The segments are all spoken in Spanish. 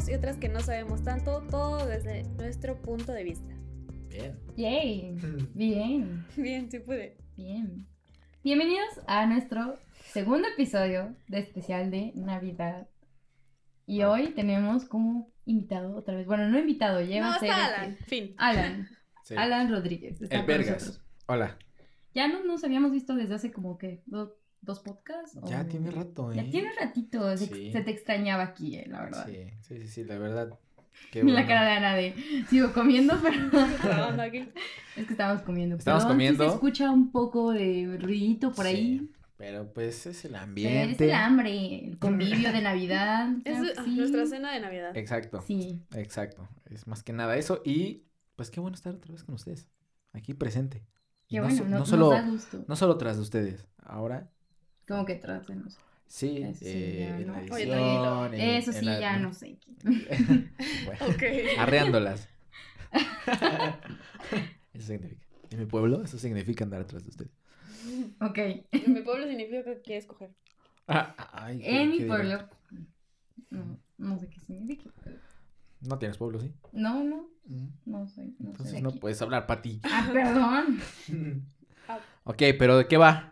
sabemos y otras que no sabemos tanto, todo desde nuestro punto de vista. Bien. Yay. Bien, Bien, sí pude. bien. Bienvenidos a nuestro segundo episodio de especial de Navidad. Y hoy tenemos como invitado otra vez. Bueno, no invitado, lleva No, a ser está este- Alan. Fin. Alan. Sí. Alan Rodríguez. está El Vergas. nosotros. Hola. Ya no nos habíamos visto desde hace como que dos podcasts. o- Ya tiene rato, ¿eh? Ya tiene ratito. Se, Sí. se te extrañaba aquí, eh, la verdad. Sí, sí, sí, sí, la verdad. Qué La bueno. cara de Ana de sigo comiendo, pero es que estábamos comiendo. Estamos Perdón si comiendo. se escucha un poco de ruidito por ahí. Pero pues es el ambiente. Es el hambre, el convivio de Navidad. Es claro que sí. nuestra cena de Navidad. Exacto. Sí. Exacto. Es más que nada eso. Y pues qué bueno estar otra vez con ustedes. Aquí presente. Qué no, bueno, no, no nos solo, da gusto. no solo tras de ustedes. Ahora Como que tras de nosotros. sí, Eso sí, eh, en no. la edición. Eso sí, la- ya no sé. Bueno, arreándolas. eso significa. En mi pueblo, eso significa andar atrás de ustedes. Ok. En mi pueblo significa que quieres coger. Ah, ay, qué- En mi pueblo. No, no sé qué significa. No tienes pueblo, ¿sí? No, no, Mm. no soy. No soy Entonces de no aquí. puedes hablar para ti. Ah, perdón. ok, pero ¿de qué va?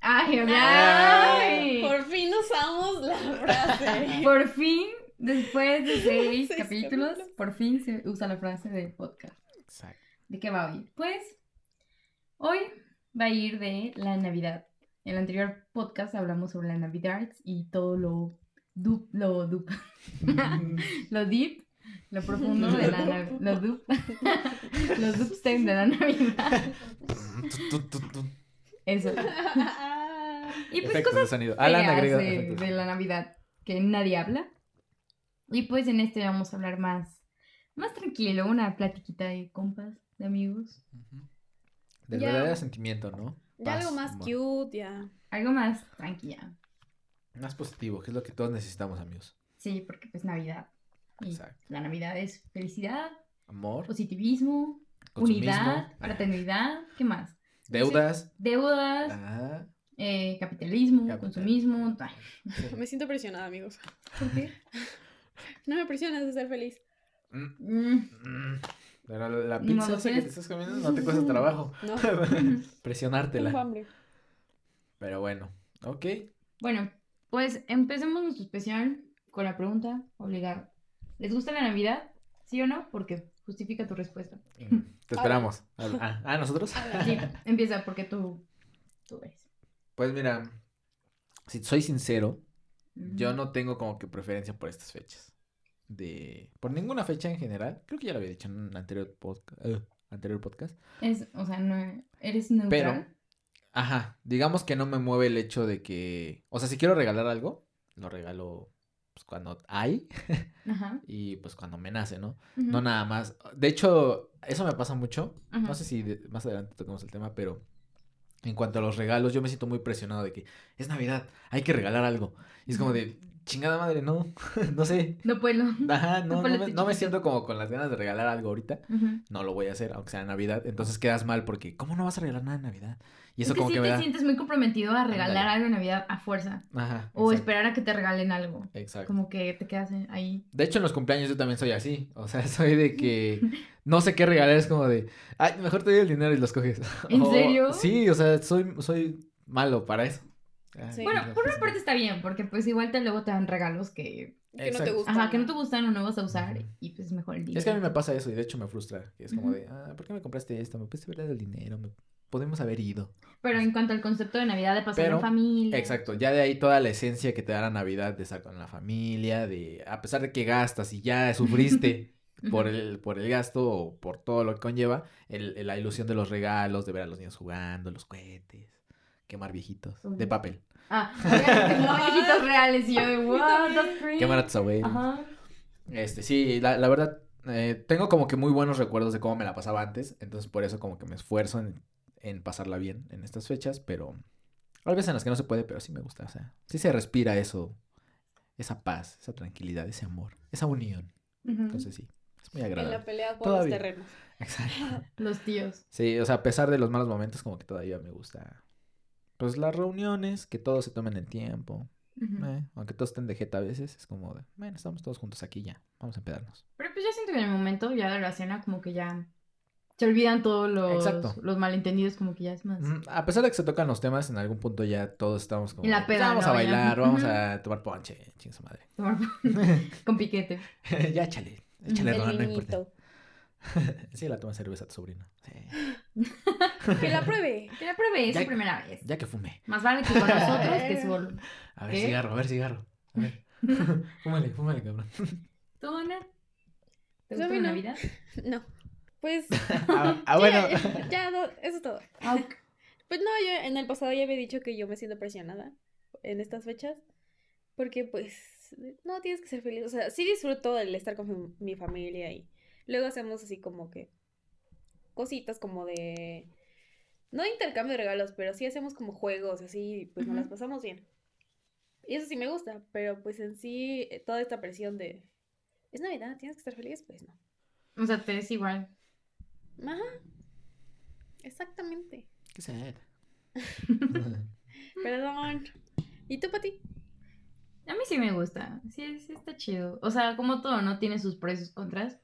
Ay, Ay, ay. Por fin usamos la frase. Por fin, después de seis, Seis capítulos, capítulos. por fin se usa la frase del podcast. Exacto. ¿De qué va hoy? Pues hoy va a ir de la Navidad. En el anterior podcast hablamos sobre la Navidad y todo lo dup, lo dup, lo deep, lo profundo de la Navidad, lo dup, los dubstep de la Navidad. Eso. Y pues Efectos de cosas sonido. Alan feas agrega de, de la Navidad que nadie habla. Y pues en este vamos a hablar más, más tranquilo, una platiquita de compas, de amigos. Ujú. Del Ya. verdadero sentimiento, ¿no? Ya algo más amor. cute, ya. Algo más tranquila. Más positivo, que es lo que todos necesitamos, amigos. Sí, porque pues Navidad. Y Exacto. la Navidad es felicidad, Amor, positivismo, consumismo, unidad, fraternidad, ¿qué más? Deudas. Deudas, Ah, eh, capitalismo, Capital. consumismo. ay. Me siento presionada, amigos. ¿Por qué? No me presiones de ser feliz. Mm, Mm, mm. Pero la, pizza esa que tienes- te estás comiendo no te cuesta trabajo. No, tengo Presionártela. hambre. Pero bueno, ok. Bueno, pues empecemos nuestro especial con la pregunta obligada. ¿Les gusta la Navidad? ¿Sí o no? Porque justifica tu respuesta. Mm, Te esperamos. Ah, ah, ¿nosotros? Sí, empieza porque tú, tú eres. Pues mira, si soy sincero, yo no tengo como que preferencia por estas fechas. De. Por ninguna fecha en general. Creo que ya lo había dicho en un anterior podcast. anterior podcast. Es, o sea, no, eres neutral. Pero. Ajá. Digamos que no me mueve el hecho de que. O sea, si quiero regalar algo, lo regalo pues, cuando hay Ajá. y pues cuando me nace, ¿no? No nada más. De hecho, eso me pasa mucho. No sé si de- más adelante tocamos el tema, pero en cuanto a los regalos, yo me siento muy presionado de que es Navidad, hay que regalar algo. Y es como de, chingada madre, no, no sé. No puedo. Ajá, no, no, me, no siento como con las ganas de regalar algo ahorita. No lo voy a hacer, aunque sea Navidad. Entonces quedas mal porque, ¿cómo no vas a regalar nada en Navidad? Y eso es que como sí que me te da... sientes muy comprometido a regalar algo en Navidad a fuerza. Ajá. O exacto, esperar a que te regalen algo. Exacto. Como que te quedas ahí. De hecho, en los cumpleaños yo también soy así. O sea, soy de que no sé qué regalar. Es como de, ay, mejor te doy el dinero y los coges. ¿En O- serio? Sí, o sea, soy, soy malo para eso. Ay, Sí. Bueno, no, por pues, una parte está bien, porque pues igual te luego te dan regalos que, Que no te Exacto. gusta. ajá, que no te gustan o no vas a usar y pues es mejor el dinero. Es que a mí me pasa eso y de hecho me frustra. Que es como de, ah, ¿por qué me compraste esto? ¿Me pudiste haber dado el dinero? ¿Me... Podemos haber ido. Pero en cuanto al concepto de Navidad, de pasar Pero- en familia. Exacto, ya de ahí toda la esencia que te da la Navidad de estar con la familia, de a pesar de que gastas y ya sufriste por el, por el gasto o por todo lo que conlleva, el, el- la ilusión de los regalos, de ver a los niños jugando, los cohetes, quemar viejitos, de papel, Ah, no, viejitos reales y yo de the freak? quemar a tus abuelos. Ajá. Este, sí, la, la verdad, eh, tengo como que muy buenos recuerdos de cómo me la pasaba antes, entonces por eso como que me esfuerzo en, en pasarla bien en estas fechas, pero hay veces en las que no se puede, pero sí me gusta, o sea, sí se respira eso, esa paz, esa tranquilidad, ese amor, esa unión, entonces sí, es muy En la agradable. pelea por Todavía. los terrenos. Exacto. Los tíos. Sí, o sea, a pesar de los malos momentos, como que todavía me gusta, pues las reuniones, que todos se tomen el tiempo. Eh, aunque todos estén de jeta a veces, es como de, bueno, estamos todos juntos aquí ya, vamos a empedarnos. Pero pues yo siento que en el momento ya de la cena como que ya se olvidan todos los, Exacto. los malentendidos, como que ya es más... Mm, A pesar de que se tocan los temas, en algún punto ya todos estamos como, En la peda, vamos ¿no? a Ya. bailar, vamos a tomar ponche, chinga su madre. tomar con piquete. ya échale, échale, El Ron, no importa. Sí, la toma cerveza a tu sobrino. Sí. Que la pruebe. Que la pruebe, es Ya- su primera vez. Ya que fume. Más vale que con nosotros que solo. A ver, ¿Qué? cigarro, a ver, cigarro. A ver. fúmale, fúmale, cabrón. ¿Tú, Ana? ¿Te mí la no. Navidad? No. Pues. Ah, ah, ya, bueno. Ya, ya, no, eso es todo. Ah. Pues no, yo en el pasado ya había dicho que yo me siento presionada en estas fechas. Porque pues. No, tienes que ser feliz. O sea, sí disfruto el estar con mi, mi familia y luego hacemos así como que. Cositas como de. No intercambio de regalos, pero sí hacemos como juegos, así, pues nos las pasamos bien. Y eso sí me gusta, pero pues en sí, eh, toda esta presión de. Es Navidad, tienes que estar feliz, pues no. O sea, te es igual. Ajá. Exactamente. Qué sad. Perdón. ¿Y tú, Pati? A mí sí me gusta. Sí, sí está chido. O sea, como todo, ¿no? Tiene sus pros y sus contras.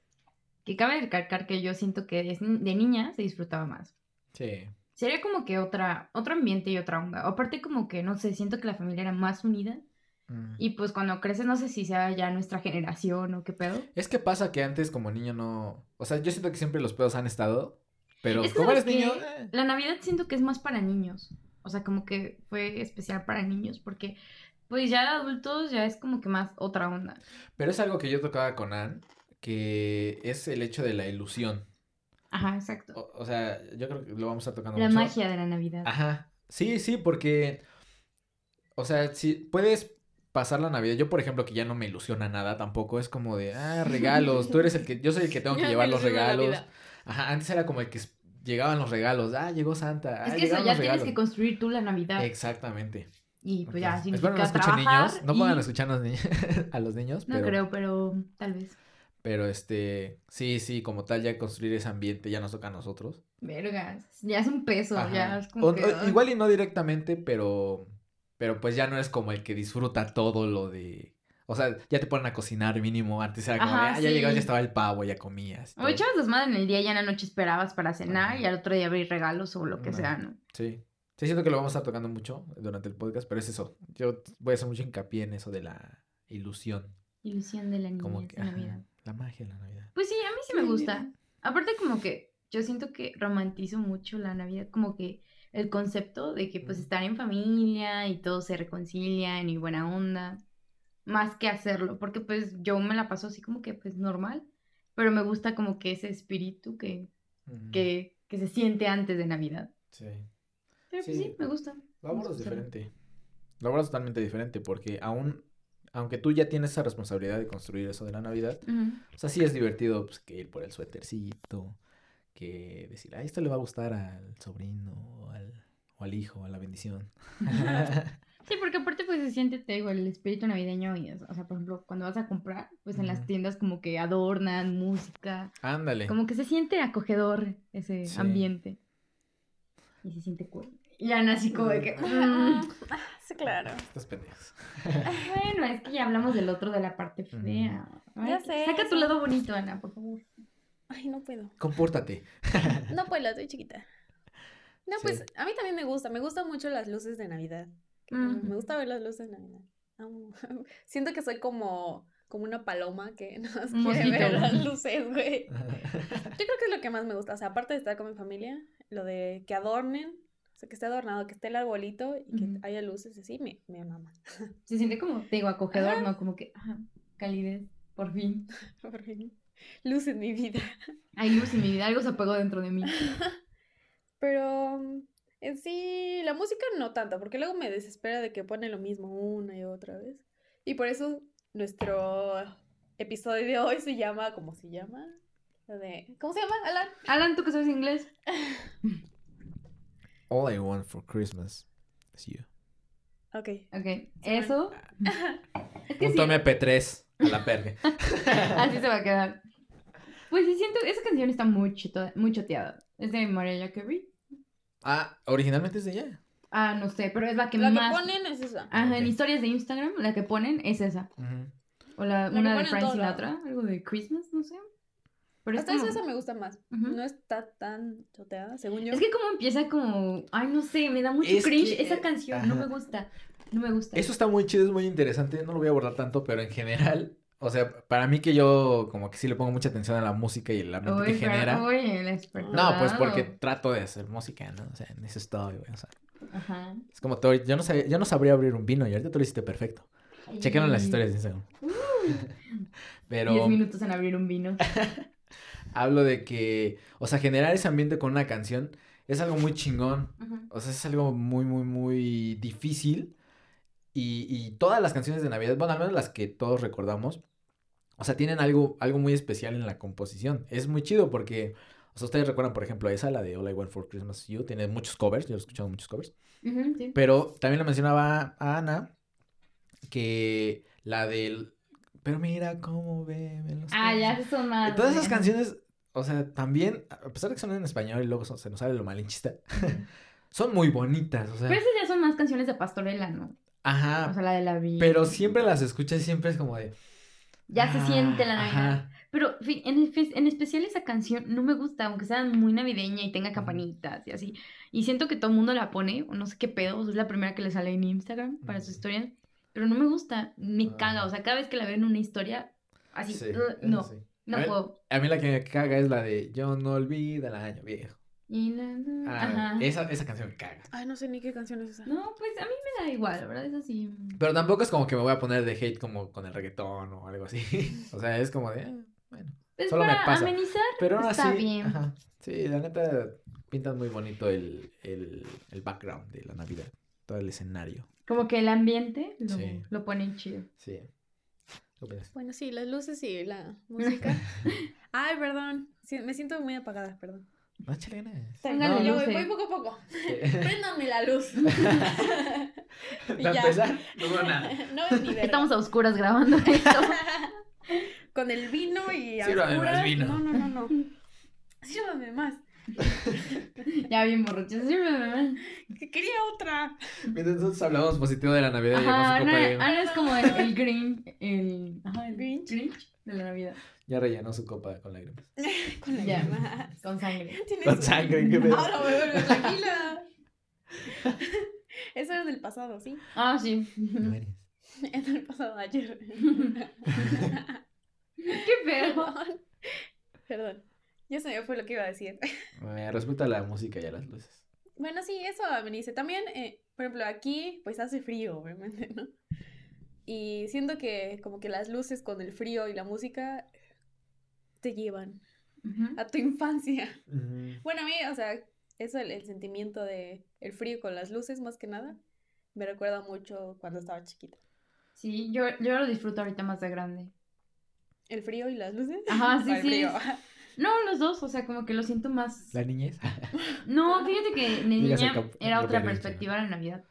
Que cabe recalcar que yo siento que de, niña se disfrutaba más. Sí. Sería como que otra, otro ambiente y otra onda. Aparte como que, no sé, siento que la familia era más unida. Mm. Y pues cuando creces, no sé si sea ya nuestra generación o qué pedo. Es que pasa que antes como niño no... O sea, yo siento que siempre los pedos han estado, pero Es que como eres ¿sabes niño... eh. La Navidad siento que es más para niños. O sea, como que fue especial para niños porque pues ya adultos ya es como que más otra onda. Pero es algo que yo tocaba con Ann, que es el hecho de la ilusión. Ajá, exacto. O, o sea, yo creo que lo vamos a estar tocando La mucho. magia de la Navidad. Ajá. Sí, sí, porque... O sea, si puedes pasar la Navidad, yo por ejemplo que ya no me ilusiona nada tampoco, es como de, ah, regalos, tú eres el que, yo soy el que tengo que Ya llevar los regalos. Ajá, antes era como el que llegaban los regalos, ah, llegó Santa, Es ah, que eso, ya tienes que construir tú la Navidad. Exactamente. Y pues ya, Ok. significa Espero no escuchen trabajar niños, no y- a escuchar a los, ni- a los niños, No pero, creo, pero tal vez. Pero este, sí, sí, como tal, ya construir ese ambiente ya nos toca a nosotros. Vergas. Ya es un peso, Ajá. ya es como O- que... o- igual y no directamente, pero, pero pues ya no es como el que disfruta todo lo de, o sea, ya te ponen a cocinar mínimo, antes era como, Ajá, ah, ya llegabas, sí. ya estaba el pavo, ya comías. O echabas desmadre en el día y ya en la noche esperabas para cenar Ajá. y al otro día abrir regalos o lo que sea, ¿no? Sí. Sí, siento que lo vamos a estar tocando mucho durante el podcast, pero es eso. Yo voy a hacer mucho hincapié en eso de la ilusión. Ilusión de la niñez Como que, Navidad. La magia de la Navidad. Pues sí, a mí sí me gusta. Aparte como que yo siento que romantizo mucho la Navidad, como que el concepto de que pues estar en familia y todos se reconcilian y buena onda, más que hacerlo, porque pues yo me la paso así como que pues normal, pero me gusta como que ese espíritu que, que, que se siente antes de Navidad. Sí. Pero pues Sí. sí, me gusta. Lo abordas Vamos a hacerlo. diferente. Lo abordas totalmente diferente porque aún, aunque tú ya tienes esa responsabilidad de construir eso de la Navidad, Ujú. o sea, sí es divertido pues, que ir por el suétercito, que decir, ah, esto le va a gustar al sobrino o al, o al hijo, a la bendición. Sí, porque aparte pues se siente, te digo, el espíritu navideño y, o sea, por ejemplo, cuando vas a comprar, pues en las tiendas como que adornan música, Ándale. como que se siente acogedor ese Sí. ambiente. Y se siente cool. Y Ana así como de que... mm. Sí, claro. Estos pendejos. Bueno, es que ya hablamos del otro de la parte fea. Ay, Ya sé, Saca ya tu lado bonito, Ana, por favor. Ay, no puedo. Compórtate. No puedo, estoy chiquita. No, pues a mí también me gusta. Me gustan mucho las luces de Navidad. Mm. Me gusta ver las luces de Navidad. Siento que soy como, como una paloma que Un quiere ver las luces, güey. Yo creo que es lo que más me gusta. O sea, aparte de estar con mi familia, lo de que adornen, o sea, que esté adornado, que esté el arbolito y que haya luces así, me, me mama. Se siente como, te digo, acogedor, Ajá. ¿no? Como que, ajá, calidez, por fin. Por fin. Luz en mi vida. Hay luz en mi vida, algo se apagó dentro de mí. Pero en sí, la música no tanto, porque luego me desespera de que pone lo mismo una y otra vez. Y por eso nuestro episodio de hoy se llama, ¿cómo se llama? De, ¿Cómo se llama, Alan? Alan, ¿tú que sabes inglés? All I want for Christmas is you. Ok. Ok, eso. Es que Un sí, tome MP3 a la perga. así se va a quedar. Pues sí, siento, esa canción está muy, chito- muy choteada. Es de Mariah Carey. ah, originalmente es de ella. Ah, no sé, pero es la que La que más. ponen es esa. Ajá, en historias de Instagram, la que ponen es esa. O la, La que una de en Frank todos Sinatra, algo de Christmas, no sé. Pero es, Hasta eso como- esa me gusta más. No está tan choteada, según yo. es que como empieza como, ay, no sé, me da mucho Es cringe que- esa canción, no me gusta, no me gusta. Eso está muy chido, es muy interesante. No lo voy a abordar tanto, pero en general, o sea, para mí que yo como que sí le pongo mucha atención a la música y el ambiente Uy, que genera. uy, el experto. No, pues porque trato de hacer música, ¿no? O sea, en eso estoy, güey. O sea, Ajá. es como tú, yo no sabía, yo no sabría abrir un vino y ahorita tú lo hiciste perfecto. Chequen las historias de Instagram. Pero 10 minutos en abrir un vino. hablo de que, o sea, generar ese ambiente con una canción es algo muy chingón. O sea, es algo muy, muy, muy difícil. Y, y todas las canciones de Navidad, bueno, al menos las que todos recordamos, o sea, tienen algo, algo muy especial en la composición. Es muy chido porque, o sea, ustedes recuerdan, por ejemplo, esa, la de All I Want for Christmas is You, tiene muchos covers, yo he escuchado muchos covers. Sí. Pero también lo mencionaba a Ana, que la del... Pero mira cómo beben los Ah, ya peces". son más. Todas esas canciones, o sea, también, a pesar de que son en español y luego son- se nos sale lo malinchista, son muy bonitas, o sea, Pero esas ya son más canciones de pastorela, ¿no? ajá, O sea, la de la vida. pero siempre las escuchas y siempre es como de... Ya se "Ah, siente la Navidad. ajá". Pero en, en especial esa canción no me gusta, aunque sea muy navideña y tenga campanitas y así. Y siento que todo el mundo la pone, o no sé qué pedo, o sea, es la primera que le sale en Instagram para sus historias. Pero no me gusta, me Ah. caga. O sea, cada vez que la veo en una historia, así, eso no, sí. No A puedo. A mí la que me caga es la de Yo no olvido el año viejo. Y la- Ah, Ajá. esa, esa canción me caga. Ay, no sé ni qué canción es esa. No, pues a mí me da igual, verdad, es así. Pero tampoco es como que me voy a poner de hate como con el reggaetón o algo así. O sea, es como de, eh, bueno. Es Solo me para pasa. amenizar. Pero aún Está así, bien. ajá, sí, la neta pintan muy bonito el, el, el background de la Navidad, todo el escenario. Como que el ambiente lo, Sí. lo ponen chido. Sí. Bueno, sí, las luces y la música. Ay, perdón. Sí, me siento muy apagada, perdón. No, échale ganas. Póngale yo voy, voy poco a poco. Eh, Préndame la luz. Y ya. empezar, no veo nada. No es ni verga. Estamos a oscuras grabando esto. Con el vino y a más oscuras. vino. No, no, no, no. Sírvame más. ya bien borrachos. Que quería otra. Mientras nosotros hablamos positivo de la Navidad, Ajá, copa Ana, es como el, el Grinch, el, ajá, el Grinch. Grinch de la Navidad. Ya rellenó su copa con lágrimas. Con Ya. llama. Con sangre. Con sangre, qué pedo. Ahora me vuelvo tranquila. Eso era del pasado, sí. Ah, sí. No eres. En el pasado ayer. Qué pedo. Perdón. Ya se me fue lo que iba a decir. Eh, respecto a la música y a las luces. Bueno, sí, eso me dice. También, eh, por ejemplo, aquí pues hace frío, obviamente, ¿no? Y siento que como que las luces con el frío y la música te llevan Ujú. a tu infancia. Bueno, a mí, o sea, eso, el, el sentimiento de el frío con las luces, más que nada, me recuerda mucho cuando estaba chiquita. Sí, yo, yo lo disfruto ahorita más de grande. ¿El frío y las luces? Ajá, sí, ¿O el sí. frío? No, los dos, o sea, como que lo siento más. La niñez. No, fíjate que de niña era otra perspectiva de la Navidad.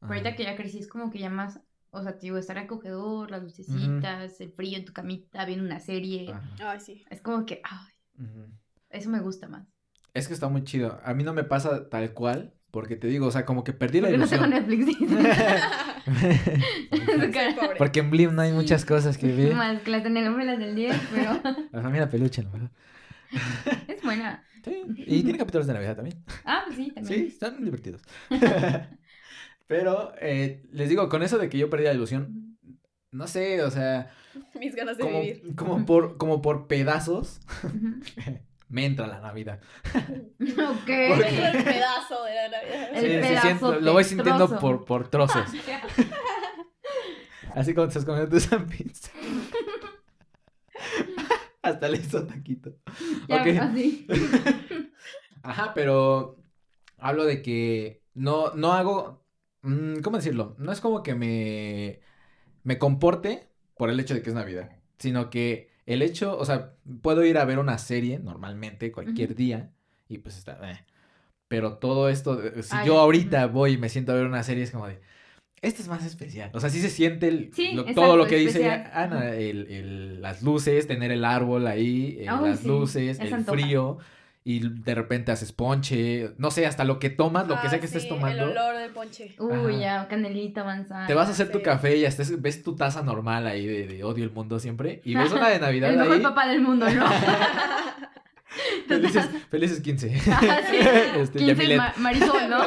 Pero ahorita que ya crecí es como que ya más, o sea, te digo, estar acogedor, las lucecitas, el frío en tu camita, viendo una serie. Ay, sí. Es como que, ay, eso me gusta más. Es que está muy chido. A mí no me pasa tal cual, porque te digo, o sea, como que perdí la Porque no tengo ilusión. Netflix. Porque en Blim no hay muchas cosas que ver. Más que las telenovelas del 10, pero La familia peluche, ¿no? es buena. Sí, y tiene capítulos de Navidad también. Ah, pues sí, Sí, también. están divertidos. Pero eh, les digo, con eso de que yo perdí la ilusión, no sé, o sea, Mis ganas de como, vivir. como por, como por pedazos. Me entra la Navidad. Ok. El pedazo de la Navidad. El Sí, siento- lo voy sintiendo trozo. por, por trozos. Así como te estás comiendo tu San pizza. Hasta le hizo taquito. Ya, así. Ajá, pero hablo de que no, no hago, mm, ¿cómo decirlo? No es como que me, me comporte por el hecho de que es Navidad, sino que el hecho, o sea, puedo ir a ver una serie normalmente cualquier día y pues está, eh. pero todo esto, de- si yo ahorita voy y me siento a ver una serie es como de, este es más especial, o sea, sí se siente el- Sí, lo- exacto, todo lo que dice. Ana, el, el- las luces, tener el árbol ahí, eh, Ay, las sí, luces, el antoja. frío. Y de repente haces ponche, no sé, hasta lo que tomas, lo que Ah, sea que sí, estés tomando. El olor del ponche. Uy, Ajá. ya, canelita, manzana. Te vas a hacer tu café y ya estés, ves tu taza normal ahí de, de odio el mundo siempre y ves una de Navidad El mejor ahí. papá del mundo, ¿no? Felices, felices 15. Ah, sí. Este, 15 Yamilet. ma- Marisol, ¿no?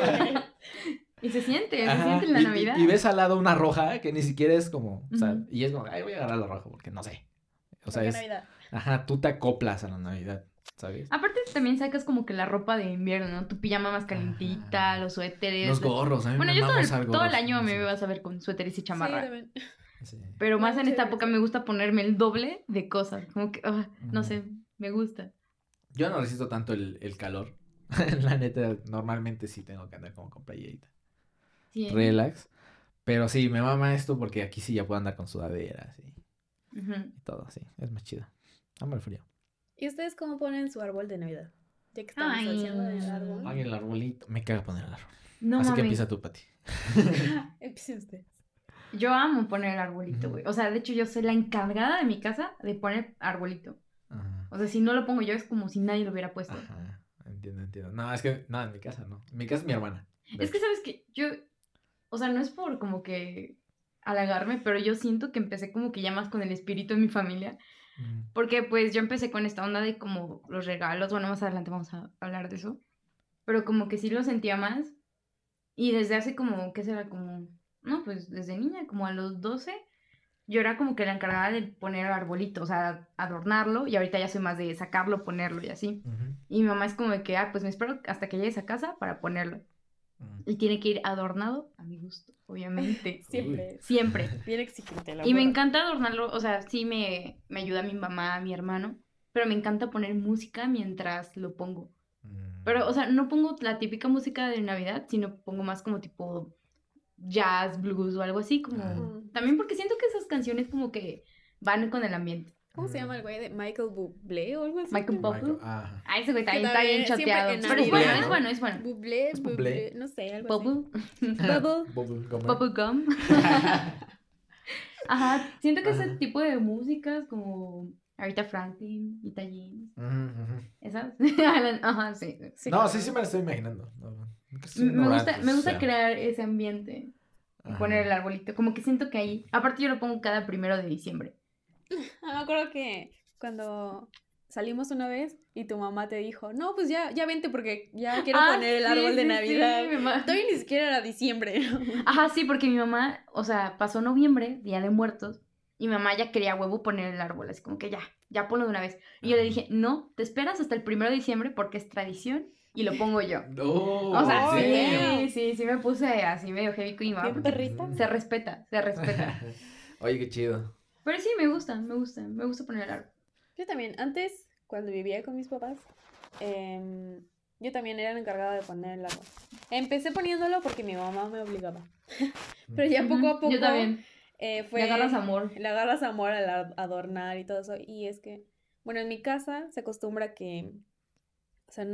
y se siente, se siente en la y- Navidad. Y, ves al lado una roja que ni siquiera es como, o sea, y es como, ay, voy a agarrar la roja porque no sé. O sea, es, Navidad. ajá, tú te acoplas a la Navidad, ¿sabes? Aparte también sacas como que la ropa de invierno, ¿no? Tu pijama más calentita, Ajá. los suéteres. Los gorros, a mí Bueno, me yo todo el, usar todo el año sí. me vas a ver con suéteres y chamarra. Sí, también. Sí. pero más en esta época me gusta ponerme el doble de cosas. Como que, ah, no sé, me gusta. Yo no resisto tanto el, el calor. la neta, normalmente sí tengo que andar como con playerita. Sí. Relax. Pero sí, me mama esto porque aquí sí ya puedo andar con sudaderas y, Ujú. y todo, sí. Es más chido. Amo el frío. ¿Y ustedes cómo ponen su árbol de Navidad? Ya que estamos Ay. haciendo el árbol. Ay, el arbolito. Me caga poner el árbol. No Así que empieza tú, Pati. Empiecen ustedes. Yo amo poner el arbolito, güey. O sea, de hecho yo soy la encargada de mi casa de poner arbolito. Ajá. O sea, si no lo pongo yo es como si nadie lo hubiera puesto. Ajá. Entiendo, entiendo. No, es que, no, en mi casa no. En mi casa es mi hermana. Es que. ¿sabes que Yo, o sea, no es por como que halagarme, pero yo siento que empecé como que ya más con el espíritu de mi familia. Mm. Porque pues yo empecé con esta onda de como los regalos, bueno, más adelante vamos a hablar de eso. Pero como que sí lo sentía más. Y desde hace como, ¿qué será? Como, no, pues desde niña, como a los 12, yo era como que la encargada de poner el arbolito, o sea, adornarlo. Y ahorita ya soy más de sacarlo, ponerlo y así. Y mi mamá es como de que, ah, pues me espero hasta que llegues a casa para ponerlo. Y tiene que ir adornado a mi gusto, obviamente. Siempre. Siempre. Bien exigente la Y me encanta adornarlo, o sea, sí me, me ayuda mi mamá, mi hermano, pero me encanta poner música mientras lo pongo. Mm. Pero, o sea, no pongo la típica música de Navidad, sino pongo más como tipo jazz, blues o algo así, como... Ah. Mm. También porque siento que esas canciones como que van con el ambiente. ¿Cómo se llama el güey de Michael Bublé o algo así? Michael. Bublé. Ah, ese güey está bien siempre choteado. en Pero es bueno, ¿no? es bueno, es bueno. Bublé, Es Bublé, no sé, algo así. Bubble. Bubble. Bubble gum. Bubble gum. Ajá, siento que ese tipo de músicas como Aretha Franklin, Ita ujú. esas. Ajá, sí. Sí, no, claro. sí, sí me lo estoy imaginando. Me gusta, me gusta crear ese ambiente Ajá. poner el arbolito. Como que siento que ahí. Aparte, yo lo pongo cada primero de diciembre. Ah, me acuerdo que cuando salimos una vez y tu mamá te dijo, no, pues ya, ya vente porque ya quiero Ah, poner el sí, árbol de sí, Navidad. sí, mi mamá- Todavía ni siquiera era diciembre. Ajá, sí, porque mi mamá, o sea, pasó noviembre, Día de Muertos, y mi mamá ya quería huevo poner el árbol, así como que ya, ya ponlo de una vez. Y yo le Ajá. dije, no, te esperas hasta el primero de diciembre porque es tradición y lo pongo yo. O sea, Oh, sí, sí, sí me puse así medio heavy con mi mamá. Se respeta, se respeta. Oye, qué chido. Pero sí, me gusta, me gusta, me gusta poner el árbol. Yo también, antes, cuando vivía con mis papás, em, yo también era la encargada de poner el árbol. Empecé poniéndolo porque mi mamá me obligaba. Pero ya poco a poco Yo también. eh, fue... Le agarras amor. Le agarras amor al ar- adornar y todo eso. Y es que, bueno, en mi casa se acostumbra que, o sea,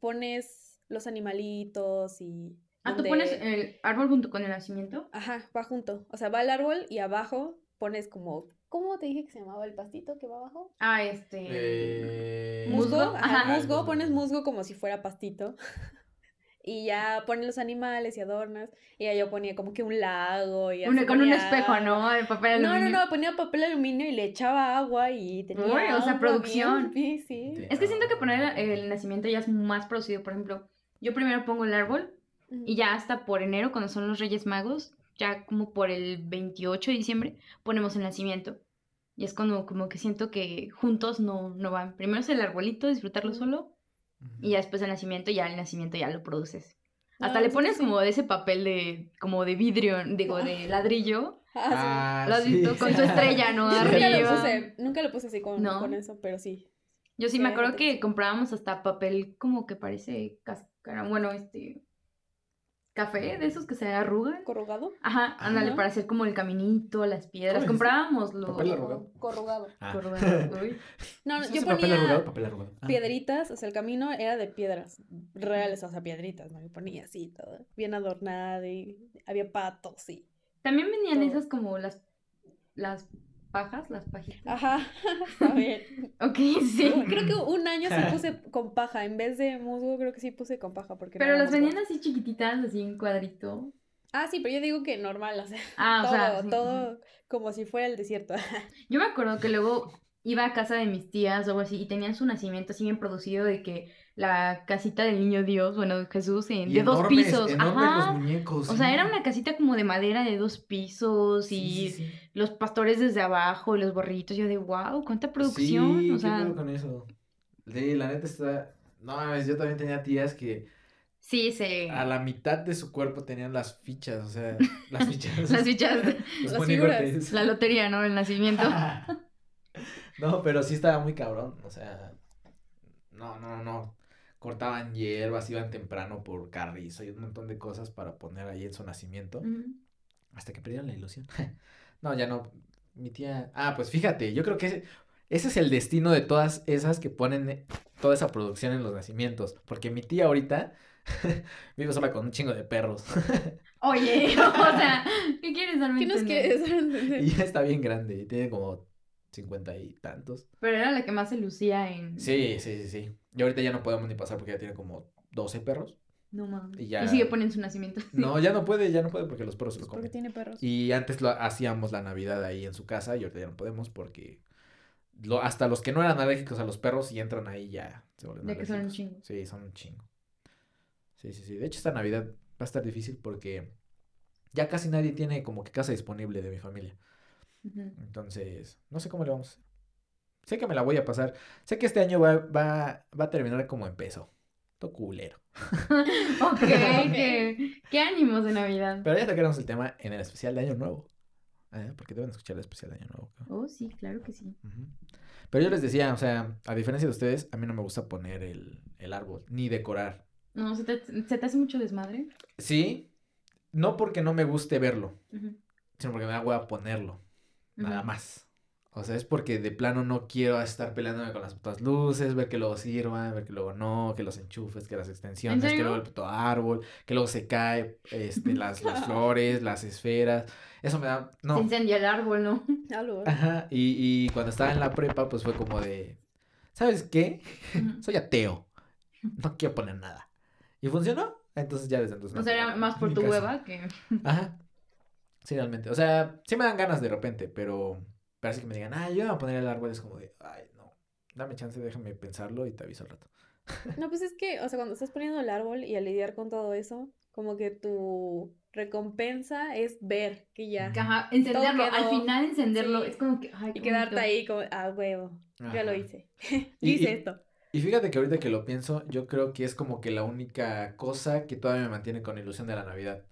pones los animalitos y... Ah, ¿tú pones el árbol junto con el nacimiento? Ajá, va junto. O sea, va el árbol y abajo pones como... ¿Cómo te dije que se llamaba el pastito que va abajo? Ah, este... Eh, Musgo. musgo, Ajá, ajá. musgo. Pones musgo como si fuera pastito. Y ya pones los animales y adornas. Y ya yo ponía como que un lago y Un- así con un espejo. ¿no? De papel No, no, aluminio. no, ponía papel aluminio y le echaba agua y tenía Uy, o sea, producción. bien- Sí, sí. Sí. Es que siento que poner el, el nacimiento ya es más producido. Por ejemplo, yo primero pongo el árbol y ya hasta por enero, cuando son los Reyes Magos, ya como por el 28 de diciembre, ponemos el nacimiento. Y es cuando como que siento que juntos no, no van. Primero es el arbolito, disfrutarlo solo, y ya después el nacimiento, ya el nacimiento ya lo produces. No, Hasta le pones sí. como de ese papel de, como de vidrio, digo, de ladrillo. Ah, ¿Lo has sí. visto? Con su estrella, ¿no? Yo nunca lo Arriba. puse, nunca lo puse así con, No. con eso, pero sí. Yo sí me acuerdo que comprábamos hasta papel como que parece cáscara, bueno, este café de esos que se arrugan. ¿Corrugado? Ajá, ándale, para hacer como el caminito, las piedras. Comprábamos los ¿Papel arrugado? Corrugado. Ah. corrugados, uy. No, no, ¿Sí yo es papel ponía arrugado? Papel arrugado. Ah. piedritas, o sea, el camino era de piedras reales, o sea, piedritas, ¿no? Y ponía así todo, bien adornado y había patos y... También venían Todo. esas como las las pajas, las pajitas. Ajá, a ver. Ok, sí. Creo que un año sí puse con paja. En vez de musgo, creo que sí puse con paja. Porque Pero las musgo. vendían así chiquititas, así en cuadrito. Ah, sí, pero yo digo que normal, o sea, Ah, todo, o sea, sí, todo como si fuera el desierto. Yo me acuerdo que luego iba a casa de mis tías o algo así y tenían su nacimiento así bien producido de que la casita del niño Dios, bueno, Jesús, en- Y de dos pisos. Ajá. los muñecos. O sea, sí. era una casita como de madera de dos pisos Sí, y sí, sí. los pastores desde abajo y los borritos. Yo de wow, cuánta producción. Sí, o ¿qué sea, pedo con eso? Sí, la neta está. No mames, yo también tenía tías que sí, se. a la mitad de su cuerpo tenían las fichas, o sea, las fichas. Las fichas, los Las figuras. la lotería, ¿no? El nacimiento. no, pero sí estaba muy cabrón, o sea, no, no, no. Cortaban hierbas, iban temprano por carrizo y un montón de cosas para poner ahí en su nacimiento. Hasta que perdieron la ilusión. no, ya no. Mi tía. Ah, pues fíjate, yo creo que ese, ese es el destino de todas esas que ponen eh, toda esa producción en los nacimientos. Porque mi tía ahorita vive sola con un chingo de perros. Oye, o sea, ¿qué quieres darme ¿Qué nos quieres dar y ya está bien grande y tiene como cincuenta y tantos. Pero era la que más se lucía en. Sí, sí, sí, sí. Y ahorita ya no podemos ni pasar porque ya tiene como 12 perros. No mames. Y Y, ya- sigue poniendo su nacimiento. No, ya no puede, ya no puede porque los perros se los Porque comen. tiene perros. Y antes lo hacíamos la Navidad ahí en su casa y ahorita ya no podemos porque lo, hasta los que no eran alérgicos a los perros y entran ahí ya se vuelven De que son un chingo. Sí, son un chingo. Sí, sí, sí. De hecho, esta Navidad va a estar difícil porque ya casi nadie tiene como que casa disponible de mi familia. Entonces, no sé cómo le vamos a hacer. Sé que me la voy a pasar. Sé que este año va, va, va a terminar como empezó. Todo culero. Ok, qué, qué ánimos de Navidad. Pero ya tocaremos el tema en el especial de Año Nuevo. ¿eh? Porque deben escuchar el especial de Año Nuevo. Oh, sí, claro que sí. Pero yo les decía, o sea, a diferencia de ustedes, a mí no me gusta poner el, el árbol, ni decorar. No, ¿se te, se te hace mucho desmadre? Sí, no porque no me guste verlo, sino porque me da hueva ponerlo, nada más. O sea, es porque de plano no quiero estar peleándome con las putas luces, ver que luego sirvan, ver que luego no, que los enchufes, que las extensiones, que luego el puto árbol, que luego se cae, este, las, las flores, las esferas. Eso me da, Se no. incendia el árbol, ¿no? Ajá, y, y cuando estaba en la prepa, pues fue como de, ¿sabes qué? Soy ateo. No quiero poner nada. Y funcionó. Entonces ya desde entonces. O no sea, era más por tu hueva que... Ajá. Sí, realmente. O sea, sí me dan ganas de repente, pero. Así que me digan, ah, yo voy a poner el árbol, es como de, ay, no. Dame chance, déjame pensarlo y te aviso al rato. No, pues es que, o sea, cuando estás poniendo el árbol y a lidiar con todo eso, como que tu recompensa es ver que ya. Ajá, encenderlo. quedó. Al final encenderlo. Sí. Es como que... Ay, Y quedarte bonito. ahí como, ah, huevo, ya lo Ajá. hice. Y- hice y- esto. Y fíjate que ahorita que lo pienso, yo creo que es como que la única cosa que todavía me mantiene con ilusión de la Navidad.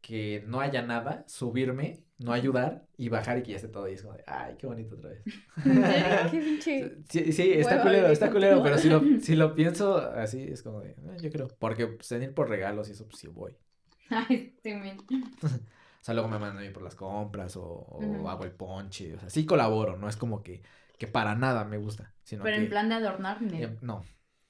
Que no haya nada, subirme, no ayudar y bajar y que ya esté todo. Y es como de, ay, qué bonito otra vez. Qué pinche. Sí, sí, está Hueva culero, está culero, pero si lo, si lo pienso así, es como de, eh, yo creo, porque pues, venir por regalos y eso, pues sí voy. Ay, sí, men. O sea, luego me mandan a ir por las compras o, hago el ponche, o sea, sí colaboro, no es como que, que para nada me gusta, sino Pero que, en plan de adornar, ni- eh, no,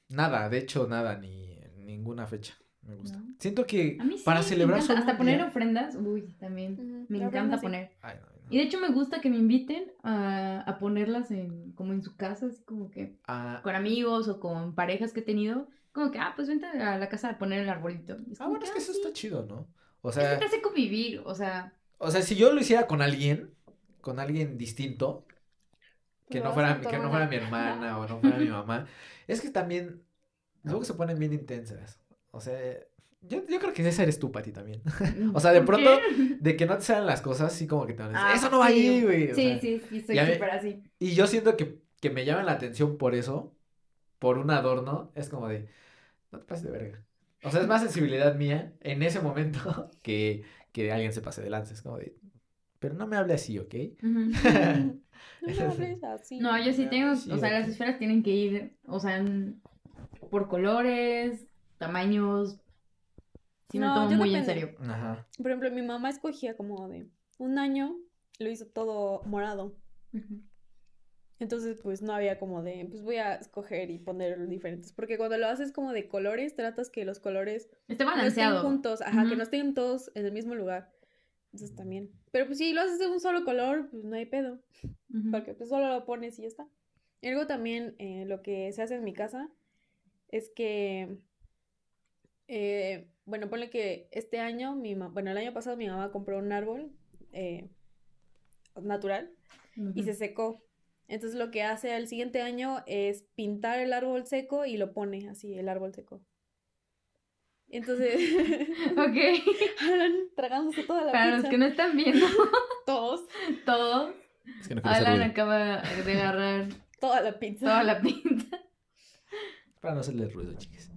nada, de hecho, nada, ni ninguna fecha me gusta. ¿No? Siento que A mí sí, para celebrar solo Hasta poner ofrendas, uy, también. Me la encanta sí. poner. Ay, no, no. Y de hecho me gusta que me inviten a, a ponerlas en, como en su casa, así como que Ah, con amigos o con parejas que he tenido. Como que, ah, pues vente a la casa a poner el arbolito. Es ah, bueno, es ah, que eso sí. está chido, ¿no? O Es que sea, te hace convivir, o sea, o sea, si yo lo hiciera con alguien, con alguien distinto, que no fuera, que no fuera mi hermana o no fuera mi mamá, es que también luego se ponen bien intensas. O sea, yo, yo creo que esa eres tú, Pati, también. O sea, de ¿por pronto, qué? de que no te salen las cosas, así como que te van a decir, Ah, eso no va sí. ahí, güey. o Sí, sea, sí, sí, soy súper así. Y yo siento que, que me llaman la atención por eso, por un adorno, es como de, no te pases de verga. O sea, es más sensibilidad mía en ese momento que, que alguien se pase de lanza. Es como de, pero no me hable así, ¿ok? Ujú. No me hables así. No, yo sí tengo, Sí, o sea, las esferas tienen que ir, o sea, por colores, tamaños. Sí me lo No, tomo yo muy en depende. serio. Ajá. Por ejemplo, mi mamá escogía como de un año, lo hizo todo morado. Entonces, pues no había como de, pues voy a escoger y poner diferentes. Porque cuando lo haces como de colores, tratas que los colores Esté no estén balanceado. juntos, ajá, que no estén todos en el mismo lugar. Entonces también. Pero pues si lo haces de un solo color, pues no hay pedo. Porque pues solo lo pones y ya está. Y luego también eh, lo que se hace en mi casa es que, eh, bueno, ponle que este año, mi bueno, el año pasado mi mamá compró un árbol eh, natural y se secó. Entonces lo que hace al siguiente año es pintar el árbol seco y lo pone así, el árbol seco. Entonces, Ok. Alan tragándose toda la Para los pizza. que no están viendo Todos, todo, Es que no quiero hacer Alan acaba de agarrar toda la pizza. toda la pinta. Para no hacerle ruido, chicas.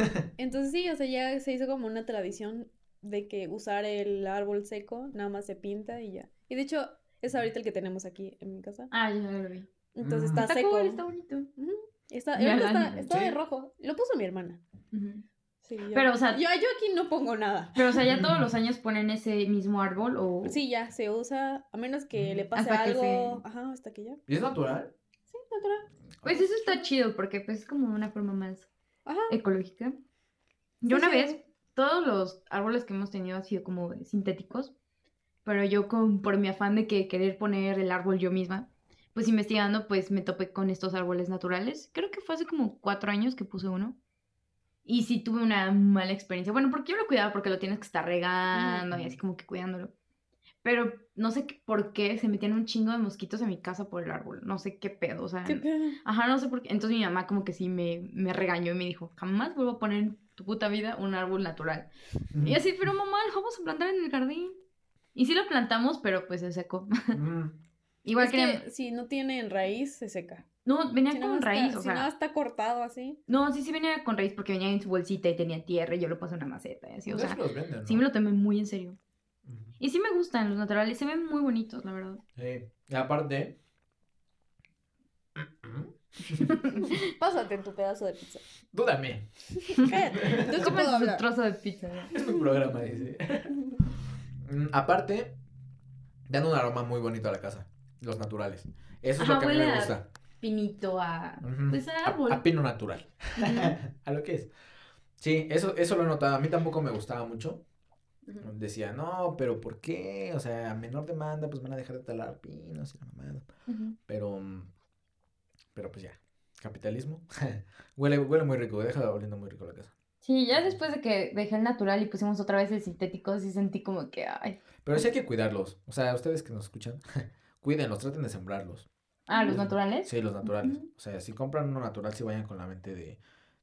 Entonces sí, o sea, ya se hizo como una tradición de que usar el árbol seco, nada más se pinta y ya. Y de hecho, es ahorita el que tenemos aquí en mi casa. Ah, ya lo vi. Entonces Mm. está, Está seco. cool, está bonito. Está, está, está de rojo. Lo puso mi hermana. Sí, yo- Pero, o sea- yo, yo aquí no pongo nada. Pero, o sea, ya todos los años ponen ese mismo árbol o... Sí, ya se usa, a menos que le pase Hasta que algo. se- Ajá, hasta que ya. ¿Y es natural? Sí, natural. Pues eso está chido porque pues es como una forma más Ajá. ecológica. Yo Sí, una sí. vez, todos los árboles que hemos tenido han sido como sintéticos, pero yo con, por mi afán de que querer poner el árbol yo misma, pues investigando, pues me topé con estos árboles naturales. Creo que fue hace como cuatro años que puse uno. Y sí tuve una mala experiencia. Bueno, porque yo lo cuidaba porque lo tienes que estar regando y así como que cuidándolo. Pero no sé por qué se metían un chingo de mosquitos a mi casa por el árbol. No sé qué pedo, o sea. ¿Qué pedo? Ajá, no sé por qué. Entonces mi mamá como que sí me, me regañó y me dijo, jamás vuelvo a poner en tu puta vida un árbol natural. Y así, pero mamá, lo vamos a plantar en el jardín. Y sí lo plantamos, pero pues se secó. Mm. Igual es que... que si no tiene raíz, se seca. No, venía Si no con está- raíz, o si no sea... está cortado así. No, sí, sí venía con raíz porque venía en su bolsita y tenía tierra y yo lo puse en una maceta y así, o De sea... hecho, los venden, ¿no? Sí me lo tomé muy en serio. Y sí me gustan los naturales, se ven muy bonitos, la verdad. Sí. Y aparte... Pásate en tu pedazo de pizza. Tú también. Sí Comes hablar. trozo de pizza. ¿no? Es mi programa, dice. Mm, aparte, dan un aroma muy bonito a la casa. Los naturales. Eso es Ajá, lo que a mí me a- gusta. Pinito a... Pues a A- árbol. A, pino natural. A lo que es. Sí, eso, eso lo he notado. A mí tampoco me gustaba mucho. Decía, no, pero ¿por qué? O sea, a menor demanda, pues van a dejar de talar pinos y la mamada. Pero, mm, pero pues ya. Capitalismo. huele, huele muy rico, deja oliendo muy rico la casa. Sí, ya después de que dejé el natural y pusimos otra vez el sintético, sí sentí como que, ay. Pero sí hay que cuidarlos. O sea, ustedes que nos escuchan, cuídenlos, traten de sembrarlos. Ah, los naturales. Sí, los naturales. O sea, si compran uno natural, sí vayan con la mente de,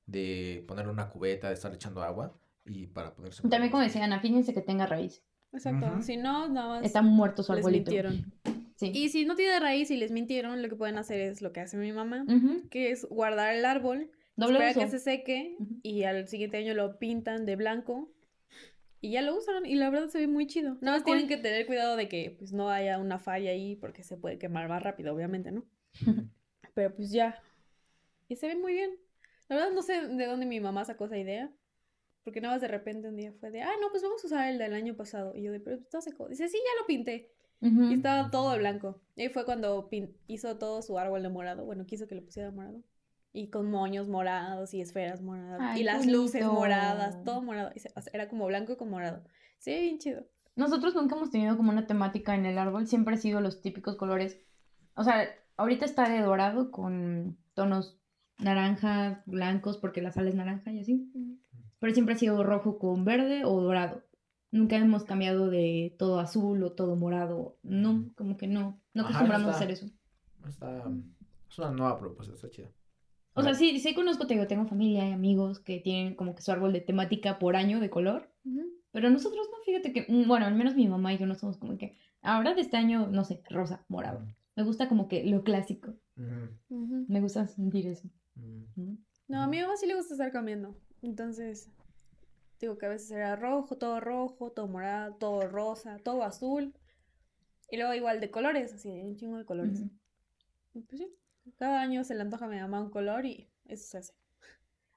de poner una cubeta, de estar echando agua y para poder Y También como decía Ana, fíjense que tenga raíz. Exacto. Ujú. Si no, nada más Está muerto su les arbolito. mintieron. Sí. Y si no tiene raíz y les mintieron, lo que pueden hacer es lo que hace mi mamá, Ujú. que es guardar el árbol, Doble esperar uso. que se seque Ujú. y al siguiente año lo pintan de blanco y ya lo usan y la verdad se ve muy chido. Nada más cool. tienen que tener cuidado de que pues no haya una falla ahí porque se puede quemar más rápido, obviamente, ¿no? Pero pues ya. Y se ve muy bien. La verdad no sé de dónde mi mamá sacó esa idea. Porque nada más de repente un día fue de, ah, no, pues vamos a usar el del año pasado. Y yo de, pero está seco. Dice, sí, ya lo pinté. Ujú. Y estaba todo de blanco. Y fue cuando hizo todo su árbol de morado. Bueno, quiso que le pusiera morado. Y con moños morados y esferas moradas. Ay, y las luces bonito. moradas, todo morado. Y se- o sea, era como blanco con morado. Sí, bien chido. Nosotros nunca hemos tenido como una temática en el árbol, siempre ha sido los típicos colores. O sea, ahorita está de dorado con tonos naranja, blancos, porque la sal es naranja y así. Pero siempre ha sido rojo con verde o dorado. Nunca hemos cambiado de todo azul o todo morado. No, como que no. No Ajá, acostumbramos a hacer eso. Está, es una nueva propuesta, está chida. O sea, sí, sí conozco, te digo, tengo familia y amigos que tienen como que su árbol de temática por año de color. Pero nosotros no, fíjate que, mm, bueno, al menos mi mamá y yo no somos como que, ahora de este año, no sé, rosa, morado. Me gusta como que lo clásico. Ujú, Ujú. Me gusta sentir eso. No, a mi mamá sí le gusta estar cambiando. Entonces, digo que a veces era rojo, todo rojo, todo morado, todo rosa, todo azul. Y luego igual de colores, así, un chingo de colores. Pues sí, cada año se le antoja a mi mamá un color y eso se hace.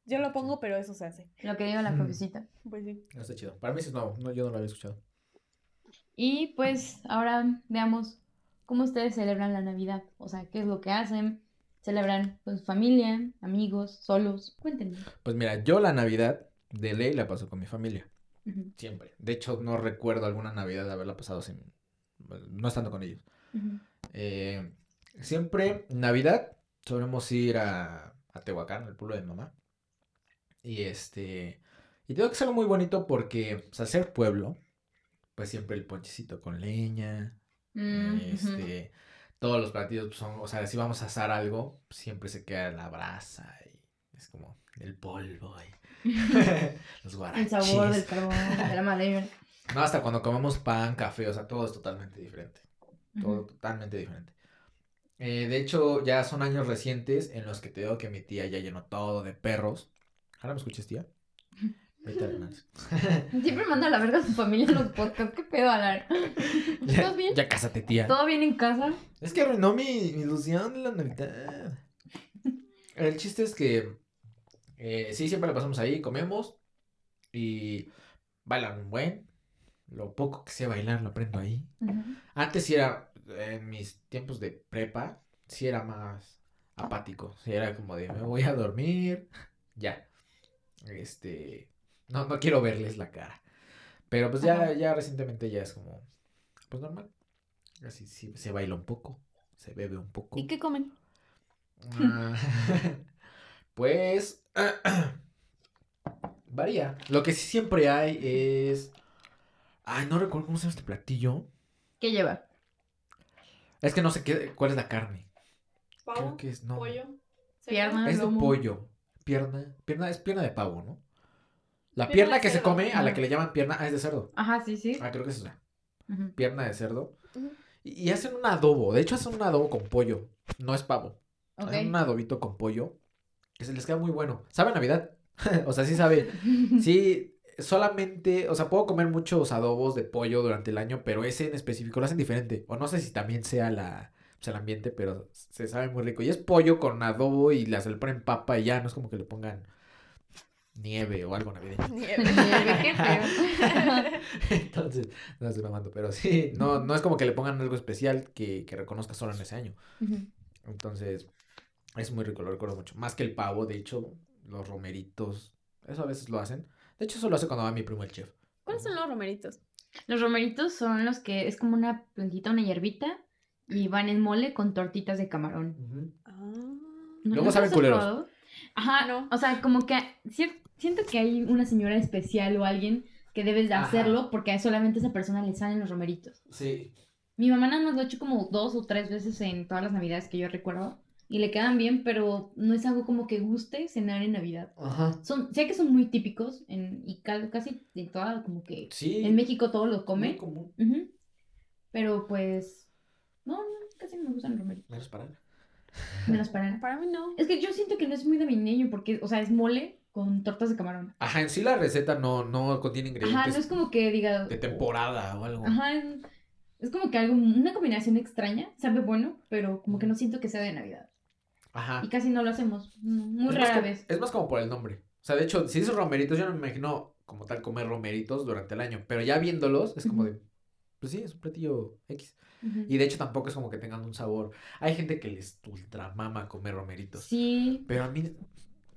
Yo lo pongo, pero eso se hace. Lo que diga la jefecita. Pues sí. Está chido. Para mí sí es nuevo, no, yo no lo había escuchado. Y pues ahora veamos cómo ustedes celebran la Navidad. O sea, qué es lo que hacen. ¿Celebran con su familia, amigos, solos? Cuéntenme. Pues mira, yo la Navidad de ley la paso con mi familia. Siempre. De hecho, no recuerdo alguna Navidad de haberla pasado sin. No estando con ellos. Eh, siempre, Navidad, solemos ir a, a Tehuacán, el pueblo de mamá. Y este. Y tengo que es algo muy bonito porque, pues, al ser pueblo, pues siempre el ponchecito con leña. Mm, este. Todos los platillos pues, son. O sea, si vamos a asar algo, siempre se queda la brasa. Y es como el polvo. Y los El guarachis. sabor del carbón, de la madera. No, hasta cuando comemos pan, café, o sea, todo es totalmente diferente. Todo totalmente diferente. Eh, de hecho, ya son años recientes en los que te digo que mi tía ya llenó todo de perros. ¿Ahora me escuchas, tía? Siempre manda a la verga a su familia en los podcasts. ¿Qué pedo, ya, ¿Estás bien? ya cásate, tía. ¿Todo bien en casa? Es que arruinó mi, mi ilusión de la Navidad. El chiste es que eh, sí, siempre la pasamos ahí, comemos y bailan un buen. Lo poco que sé bailar lo aprendo ahí. Antes sí era, en mis tiempos de prepa, sí era más apático. Sí era como de, me voy a dormir, ya. Este, no, no quiero verles la cara. Pero pues ya, Ajá. ya recientemente ya es como, pues normal. Así sí, se baila un poco, se bebe un poco. ¿Y qué comen? Ah, pues varía. Lo que sí siempre hay es, ay, no recuerdo cómo se llama este platillo. ¿Qué lleva? Es que no sé qué, cuál es la carne. Creo ¿Pavo? que es, no. ¿Pollo? Pierna. Es de pollo. Pierna. Pierna es pierna de pavo, ¿no? La Pierna que se come, a la que le llaman pierna, ah, es de cerdo. Ajá, sí, sí. Ah, creo que es esa. Ujú. Pierna de cerdo. Y, y hacen un adobo. De hecho, hacen un adobo con pollo. No es pavo. Ok. Hacen un adobito con pollo. Que se les queda muy bueno. ¿Sabe Navidad? o sea, sí sabe. Sí, solamente, o sea, puedo comer muchos adobos de pollo durante el año, pero ese en específico lo hacen diferente. O no sé si también sea la, pues, el ambiente, pero se sabe muy rico. Y es pollo con adobo y las le ponen papa y ya, no es como que le pongan nieve o algo navideño. Nieve. Nieve, qué feo. Entonces, no estoy mamando, pero sí, no, no es como que le pongan algo especial que, que reconozca solo en ese año. Entonces, es muy rico, lo recuerdo mucho. Más que el pavo, de hecho, los romeritos, eso a veces lo hacen. De hecho, eso lo hace cuando va mi primo el chef. ¿Cuáles son los romeritos? Los romeritos son los que es como una plantita, una hierbita y van en mole con tortitas de camarón. Ujú. Ah. ¿No- Luego saben culeros. probado? Ajá, No. O sea, como que cier- siento que hay una señora especial o alguien que debes de Ajá. hacerlo porque a solamente esa persona le salen los romeritos. Sí. Mi mamá nada más lo ha hecho como dos o tres veces en todas las navidades que yo recuerdo y le quedan bien, pero no es algo como que guste cenar en Navidad. Ajá. Son, sé que son muy típicos en, y casi en toda, como que Sí. en México todos los muy comen. común. Ujú. Pero pues, no, no, casi no me gustan los romeritos. Menos para. Menos para Para mí no. Es que yo siento que no es muy navideño porque, o sea, es mole con tortas de camarón. Ajá, en sí la receta no, no contiene ingredientes Ajá, no es como que diga. de temporada o algo. Ajá, es, es como que algo, una combinación extraña, sabe bueno, pero como que no siento que sea de Navidad. Ajá. Y casi no lo hacemos, mm, muy es rara como- vez. Es más como por el nombre. O sea, de hecho, si dices romeritos, yo no me imagino como tal comer romeritos durante el año. Pero ya viéndolos, es como de. Pues sí, es un platillo X. Y de hecho tampoco es como que tengan un sabor. Hay gente que les ultramama comer romeritos. Sí, Pero a mí,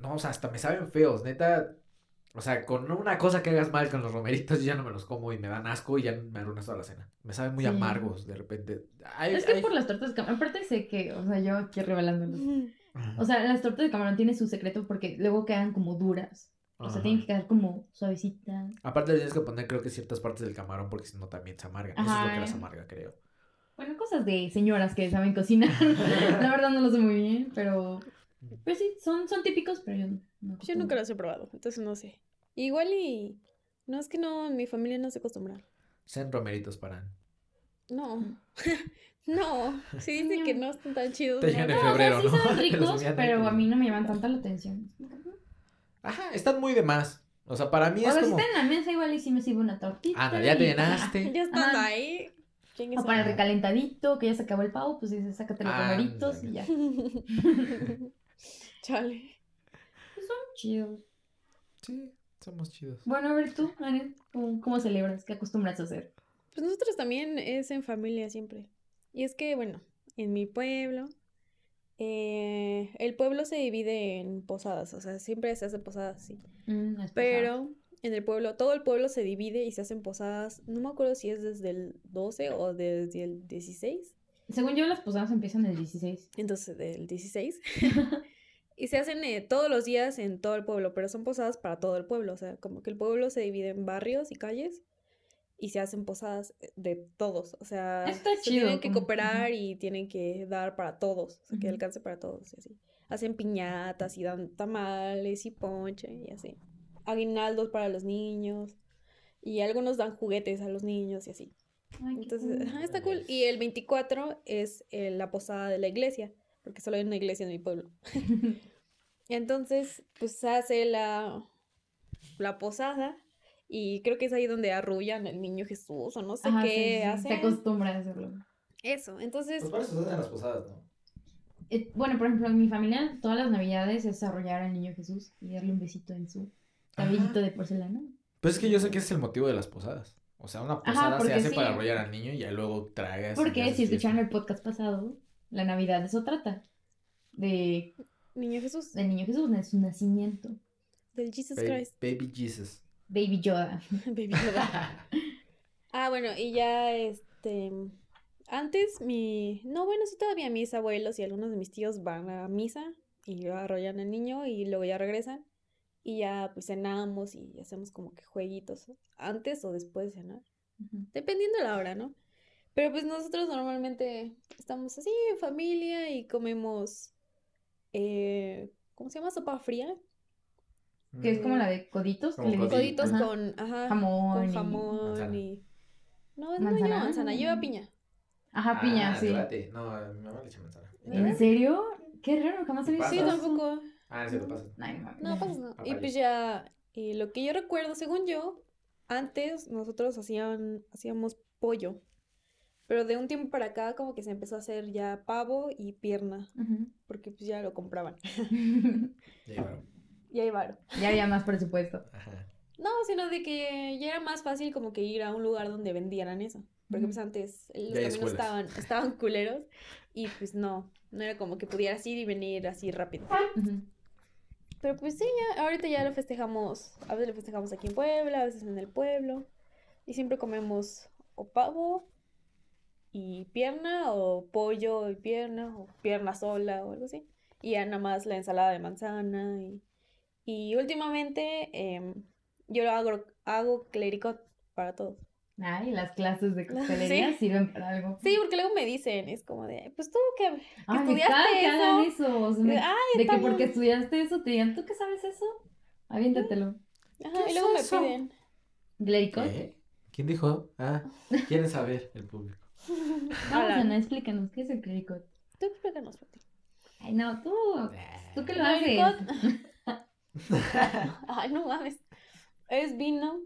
no, o sea, hasta me saben feos, neta. O sea, con una cosa que hagas mal con los romeritos, yo ya no me los como y me dan asco y ya me arruinas toda la cena. Me saben muy Sí. amargos de repente. Es que hay- por las tortas de camarón, aparte sé que, o sea, yo aquí revelándolos. Ajá. O sea, las tortas de camarón tienen su secreto porque luego quedan como duras. O sea, Ajá. tienen que quedar como suavecitas. Aparte le tienes que poner creo que ciertas partes del camarón porque si no también se amargan. Eso es lo que las amarga, creo. Bueno, cosas de señoras que saben cocinar. La verdad no lo sé muy bien, pero... Pero sí, son, son típicos, pero yo no. Yo nunca los he probado, entonces no sé. Igual y... No, es que no, mi familia no se acostumbra. Sean romeritos para. No. no. Sí dicen que no están tan chidos. Te llegan en No, o sea, febrero, sí ¿no? son Que los ricos, pero a mí no me llaman tanta la atención. Ajá, están muy de más. O sea, para mí O es sea, si está en la mesa igual y sí me sirve una tortita. Anda, ya te llenaste. Ya están ahí. O para el recalentadito, que ya se acabó el pavo, pues dices, sácate los romeritos y ya. Chale. Son chidos. Sí, somos chidos. Bueno, a ver tú, Anet, ¿cómo, cómo celebras? ¿Qué acostumbras a hacer? Pues nosotros también es en familia siempre. Y es que, bueno, en mi pueblo, eh, el pueblo se divide en posadas, o sea, siempre se hace posadas, sí. Mm. Pero en el pueblo, todo el pueblo se divide y se hacen posadas, no me acuerdo si es desde el 12 o desde el 16, Según yo, las posadas empiezan el 16. entonces del 16. y se hacen eh, todos los días en todo el pueblo, pero son posadas para todo el pueblo, o sea, como que el pueblo se divide en barrios y calles y se hacen posadas eh, de todos, o sea, se tienen que cooperar y tienen que dar para todos, o sea, que alcance para todos y así. Hacen piñatas y dan tamales y ponche y así. Aguinaldos para los niños y algunos dan juguetes a los niños y así. Ay, Entonces, cool. ajá, está cool. Y el 24 es eh, la posada de la iglesia, porque solo hay una iglesia en mi pueblo. Entonces, pues hace la, la posada y creo que es ahí donde arrullan al niño Jesús o no sé Ajá, sí, qué sí, Se acostumbra a hacerlo. Eso, entonces, Pues para eso se hacen las posadas, ¿no? Eh, bueno, por ejemplo, en mi familia, todas las navidades es arrollar al niño Jesús y darle un besito en su cabellito de porcelana. Pues es que yo sé que ese es el motivo de las posadas. O sea, una posada se hace sí. para arrollar al niño y ya luego tragas. Porque si escucharon el podcast pasado, la Navidad de eso trata. De niño Jesús, del niño Jesús, de su nacimiento. del Jesus Ba- Christ. Baby Jesus. Baby Yoda. Baby Yoda. Ah, bueno, y ya este. Antes mi. No, bueno, sí, todavía mis abuelos y algunos de mis tíos van a misa y arrollan al niño y luego ya regresan. Y ya pues cenamos y hacemos como que jueguitos antes o después de cenar. Dependiendo de la hora, ¿no? Pero pues nosotros normalmente estamos así en familia y comemos. Eh, ¿Cómo se llama? Sopa fría. Que es como la de coditos. Que. Coditos Ajá. con. Ajá. jamón. Con y- jamón Manzana. y. No, no Manzana. lleva manzana, lleva piña. Ajá, piña, Ah, sí. debate. No, mi mamá le echa manzana. ¿En serio? Qué raro, jamás he visto Sí, tampoco. Ah, sí, lo pasas. No. No, pues no. Y pues ya, y lo que yo recuerdo, según yo, antes nosotros hacían, hacíamos pollo. Pero de un tiempo para acá como que se empezó a hacer ya pavo y pierna, porque pues ya lo compraban. Ya llevaron. Y ahí varo. ya había más presupuesto. Ajá. No, sino de que ya era más fácil como que ir a un lugar donde vendieran eso. Porque pues antes los Ya caminos estaban, estaban culeros y pues no, no era como que pudieras ir y venir así rápido. Pero pues sí, ya, ahorita ya lo festejamos, a veces lo festejamos aquí en Puebla, a veces en el pueblo. Y siempre comemos o pavo y pierna, o pollo y pierna, o pierna sola, o algo así. Y ya nada más la ensalada de manzana. Y, y últimamente em, yo hago, hago clericot para todos. Ay, las clases de coctelería Sí. sirven para algo. Sí, porque luego me dicen, es como de, pues tú que... Ay, me estudiaste que hagan eso. eso. o sea, me- Ay, de que porque bien". estudiaste eso te digan, ¿tú qué sabes eso? Aviéntatelo. Ajá, ¿Qué y es luego eso? me piden. Gleicot. ¿Qué? ¿Quién dijo? Ah, quieren saber el público. Vamos. Ana, explícanos, ¿qué es el clericot? Tú explícanos, Pati. Ay, no, tú. ¿Tú qué lo Clericot. haces? Ay, no mames. Es vino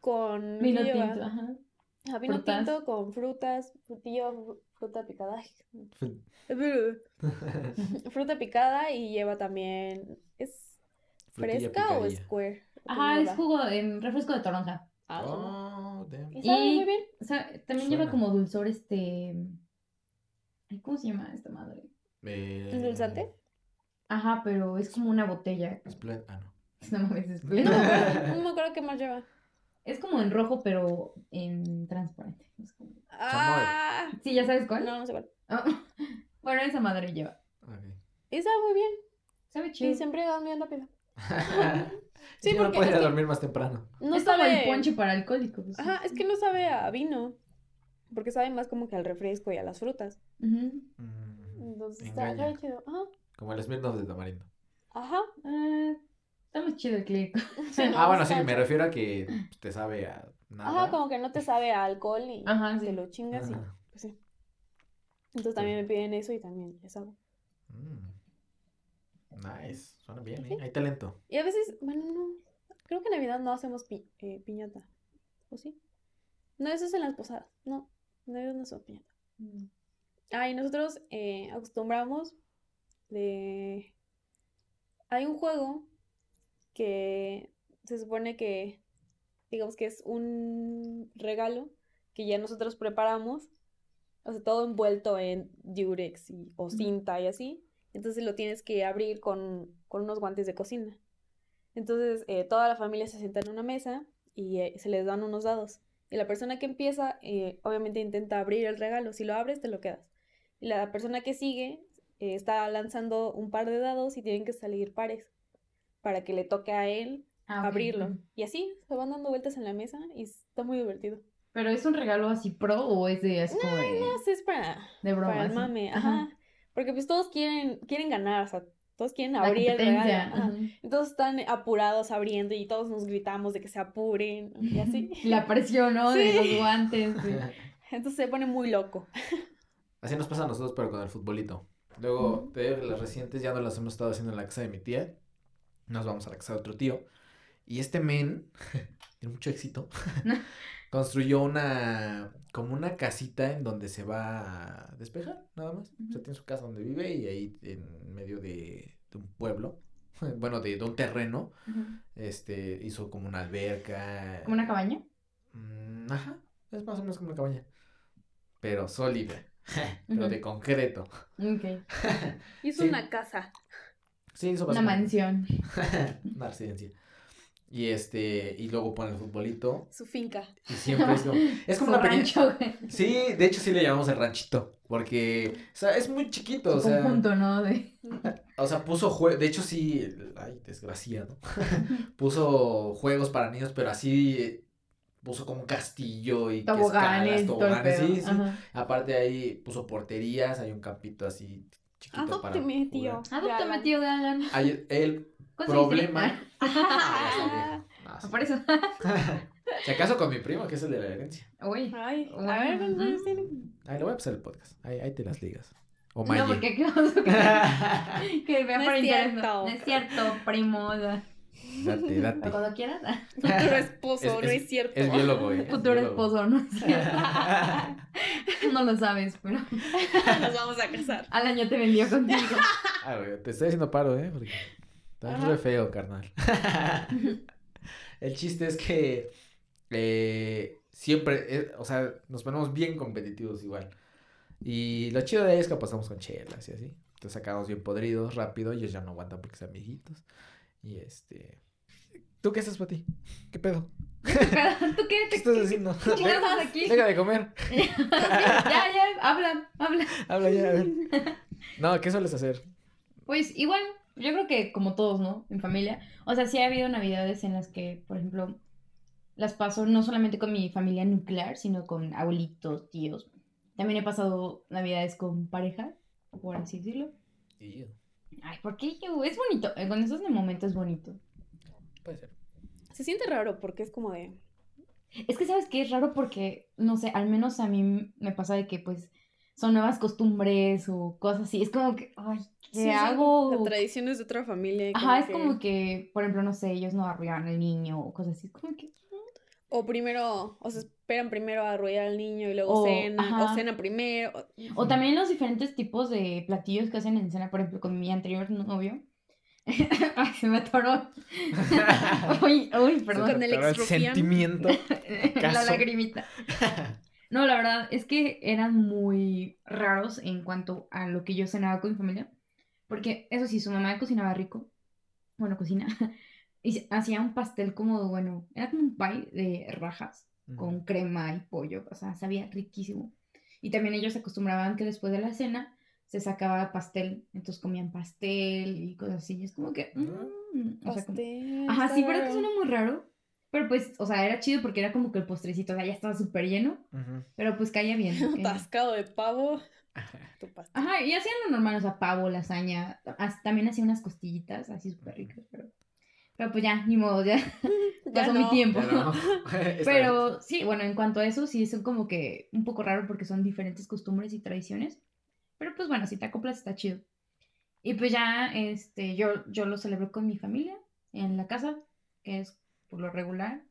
con. ¿qué Vino lleva? tinto, ajá. Ajá, vino frutas. tinto con frutas, frutillo, fru- fruta picada. Fruta picada y lleva también. ¿Es fresca o square? ¿O cómo Ajá, es jugo, en refresco de toronja. Ah, Oh, damn. ¿Y sabe Y- muy bien? O sea, también Suena. lleva como dulzor este. ¿Cómo se llama esta madre? Eh, ¿Endulzante? Ajá, pero es como una botella. Splend- Ah, no. No mames, es No, acuerdo, no me acuerdo qué más lleva. Es como en rojo, pero en transparente. Es como- Ah, Sí, ¿ya sabes cuál? no, no sé cuál. Bueno, esa madre lleva. Ok. Y sabe muy bien. Sabe chido. Y se embriagan bien rápido. Sí, Sí, no porque puede que- dormir más temprano. No es como sabe. el ponche para alcohólicos. Ajá, es que no sabe a vino. Porque sabe más como que al refresco y a las frutas. Mm, Entonces está, engaña. está chido. Ajá. Como el Smirnoff de tamarindo. Ajá. Ah, está más chido el clínico. Sí, no, ah, bueno, sí, me refiero a que te sabe a nada. Ajá, como que no te sabe a alcohol y Ajá, te lo chingas y Ajá. pues sí. Entonces también me piden eso y también les hago. Mm. Nice, suena bien, ¿eh? Hay talento. Y a veces, bueno, no. Creo que en Navidad no hacemos pi- eh, piñata. ¿O sí? No, eso es en las posadas. No, en Navidad no hacemos piñata. Ah, y nosotros eh, acostumbramos de... Hay un juego que se supone que, digamos que es un regalo que ya nosotros preparamos, o sea, todo envuelto en Durex y, o cinta y así. Entonces lo tienes que abrir con, con unos guantes de cocina. Entonces, eh, toda la familia se sienta en una mesa y eh, se les dan unos dados. Y la persona que empieza, eh, obviamente intenta abrir el regalo. Si lo abres, te lo quedas. Y la persona que sigue está lanzando un par de dados y tienen que salir pares para que le toque a él Ah, abrirlo. Y así se van dando vueltas en la mesa y está muy divertido. Pero es un regalo así pro o es de así como de, No sé, es para, de broma. para el mame. Ajá. Ajá. Porque pues todos quieren, quieren ganar, o sea, todos quieren La abrir el regalo. Entonces están apurados abriendo y todos nos gritamos de que se apuren y así. La presión, ¿no? De los guantes. sí. Entonces se pone muy loco. Así nos pasa a nosotros, pero con el futbolito. Luego, Ujú. te digo que las recientes ya no las hemos estado haciendo en la casa de mi tía. Nos vamos a la casa de otro tío. Y este men, tiene mucho éxito, construyó una, como una casita en donde se va a despejar, nada más. O sea, tiene su casa donde vive y ahí en medio de, de un pueblo, bueno, de, de un terreno, este, hizo como una alberca. ¿Como una cabaña? Mm, ajá, es más o menos como una cabaña. Pero sólida, pero de concreto. Ok. Sí. una casa. Sí, hizo Una mansión. una residencia. Y este, y luego pone el futbolito. Su finca. Y siempre es como. Es como Su una pequeña. rancho, güey. Sí, de hecho sí le llamamos el ranchito. Porque, o sea, es muy chiquito. O Su sea, conjunto, ¿no? De... o sea, puso juegos. De hecho, sí. Ay, desgraciado. puso juegos para niños, pero así. eh, Puso como un castillo y Toboganes, toboganes, sí, sí. Aparte ahí puso porterías, hay un campito así chiquito para Adópteme, tío. jugar. Adóptame, tío de Alan. Hay ¿Cuántos problema. Ah, Ah. No, sí. Por eso. Si acaso con mi primo, que es el de la herencia. Uy. Ay, a ver, ¿cuántos años tiene? Ahí lo voy a pasar el podcast. Ahí, ahí te las ligas. O No, porque aquí vamos a que vea No por es internet. cierto. No es cierto, primo. Date, o date. cuando quieras. Futuro esposo, Es- no es- es cierto. Es biólogo, eh. Futuro biólogo. esposo, ¿no? es cierto. No lo sabes, pero Nos vamos a casar. Alan ya te vendió contigo. Ah, te estoy haciendo paro, eh. Porque estás re feo, carnal. el chiste es que eh, siempre, eh, o sea, nos ponemos bien competitivos igual. Y lo chido de ahí es que pasamos con chelas y así. Entonces sacamos bien podridos rápido. Ellos ya no aguantan porque son viejitos. Y este. ¿Tú qué haces para ti? ¿Qué pedo? Pero, ¿Tú qué? ¿Qué estás haciendo? ¿Qué haces aquí? Deja de comer. ya, ya, habla, habla. Habla ya, a ver. No, ¿qué sueles hacer? Pues igual, yo creo que como todos, ¿no? En familia. O sea, sí ha habido navidades en las que, por ejemplo, las paso no solamente con mi familia nuclear, sino con abuelitos, tíos. También he pasado navidades con pareja, por así decirlo. Ay, ¿por qué yo? Es bonito. eh, Con esos momentos es bonito. Puede ser. Se siente raro porque es como de. Es que, ¿sabes qué? Es raro porque, no sé, al menos a mí me pasa de que, pues, son nuevas costumbres o cosas así. Es como que, ay, ¿qué Sí, son hago? Las tradiciones de otra familia. Ajá, es como que, por ejemplo, no sé, ellos no arrullan al niño o cosas así. Es como que, O primero, o se esperan primero a arrullar al niño y luego O- cena, ajá. o cena primero. o- también los diferentes tipos de platillos que hacen en cena, por ejemplo, con mi anterior novio. Ay, se me atoró. uy, uy, perdón. Con el exrufián. sentimiento. la lagrimita. No, la verdad es que eran muy raros en cuanto a lo que yo cenaba con mi familia. Porque, eso sí, su mamá cocinaba rico. Bueno, cocina. Y hacía un pastel como, bueno, era como un pie de rajas con crema y pollo. O sea, sabía riquísimo. Y también ellos acostumbraban que después de la cena se sacaba pastel. Entonces comían pastel y cosas así. Y es como que. mm, o sea, como- Pastel, Ajá, sí, pero que suena muy raro. Pero pues, o sea, era chido porque era como que el postrecito, o sea, ya estaba súper lleno. Ujú. Pero pues caía bien. que- Atascado de pavo. Tu. Ajá, y hacían lo normal, o sea, pavo, lasaña. as- También hacía unas costillitas así súper ricas, pero. Pero pues ya, ni modo, ya Ya pasó mi no. tiempo. No. Pero sí, bueno, en cuanto a eso, sí son como que un poco raro porque son diferentes costumbres y tradiciones. Pero pues bueno, si te acoplas está chido. Y pues ya, este, yo, yo lo celebro con mi familia en la casa, que es por lo regular.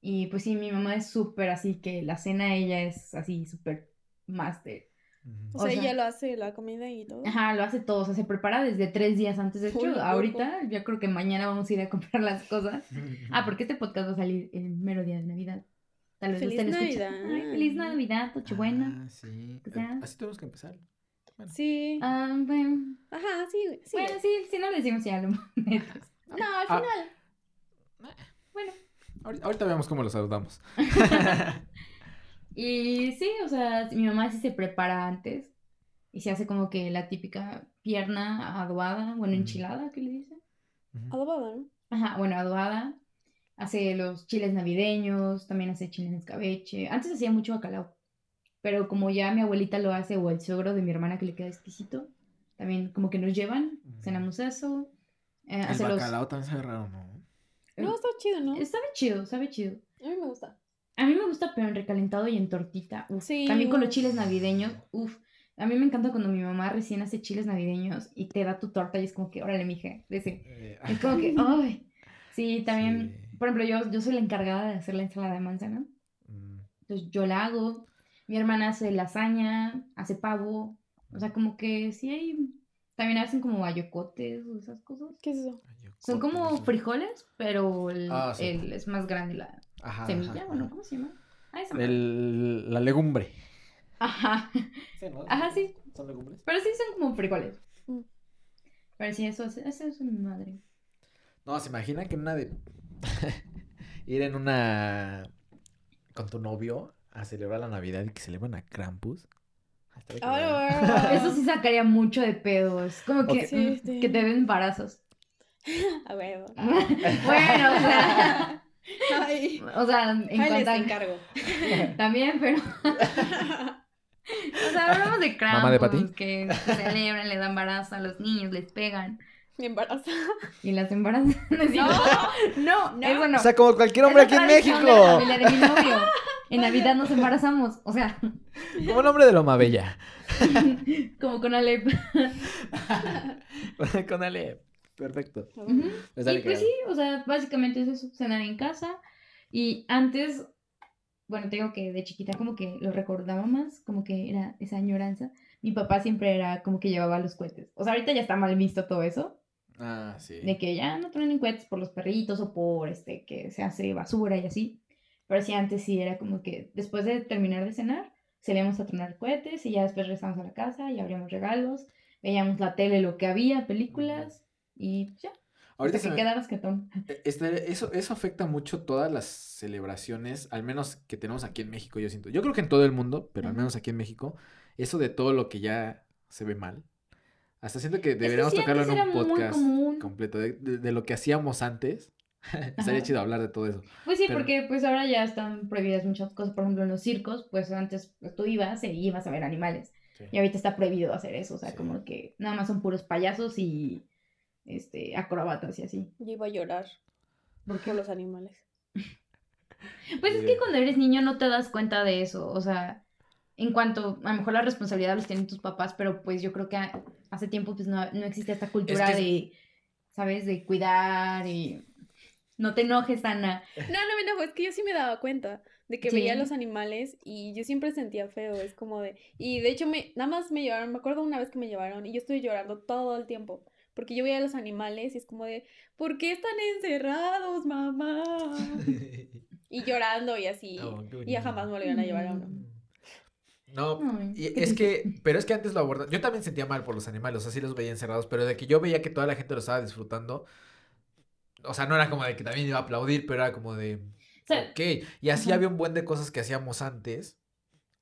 Y pues sí, mi mamá es súper así, que la cena ella es así súper máster. Ujú. O O sea, sea- ella lo hace la comida y todo. Ajá, lo hace todo, o sea, se prepara desde tres días antes. De hecho, loco. ahorita, yo creo que mañana vamos a ir a comprar las cosas. Ah, porque este podcast va a salir el mero día de Navidad. Tal vez lo Feliz. Navidad. Ay, feliz Navidad, Nochebuena. Ah, sí. O sea- Así tenemos que empezar. Bueno. Sí. Ah, bueno. Ajá, sí, sí. Bueno, sí, si no le decimos ya lo metes. No, al Ah. Bueno. Ahorita, ahorita vemos cómo lo saludamos. Y sí, o sea, mi mamá sí se prepara antes y se hace como que la típica pierna adobada, bueno, enchilada, ¿qué le dicen? Adobada, ¿no? Ajá, bueno, adobada. Hace los chiles navideños, también hace chile en escabeche. Antes hacía mucho bacalao, pero como ya mi abuelita lo hace o el suegro de mi hermana que le queda exquisito, también como que nos llevan, cenamos eso. eh, El hace los- bacalao también sabe raro, ¿no? No, está chido, ¿no? Sabe chido, sabe chido. A mí me gusta. A mí me gusta, pero en recalentado y en tortita. uf. Sí. También con los chiles navideños. Uf. A mí me encanta cuando mi mamá recién hace chiles navideños y te da tu torta y es como que, órale, mija, ese. Eh, Es como que, ay. Sí, también, Sí. por ejemplo, yo, yo soy la encargada de hacer la ensalada de manzana. mm, Entonces yo la hago. Mi hermana hace lasaña, hace pavo. O sea, como que sí hay. También hacen como ayocotes o esas cosas. ¿Qué es eso? Son como frijoles, pero el, Ah, sí. el- es más grande la Ajá, semilla. ajá. ¿cómo se llama? Ah, esa madre. El, la legumbre. Ajá. Ajá, sí. ¿Son legumbres? Pero sí son como frijoles. Mm. Pero sí, eso, eso es mi madre. No, se imagina que en una de. ir en una. con tu novio a celebrar la Navidad y que celebran a Krampus. Ah, no, Eso sí sacaría mucho de pedo. Es como que. Sí, mm, sí. que te den embarazos. A huevo. bueno, o sea, Ay. o sea, en les cuanto a- encargo. También, pero. O sea, hablamos de Krampus. ¿Mamá de Pati? Que se celebran, le dan embarazo a los niños, les pegan. Me embaraza. Y las embarazan. No, no, No. eso no. O sea, como cualquier hombre aquí en tradición de la México. familia de mi novio. En Navidad nos embarazamos. O sea, Como el hombre de Loma Bella. como con Alep. con Ale. Perfecto. Ujú. Me Y pues sí, o sea, básicamente es eso, cenar en casa. Y antes, bueno, te digo que de chiquita como que lo recordaba más, como que era esa añoranza. Mi papá siempre era como que llevaba los cohetes. O sea, ahorita ya está mal visto todo eso, Ah, sí. de que ya no truenen cohetes por los perritos o por este que se hace basura y así. Pero sí, antes sí era como que después de terminar de cenar, salíamos a tronar cohetes y ya después regresamos a la casa y abríamos regalos, veíamos la tele, lo que había, películas y ya. Ahorita se que me- quedaras quietón. Este, eso, eso afecta mucho todas las celebraciones, al menos que tenemos aquí en México, yo siento. Yo creo que en todo el mundo, pero al menos aquí en México, eso de todo lo que ya se ve mal. Hasta siento que deberíamos sí, tocarlo en un podcast completo, de, de- de lo que hacíamos antes. Estaría chido hablar de todo eso. Pues sí, Pero- porque pues ahora ya están prohibidas muchas cosas. Por ejemplo, en los circos, pues antes pues, tú ibas e ibas a ver animales. Y ahorita está prohibido hacer eso. O sea, Sí. como que nada más son puros payasos y este acrobatas y así. Yo iba a llorar por los animales. Pues es que cuando eres niño no te das cuenta de eso. O sea, en cuanto, a lo mejor la responsabilidad los tienen tus papás, pero pues yo creo que a- hace tiempo pues no, no existe esta cultura que de, ¿sabes? De cuidar y... No te enojes, Ana. No, no me enojo, es que yo sí me daba cuenta de que Sí. veía los animales y yo siempre sentía feo, es como de... Y de hecho, me, nada más me llevaron, me acuerdo una vez que me llevaron y yo estuve llorando todo el tiempo, porque yo veía los animales y es como de, ¿por qué están encerrados, mamá? Y llorando y así. Oh, qué y ya jamás me volvieron a llevar a uno. No, Ay, y es que, pero es que antes lo abordan. Yo también sentía mal por los animales, o sea, sí los veía encerrados, pero de que yo veía que toda la gente lo estaba disfrutando, o sea, no era como de que también iba a aplaudir, pero era como de, O sea, ok, y así ajá. había un buen de cosas que hacíamos antes,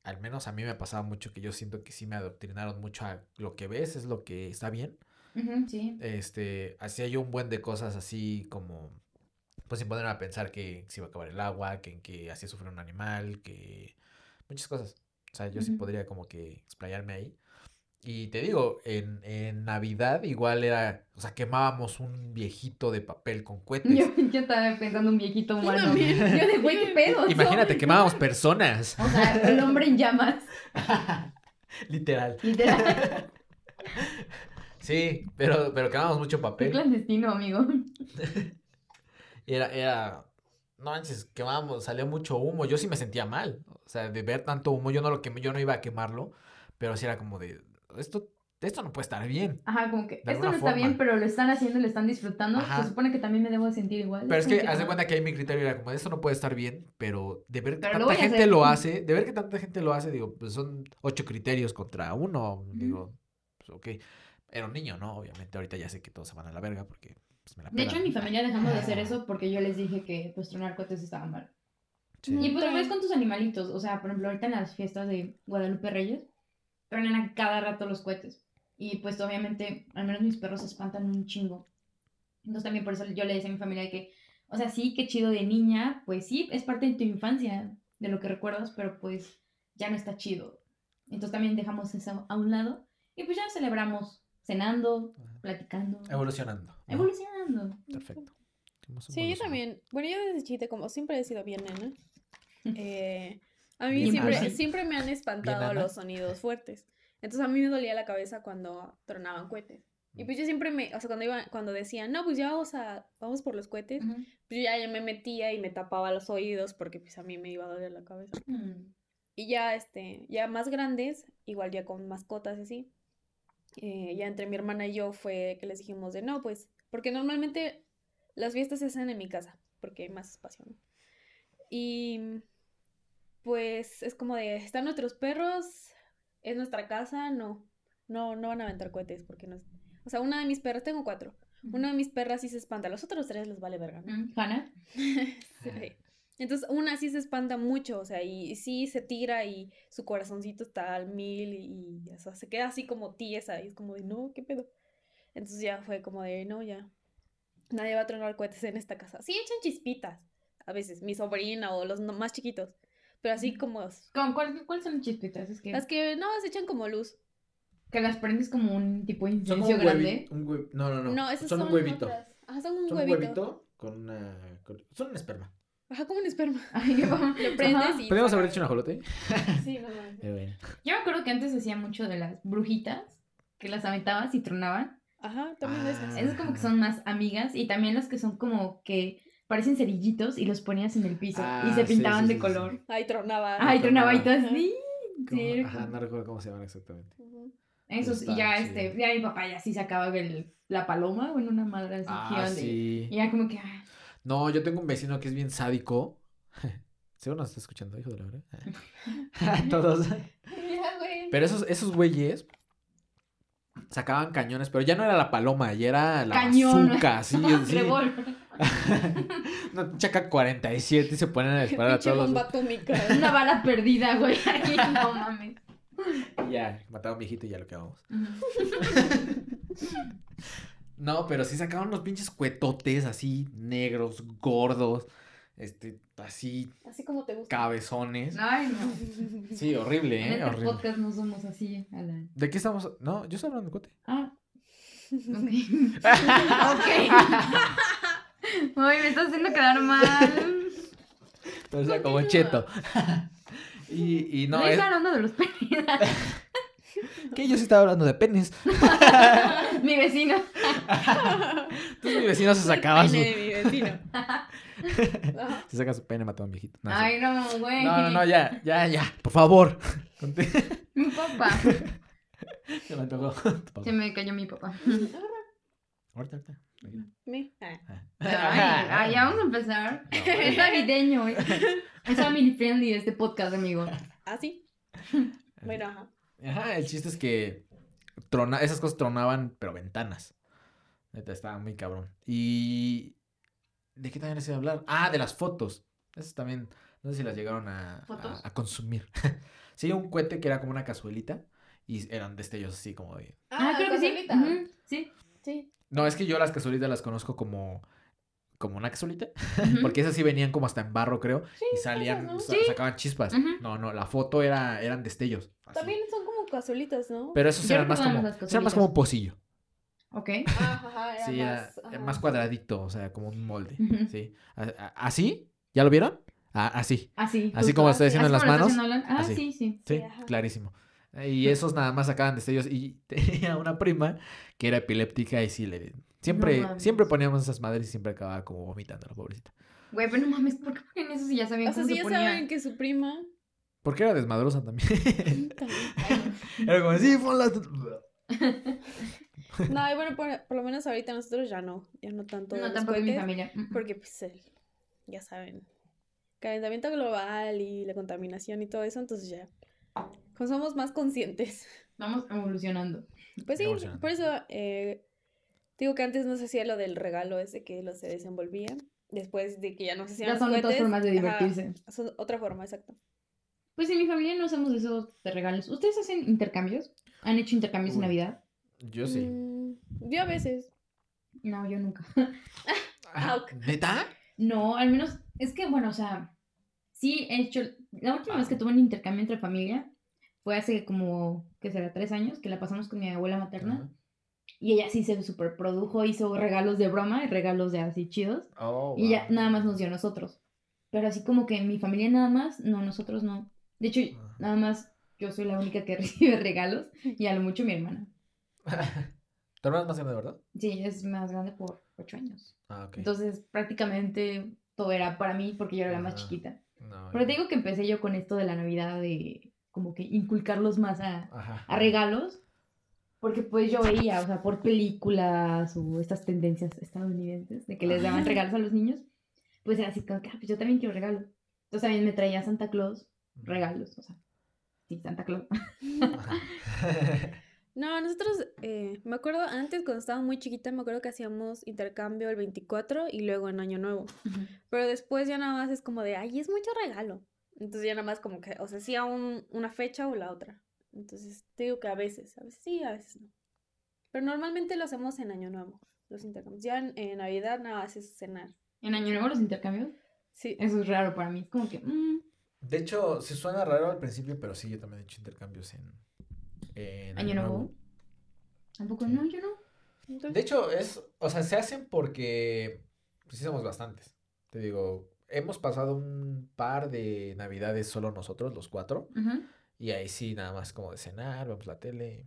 al menos a mí me pasaba mucho que yo siento que sí me adoctrinaron mucho a lo que ves, es lo que está bien, ujú, sí. este, hacía yo un buen de cosas así como, pues sin poner a pensar que se iba a acabar el agua, que en que hacía sufrir un animal, que muchas cosas. O sea, yo sí Ujú. podría como que explayarme ahí. Y te digo, en, en Navidad igual era, o sea, quemábamos un viejito de papel con cohetes. Yo, yo estaba pensando un viejito humano. Yo de güey, qué pedo. Imagínate, quemábamos personas. O sea, el hombre en llamas. Literal. Literal. Sí, pero, pero quemábamos mucho papel. clandestino, amigo. Y era, era, no manches, quemábamos, salía mucho humo. Yo sí me sentía mal. O sea, de ver tanto humo, yo no lo quemé, yo no iba a quemarlo. Pero sí era como de, esto, esto no puede estar bien. Ajá, como que esto no está bien, pero lo están haciendo, lo están disfrutando. Ajá. Se supone que también me debo de sentir igual. Pero es como que, haz de cuenta que ahí mi criterio era como, esto no puede estar bien, pero de ver que Pero tanta gente hacer. lo hace, de ver que tanta gente lo hace, digo, pues son ocho criterios contra uno, digo, pues ok. Era un niño, ¿no? Obviamente, ahorita ya sé que todos se van a la verga porque pues me la De hecho, en mi familia dejamos de hacer eso porque yo les dije que pues tronar cohetes estaba mal. Sí. Y pues lo ves con tus animalitos. O sea, por ejemplo, ahorita en las fiestas de Guadalupe Reyes, tronan a cada rato los cohetes. Y pues obviamente, al menos mis perros se espantan un chingo. Entonces también por eso yo le decía a mi familia de que, o sea, sí, qué chido de niña, pues sí, es parte de tu infancia, de lo que recuerdas, pero pues ya no está chido. Entonces también dejamos eso a un lado y pues ya celebramos cenando, platicando, Evolucionando. ¿no? evolucionando. Perfecto. Sí, yo también. Bueno, yo desde chiquita, como siempre he sido bien nena. eh, a mí siempre, siempre me han espantado los sonidos fuertes. Entonces a mí me dolía la cabeza cuando tronaban cohetes. Y pues yo siempre me, o sea, cuando iba, cuando decían, no, pues ya vamos a, vamos por los cohetes, pues yo ya, ya me metía y me tapaba los oídos porque pues a mí me iba a doler la cabeza. Mm. Y ya, este, ya más grandes, igual ya con mascotas y así, eh, ya entre mi hermana y yo fue que les dijimos de no, pues, porque normalmente las fiestas se hacen en mi casa, porque hay más espacio, ¿no? Y pues es como de, están nuestros perros, es nuestra casa, no, no, no van a aventar cohetes, porque no es... O sea, una de mis perras, tengo cuatro, una de mis perras sí se espanta, los otros tres les vale verga, ¿no? Mm, Hannah. Sí. Entonces, una sí se espanta mucho, o sea, y, y sí se tira y su corazoncito está al mil y, y, o sea, se queda así como tiesa y es como de, no, ¿qué pedo? Entonces ya fue como de, no, ya, nadie va a tronar cohetes en esta casa. Sí echan chispitas, a veces, mi sobrina o los más chiquitos, pero así como, ¿Con cuál- ¿Cuáles son las chispitas? Es que, las que no, se echan como luz. que las prendes como un tipo de Son incienso un grande. Un hue- No, no, no. No, esas son, son, un huevito. otras. Ajá, son un Son huevito. un huevito con una. con- Son un esperma. Ajá, como un esperma. Ay, qué bueno. Lo prendes Ajá. y... ¿Podríamos saca- haber hecho un ajolote? Sí, no. Eh, bueno. Yo me acuerdo que antes hacía mucho de las brujitas, que las aventabas y tronaban. Ajá, también Ah. esas. Esas como que son más amigas y también las que son como que parecen cerillitos y los ponías en el piso Ah, y se sí, pintaban sí, de sí, color. sí. Ay, tronaba. Ay, tronaba y todo Ajá. así. Sí, Ajá, no recuerdo cómo se llaman exactamente. Esos, y ya chido. este, ya mi papá ya sí sacaba el, la paloma o en una madre así Ah, gigante. Y ya como que, ah, No, yo tengo un vecino que es bien sádico. Seguro nos está escuchando, hijo de la verdad. Todos. Ya, güey. Pero esos, esos güeyes sacaban cañones, pero ya no era la paloma, ya era la Cañón. bazooka, sí. Una chaca 47 y se ponen a disparar a todos bomba los... atómica. Una bala perdida, güey. Ay, no mames. Ya, mataron a un viejito y ya lo quedamos. No, pero sí sacaban unos pinches cuetotes así, negros, gordos, este, así, Así como te gusta. cabezones. Ay, no. Sí, horrible, En ¿eh? este Horrible. podcast no somos así, Alan. ¿De qué estamos? No, yo estoy hablando de cote. Ah. Ok. ok. Ay, me estás haciendo quedar mal. O sea, como cheto. y, y no, No, es está hablando de los. que yo sí estaba hablando de penes. Mi vecino. Entonces mi vecino se sacaba su... Pene de mi vecino. Se saca su pene, mató a un viejito. No, sí. Ay, no, güey. no, no, no, ya, ya, ya, por favor. Conté. Mi papá. Se me papá. Se me cayó mi papá. Ahorita, ahorita. Me- ah. Ay, ay, ya vamos a empezar. Es navideño. güey. Es family friendly este podcast, amigo. ¿Ah, sí? Bueno, ajá. Ajá, el chiste es que trona, esas cosas tronaban, pero ventanas. Neta, estaba muy cabrón. Y. ¿De qué también les iba a hablar? Ah, de las fotos. Esas también. No sé si las llegaron a, a, a consumir. sí, un cohete que era como una cazuelita. Y eran destellos así como de. Ah, creo que sí. Ujú, Sí. Sí. No, es que yo las cazuelitas las conozco como. Como una cazuelita. Porque esas sí venían como hasta en barro, creo. y salían. esas, ¿no? sa- Sí. sacaban chispas. No, no, la foto era, eran destellos. así. También son cazuelitas, ¿no? Pero esos eran más como. Eran más como pocillo. Ok. Ajá, era Sí, más, era ajá. más cuadradito, o sea, como un molde. Sí. ¿Así? ¿Ya lo vieron? Ah, así. Así. Así como estoy así. diciendo en las está manos. Ah, así. sí, sí. Sí, clarísimo. Y esos nada más sacaban destellos. Y tenía una prima que era epiléptica y sí le. Siempre, No siempre poníamos esas madres y siempre acababa como vomitando la pobrecita. Güey, pero no mames, ¿por qué ponen eso si ya sabían O sea, cómo se ya ponía? saben que su prima... Porque era desmadrosa también. También. Era como, sí, ponla. No, y bueno, por, por lo menos ahorita nosotros ya no. Ya no tanto de No, los tampoco en mi cohetes, familia. Porque, pues, el- ya saben, calentamiento global y la contaminación y todo eso, entonces ya pues somos más conscientes. Vamos evolucionando. Pues sí, Evolucionando. por eso, eh, Digo que antes no se hacía lo del regalo ese que lo se desenvolvía. Después de que ya no se hacían Ya los son otras formas de ajá, divertirse. son otra forma, exacto. Pues en mi familia no hacemos eso de regalos. ¿Ustedes hacen intercambios? ¿Han hecho intercambios en. Navidad? Yo sí. Mm, yo a veces. No, yo nunca. Ah, ok. ¿Neta? No, al menos, es que, bueno, o sea, sí he hecho, la última vez que tuve un intercambio entre familia fue hace como, ¿qué será? Tres años, que la pasamos con mi abuela materna. Y ella sí se super produjo, hizo regalos de broma y regalos de así chidos. Oh, Y ella wow. nada más nos dio a nosotros. Pero así como que mi familia nada más, no, nosotros no. De hecho, Ajá. nada más yo soy la única que recibe regalos y a lo mucho mi hermana. ¿Tu hermana es más grande, verdad? Sí, es más grande por ocho años. Ah, ok. Entonces prácticamente todo era para mí porque yo era la más Ajá. chiquita. No, Pero te digo que empecé yo con esto de la Navidad de como que inculcarlos más a, a regalos. Porque pues yo veía, o sea, por películas o estas tendencias estadounidenses de que les daban regalos a los niños, pues era así como que, ah, pues yo también quiero regalo. Entonces también me traía Santa Claus regalos, o sea, sí, Santa Claus. No, nosotros, eh, me acuerdo antes cuando estaba muy chiquita, me acuerdo que hacíamos intercambio el 24 y luego en Año Nuevo. Pero después ya nada más es como de, ay, es mucho regalo. Entonces ya nada más como que, o sea, sí a un- una fecha o la otra. Entonces te digo que a veces, a veces sí, a veces no. Pero normalmente lo hacemos en Año Nuevo, los intercambios. Ya en, en Navidad nada más es cenar. En Año Nuevo los intercambios, Sí. eso es raro para mí. Es como que, mm, De hecho, se suena raro al principio, pero sí, yo también he hecho intercambios en, en Año Nuevo. Tampoco, Sí. no, yo no. Entonces, De hecho, es, o sea, se hacen porque pues, sí somos bastantes. Te digo, hemos pasado un par de navidades solo nosotros, los cuatro, y ahí sí, nada más como de cenar, vemos la tele.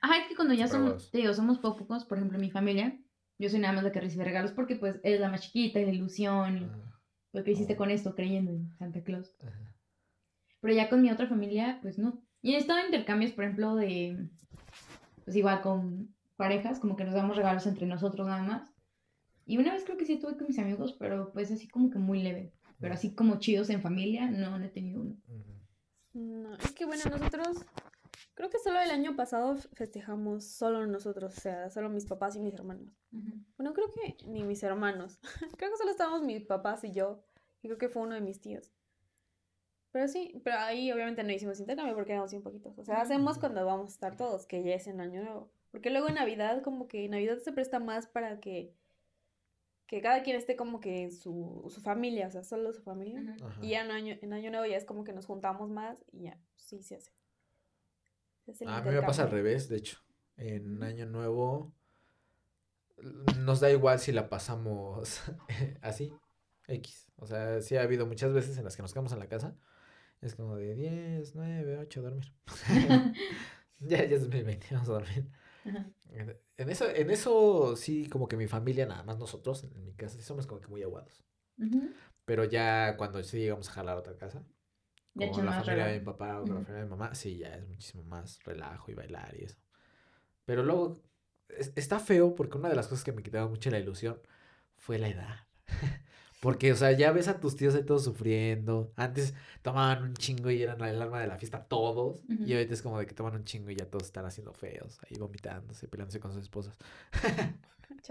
Ajá, es que cuando ya somos, te digo, somos pocos, por ejemplo, mi familia, yo soy nada más la que recibe regalos porque pues eres la más chiquita y la ilusión y lo que hiciste Oh. con esto creyendo en Santa Claus. ajá. Pero ya con mi otra familia, pues no. Y he estado en intercambios, por ejemplo, de, pues igual con parejas, como que nos damos regalos entre nosotros nada más. Y una vez creo que sí tuve con mis amigos, pero pues así como que muy leve. Pero así como chidos en familia, no, no he tenido uno. No, es que bueno, nosotros, creo que solo el año pasado festejamos solo nosotros, o sea, solo mis papás y mis hermanos. Bueno, creo que ni mis hermanos. creo que solo estábamos mis papás y yo. Y creo que fue uno de mis tíos. Pero sí, pero ahí obviamente no hicimos intercambio porque éramos bien poquitos. O sea, hacemos cuando vamos a estar todos, que ya es en Año Nuevo. Porque luego en Navidad, como que Navidad se presta más para que, que cada quien esté como que en su, su familia, o sea, solo su familia. Y ya en año, en año Nuevo ya es como que nos juntamos más y ya, sí se hace. A mí me pasa al revés, de hecho. En Año Nuevo nos da igual si la pasamos así, X. O sea, sí ha habido muchas veces en las que nos quedamos en la casa. Es como de 10, 9, 8, dormir. ya, ya es 2020, vamos a dormir. Ajá. En- eso, en eso sí, como que mi familia, nada más nosotros, en mi casa, sí somos como que muy aguados. Ujú. Pero ya cuando sí llegamos a jalar a otra casa, con la familia de mi relajo. papá o con la familia de mi mamá, sí, ya es muchísimo más relajo y bailar y eso. Pero luego, es- está feo porque una de las cosas que me quitaba mucho la ilusión fue la edad. Porque, o sea, ya ves a tus tíos ahí todos sufriendo. Antes tomaban un chingo y eran el alma de la fiesta todos. Ujú. Y ahorita es como de que toman un chingo y ya todos están haciendo feos, ahí vomitándose, peleándose con sus esposas.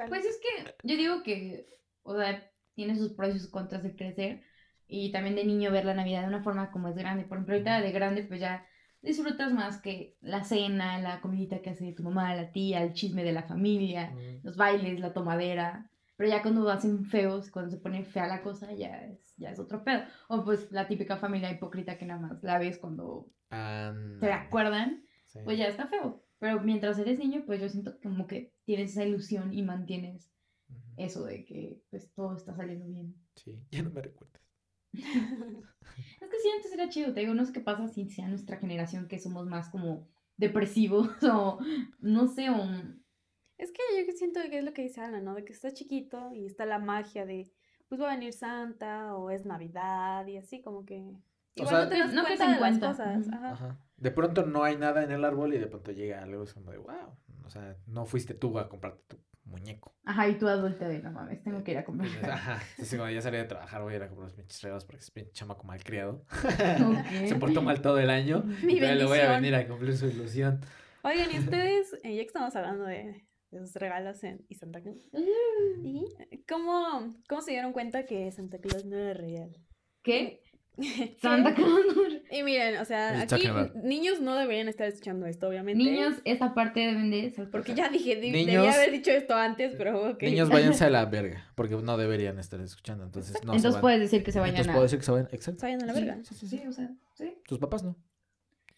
Pues es que yo digo que, o sea, tiene sus pros y sus contras de crecer y también de niño ver la Navidad de una forma como es grande. Por ejemplo, ahorita de grande pues ya disfrutas más que la cena, la comidita que hace tu mamá, la tía, el chisme de la familia, los bailes, la tomadera. Pero ya cuando hacen feos, cuando se pone fea la cosa, ya es, ya es otro pedo. O pues la típica familia hipócrita que nada más la ves cuando se Ándale, acuerdan, sí. pues ya está feo. Pero mientras eres niño, pues yo siento como que tienes esa ilusión y mantienes Ujú. eso de que pues todo está saliendo bien. Sí, ya no me recuerdes. Es que sí, antes era chido, te digo, no sé qué pasa si sea nuestra generación que somos más como depresivos o no sé, o... Es que yo que siento que es lo que dice Ana, ¿no? De que está chiquito y está la magia de, pues va a venir Santa o es Navidad y así como que... O Igual sea, no te das no cuenta de las cosas. ujú. Ajá. Ajá. De pronto no hay nada en el árbol y de pronto llega algo, es como de wow. O sea, no fuiste tú a comprarte tu muñeco. Ajá, y tú adulta de, no mames, tengo que ir a. Entonces, Ajá. Entonces, cuando ya salí de trabajar, voy a ir a comprar los pinches regalos porque es pinche chamaco mal criado. Se portó mal todo el año. Mi y le voy a venir a cumplir su ilusión. Oigan, y ustedes, eh, ya que estamos hablando de, esos regalos en, y Santa Claus. Mm. ¿Y cómo, cómo se dieron cuenta que Santa Claus no era real? ¿Qué? Santa Claus. Y miren, o sea, aquí niños no deberían estar escuchando esto, obviamente. Niños, esta parte deben de saltar. Porque ya dije, de- Niños- debía haber dicho esto antes, pero ok. Niños, váyanse a la verga, porque no deberían estar escuchando, entonces no se Entonces van. puedes decir que se vayan Entonces a... puedo decir que se vayan, exacto. Se vayan a la Sí, verga. Sí, sí, sí. Sí, o sea, sí. Tus papás no.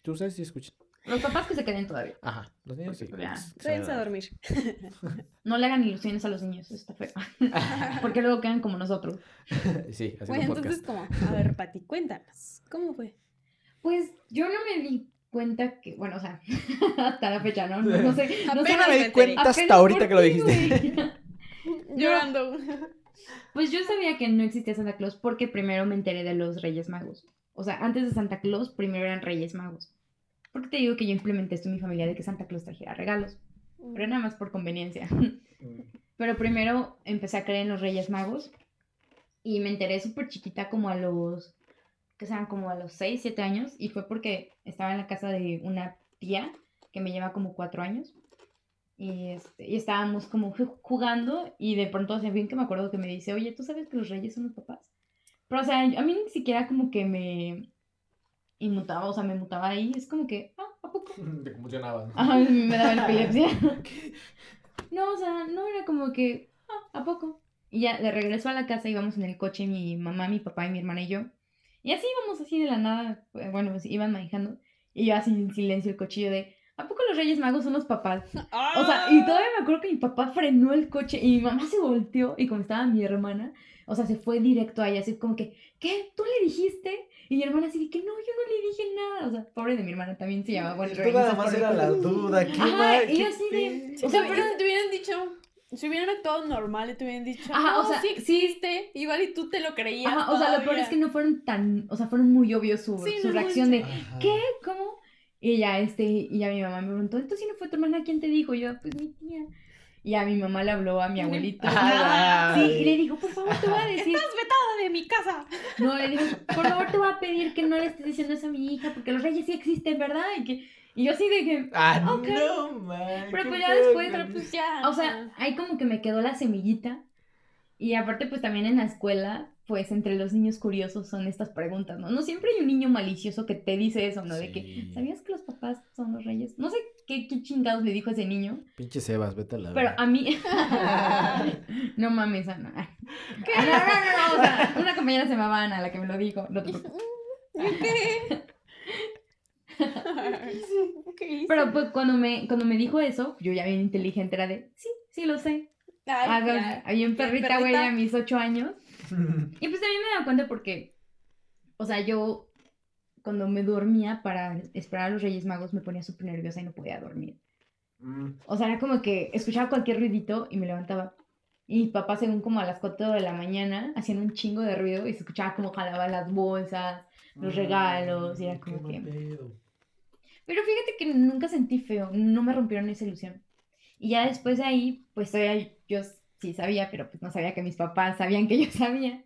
Tú ustedes sí escuchan. Los papás que se queden todavía. Ajá, los niños sí. Ya, pues, Váyanse a dormir. No le hagan ilusiones a los niños, está feo. Porque luego quedan como nosotros. Sí, haciendo Bueno, entonces podcast. como, a ver, Pati, cuéntanos, ¿cómo fue? Pues yo no me di cuenta que, bueno, o sea, hasta la fecha, ¿no? No, no sé. No sé Apenas me di cuenta. hasta apenas ahorita que lo dijiste. Llorando. Pues yo sabía que no existía Santa Claus porque primero me enteré de los Reyes Magos. O sea, antes de Santa Claus, primero eran Reyes Magos. Porque te digo que yo implementé esto en mi familia de que Santa Claus trajera regalos. Pero nada más por conveniencia. Pero primero empecé a creer en los Reyes Magos. Y me enteré súper chiquita, como a los. que sean como a los 6, 7 años. Y fue porque estaba en la casa de una tía que me lleva como 4 años. Y, este, y estábamos como ju- jugando. Y de pronto, sea, bien que me acuerdo que me dice, oye, ¿tú sabes que los Reyes son los papás? Pero, o sea, a mí ni siquiera como que me inmutaba, o sea, me mutaba ahí. Es como que, ah, ¿a poco? Te conmocionaba. ¿no? Ajá, me daba epilepsia. No, o sea, no era como que, ah, ¿a poco? Y ya de regreso a la casa íbamos en el coche, mi mamá, mi papá y mi hermana y yo. Y así íbamos así de la nada, eh, bueno, pues, iban manejando. Y yo así en silencio el cochillo de, ¿a poco los Reyes Magos son los papás? O sea, y todavía me acuerdo que mi papá frenó el coche y mi mamá se volteó y como estaba mi hermana, o sea, se fue directo a ella, así como que, ¿qué? ¿Tú le dijiste? Y mi hermana así de que no, yo no le dije nada. O sea, pobre de mi hermana también se llamaba bueno, Tú nada más era la duda. ¿Qué Ajá, mal, y así de- O sea, pero- si te hubieran dicho, si hubieran actuado normal y te hubieran dicho, Ajá, o sea, sí existe, igual y tú te lo creías. Ajá, o sea, lo peor es que no fueron tan, o sea, fueron muy obvios su, Sí, su no reacción de, Ajá. ¿qué? ¿Cómo? Y ya, este, y ya mi mamá me preguntó, entonces si no fue tu hermana, ¿quién te dijo? Y yo, pues mi tía. Y a mi mamá le habló a mi abuelito. Ay. Sí, y le dijo, por favor, te voy a decir. Estás vetada de mi casa. No, le dijo, por favor, te voy a pedir que no le estés diciendo eso a mi hija, porque los reyes sí existen, ¿verdad? Y, que, y yo así de que, Ah, no, man. Pero pues ya después, pero Pues ya. o sea, ahí como que me quedó la semillita. Y aparte, pues también en la escuela, pues entre los niños curiosos son estas preguntas, ¿no? No siempre hay un niño malicioso que te dice eso, ¿no? De que, Sí. ¿sabías que los papás son los reyes? No sé qué, qué chingados le dijo a ese niño, Pinche Sebas, vete a la pero a mí... no mames, Ana. ¿Qué? No, no, no, no, o sea, una compañera se llamaba Ana, la que me lo dijo. No te preocupes. ¿Qué? ¿Qué hice? Pero pues cuando me, cuando me dijo eso, yo ya bien inteligente era de, sí, sí lo sé. Ay, Ah, había un Bien perrita, güey, a mis ocho años. Y pues también me da cuenta porque, o sea, yo cuando me dormía para esperar a los Reyes Magos me ponía súper nerviosa y no podía dormir. Mm. O sea, era como que escuchaba cualquier ruidito y me levantaba. Y mi papá, según como a las 4 de la mañana, hacían un chingo de ruido y se escuchaba como jalaba las bolsas. Los regalos, y era Mm, como que-. Pero fíjate que nunca sentí feo, no me rompieron esa ilusión. Y ya después de ahí, pues todavía yo sí sabía, pero pues no sabía que mis papás sabían que yo sabía.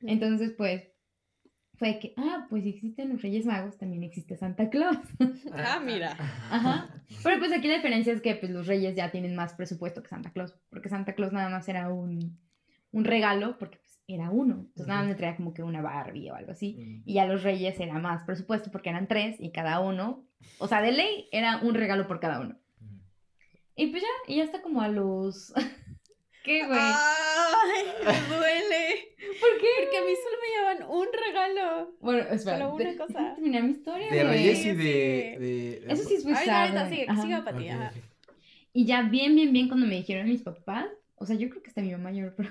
Entonces, pues, fue que, ah, pues si existen los Reyes Magos, también existe Santa Claus. Ah, mira. Ajá. Pero pues aquí la diferencia es que pues los Reyes ya tienen más presupuesto que Santa Claus, porque Santa Claus nada más era un, un regalo, porque pues era uno. Entonces nada más me traía como que una Barbie o algo así. Mm. Y a los Reyes era más presupuesto porque eran tres y cada uno, o sea, de ley era un regalo por cada uno. Y pues ya, y ya está como a los... ¿Qué, güey? Ay, me duele. ¿Por qué? Porque a mí solo me llevan un regalo. Bueno, espera. Solo una de- cosa. terminar mi historia, De güey. Reyes y de, sí. de- de- Eso sí es muy Ay, sad, ahorita sigue, siga para ti. Y ya bien, bien, bien cuando me dijeron mis papás, o sea, yo creo que hasta mi mamá mayor, pero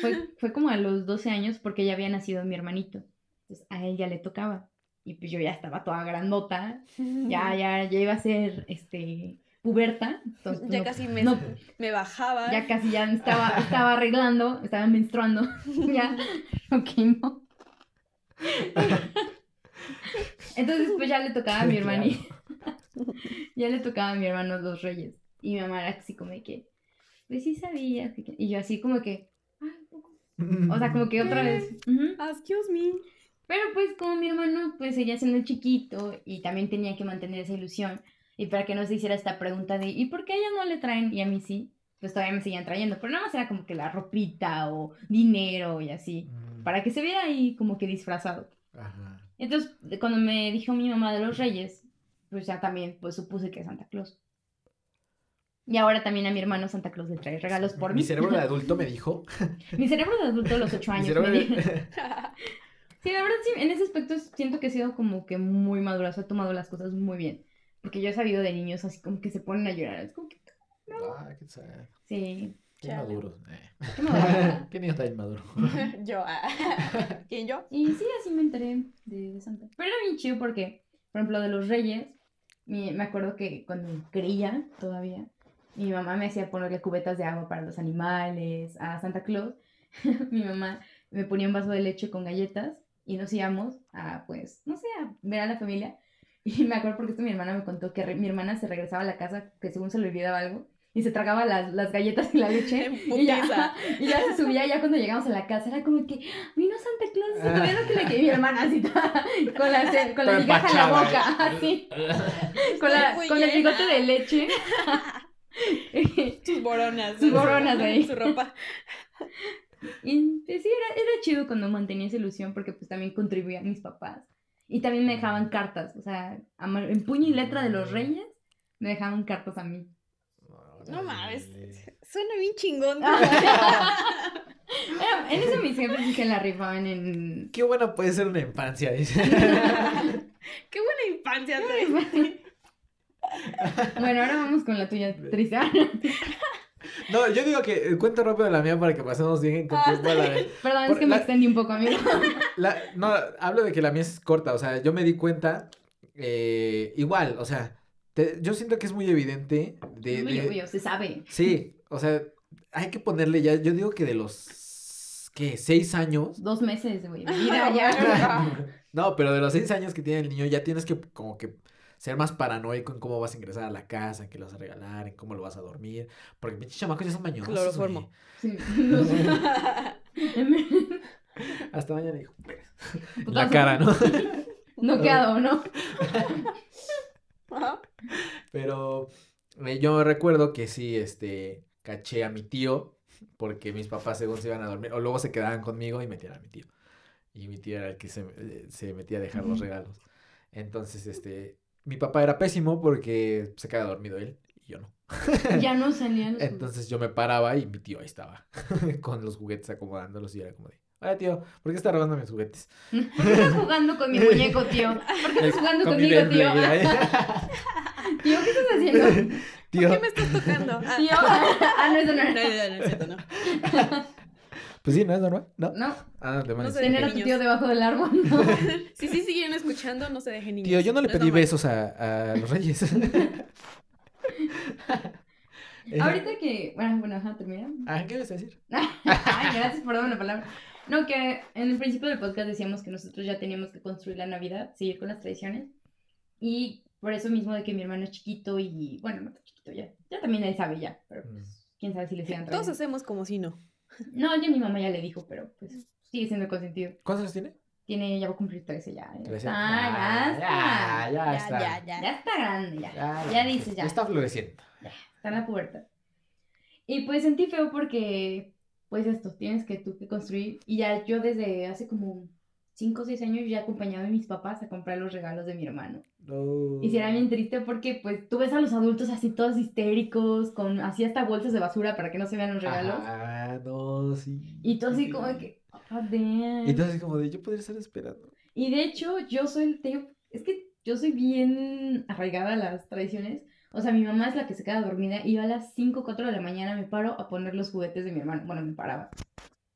fue, fue como a los 12 años porque ya había nacido mi hermanito. Entonces a él ya le tocaba. Y pues yo ya estaba toda grandota, ya, ya, ya iba a ser, este, puberta. Entonces, Ya no- casi me, no. me bajaba. ya casi ya estaba, estaba arreglando, estaba menstruando. ya, ok, no. Entonces, pues ya le tocaba a mi hermanito. ya le tocaba a mi hermano los reyes. Y mi mamá era así como de que, pues sí sabía. Y yo así como que, o sea, como que otra ¿Qué? vez. ujú. Excuse me. Pero pues como mi hermano pues seguía siendo chiquito y también tenía que mantener esa ilusión, Y para que no se hiciera esta pregunta de, ¿y por qué a ella no le traen y a mí sí? Pues todavía me seguían trayendo, pero nada más era como que la ropita o dinero y así, Mm, para que se viera ahí como que disfrazado. Ajá. Entonces, cuando me dijo mi mamá de los reyes, pues ya también pues supuse que es Santa Claus. Y ahora también a mi hermano Santa Claus le trae regalos por mí. Mi cerebro de adulto me dijo. mi cerebro de adulto a los ocho mi años. cerebro me dijo- Sí, la verdad sí, en ese aspecto siento que he sido como que muy madura, o sea, he tomado las cosas muy bien. Porque yo he sabido de niños así como que se ponen a llorar. Es como que, Ah, qué sad. sí, Qué Chale. maduro. eh. qué madura. Qué niño tan inmaduro. yo. ah. ¿Quién yo? Y sí, así me enteré de, de Santa. Pero era bien chido porque, por ejemplo, de los reyes, mi- me acuerdo que cuando creía todavía, mi mamá me hacía ponerle cubetas de agua para los animales, a Santa Claus. mi mamá me ponía un vaso de leche con galletas y nos íbamos a, pues, no sé, a ver a la familia. Y me acuerdo porque esto mi hermana me contó que re- mi hermana se regresaba a la casa, que según se le olvidaba algo, y se tragaba las, las galletas y la leche. Y ya, y ya se subía, ya cuando llegamos a la casa, era como que, vino Santa Claus, y todavía no que le quedé mi hermana así, toda- con la, con la migaja en la boca, así, con, la, con el bigote de leche. Sus boronas. Sus boronas ahí. Su ropa. y pues, sí, era, era chido cuando mantenía esa ilusión, porque pues también contribuían mis papás. Y también me dejaban cartas, o sea, en puño y letra de los reyes, me dejaban cartas a mí. No mames. Suena bien chingón. Era- en eso mis jefes sí se la rifaban en... Qué buena puede ser una infancia, dice. Qué buena infancia traes. Bueno, ahora vamos con la tuya triste. No, yo digo que eh, cuento rápido la mía para que pasemos bien con Ah, tiempo a la Perdón, es Por- que me extendí un poco, amigo. La- no, hablo de que la mía es corta, o sea, yo me di cuenta, eh, igual, o sea, te- yo siento que es muy evidente de, Muy de- obvio, se sabe. sí, o sea, hay que ponerle ya, yo digo que de los, ¿qué? Seis años. Dos meses, güey. Vida ya. No, pero de los seis años que tiene el niño ya tienes que como que ser más paranoico en cómo vas a ingresar a la casa, en qué lo vas a regalar, en cómo lo vas a dormir, porque pinches chamacos ya son mañosos, Cloroformo. Sí. Hasta mañana, hijo. En Putazo. la cara, ¿no? No quedado, ¿no? Pero eh, yo recuerdo que sí, este, caché a mi tío, porque mis papás según se iban a dormir, o luego se quedaban conmigo y metían a mi tío. Y mi tío era el que se, eh, se metía a dejar los regalos. Entonces, este, mi papá era pésimo porque se quedaba dormido él y yo no. Ya no salían Entonces yo me paraba y mi tío ahí estaba, con los juguetes acomodándolos y era como de, hola tío, ¿por qué está robando mis juguetes? ¿Por qué estás jugando con mi muñeco, tío? ¿Por qué estás jugando Con mi conmigo, tío? Tío, ¿qué estás haciendo? Tío, ¿Qué me estás tocando? Ah, Tío. Ah, no, eso no no, no, era. no, no, es cierto, no. Pues sí, ¿no es normal? ¿No? No, Ah, te No tener a tu tío debajo del árbol, no. Si sí siguieron escuchando, no se dejen niños. Tío, yo no le pedí besos a, a los reyes. Ahorita que. Bueno, bueno, ajá, termina. Ah, ¿qué vas a decir? Ay, gracias por darme la palabra. No, que en el principio del podcast decíamos que nosotros ya teníamos que construir la Navidad, seguir con las tradiciones. Y por eso mismo de que mi hermano es chiquito y, bueno, no tan chiquito ya. Ya también él sabe ya, pero pues, quién sabe si le sigan Todos hacemos como si no. No, ya mi mamá ya le dijo, pero pues sigue siendo consentido. ¿Cuántos años tiene? Tiene, ya va a cumplir 13 ya. Ya Trece. está, Ah, ya está. Ya, ya está. ya, ya. Ya está grande, ya. Ya, Ya dices, ya. está floreciendo. Está en la pubertad. Y pues sentí feo porque, pues esto, tienes que tú que construir. Y ya yo desde hace como 5 o 6 años ya acompañaba a mis papás a comprar los regalos de mi hermano. No. Y si era bien triste porque pues tú ves a los adultos así todos histéricos, con así hasta bolsas de basura para que no se vean los regalos. Ah, no, sí. Y tú así como que, oh, damn. Y tú así como de, yo podría estar esperando. Y de hecho, yo soy, te es que yo soy bien arraigada a las tradiciones. O sea, mi mamá es la que se queda dormida y yo a las 5 o 4 de la mañana me paro a poner los juguetes de mi hermano. Bueno, me paraba.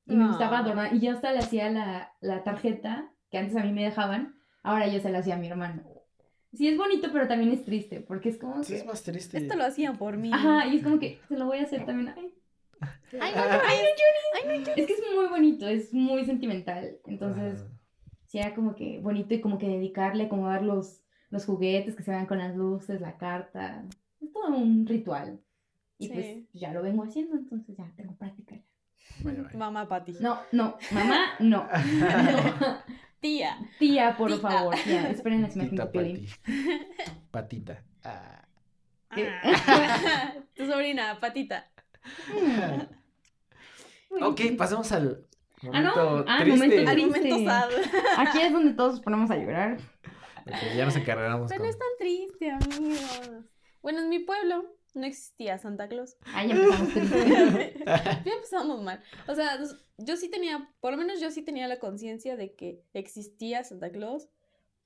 Y me gustaba adornar. Y yo hasta le hacía la, la tarjeta que antes a mí me dejaban, ahora yo se la hacía a mi hermano. Sí, es bonito, pero también es triste, porque es como Sí, que... es más triste. Esto lo hacían por mí. Ajá, y es como que se lo voy a hacer también. Ay, Ay, Ah. no es que es muy bonito, es muy sentimental. Entonces, Ah. sí era como que bonito y como que dedicarle, como dar los, los juguetes que se vean con las luces, la carta. Es todo un ritual. Y Sí. pues ya lo vengo haciendo, entonces ya tengo práctica. ya. Vaya, vaya. Mamá Pati. No, no, mamá, no. Tía. Tía, por Tía. favor, tía, esperen las imágenes de. Patita. Ah. Ah. tu sobrina, Patita. Ok, pasemos al Ah, no. momento Ah, triste. momento Alimento Triste. sad. Aquí es donde todos nos ponemos a llorar. Ya nos encargamos Pero no con... es tan triste, amigos. Bueno, en mi pueblo no existía Santa Claus. Ah, ya empezamos triste. ya empezamos mal. O sea, yo sí tenía, por lo menos yo sí tenía la conciencia de que existía Santa Claus,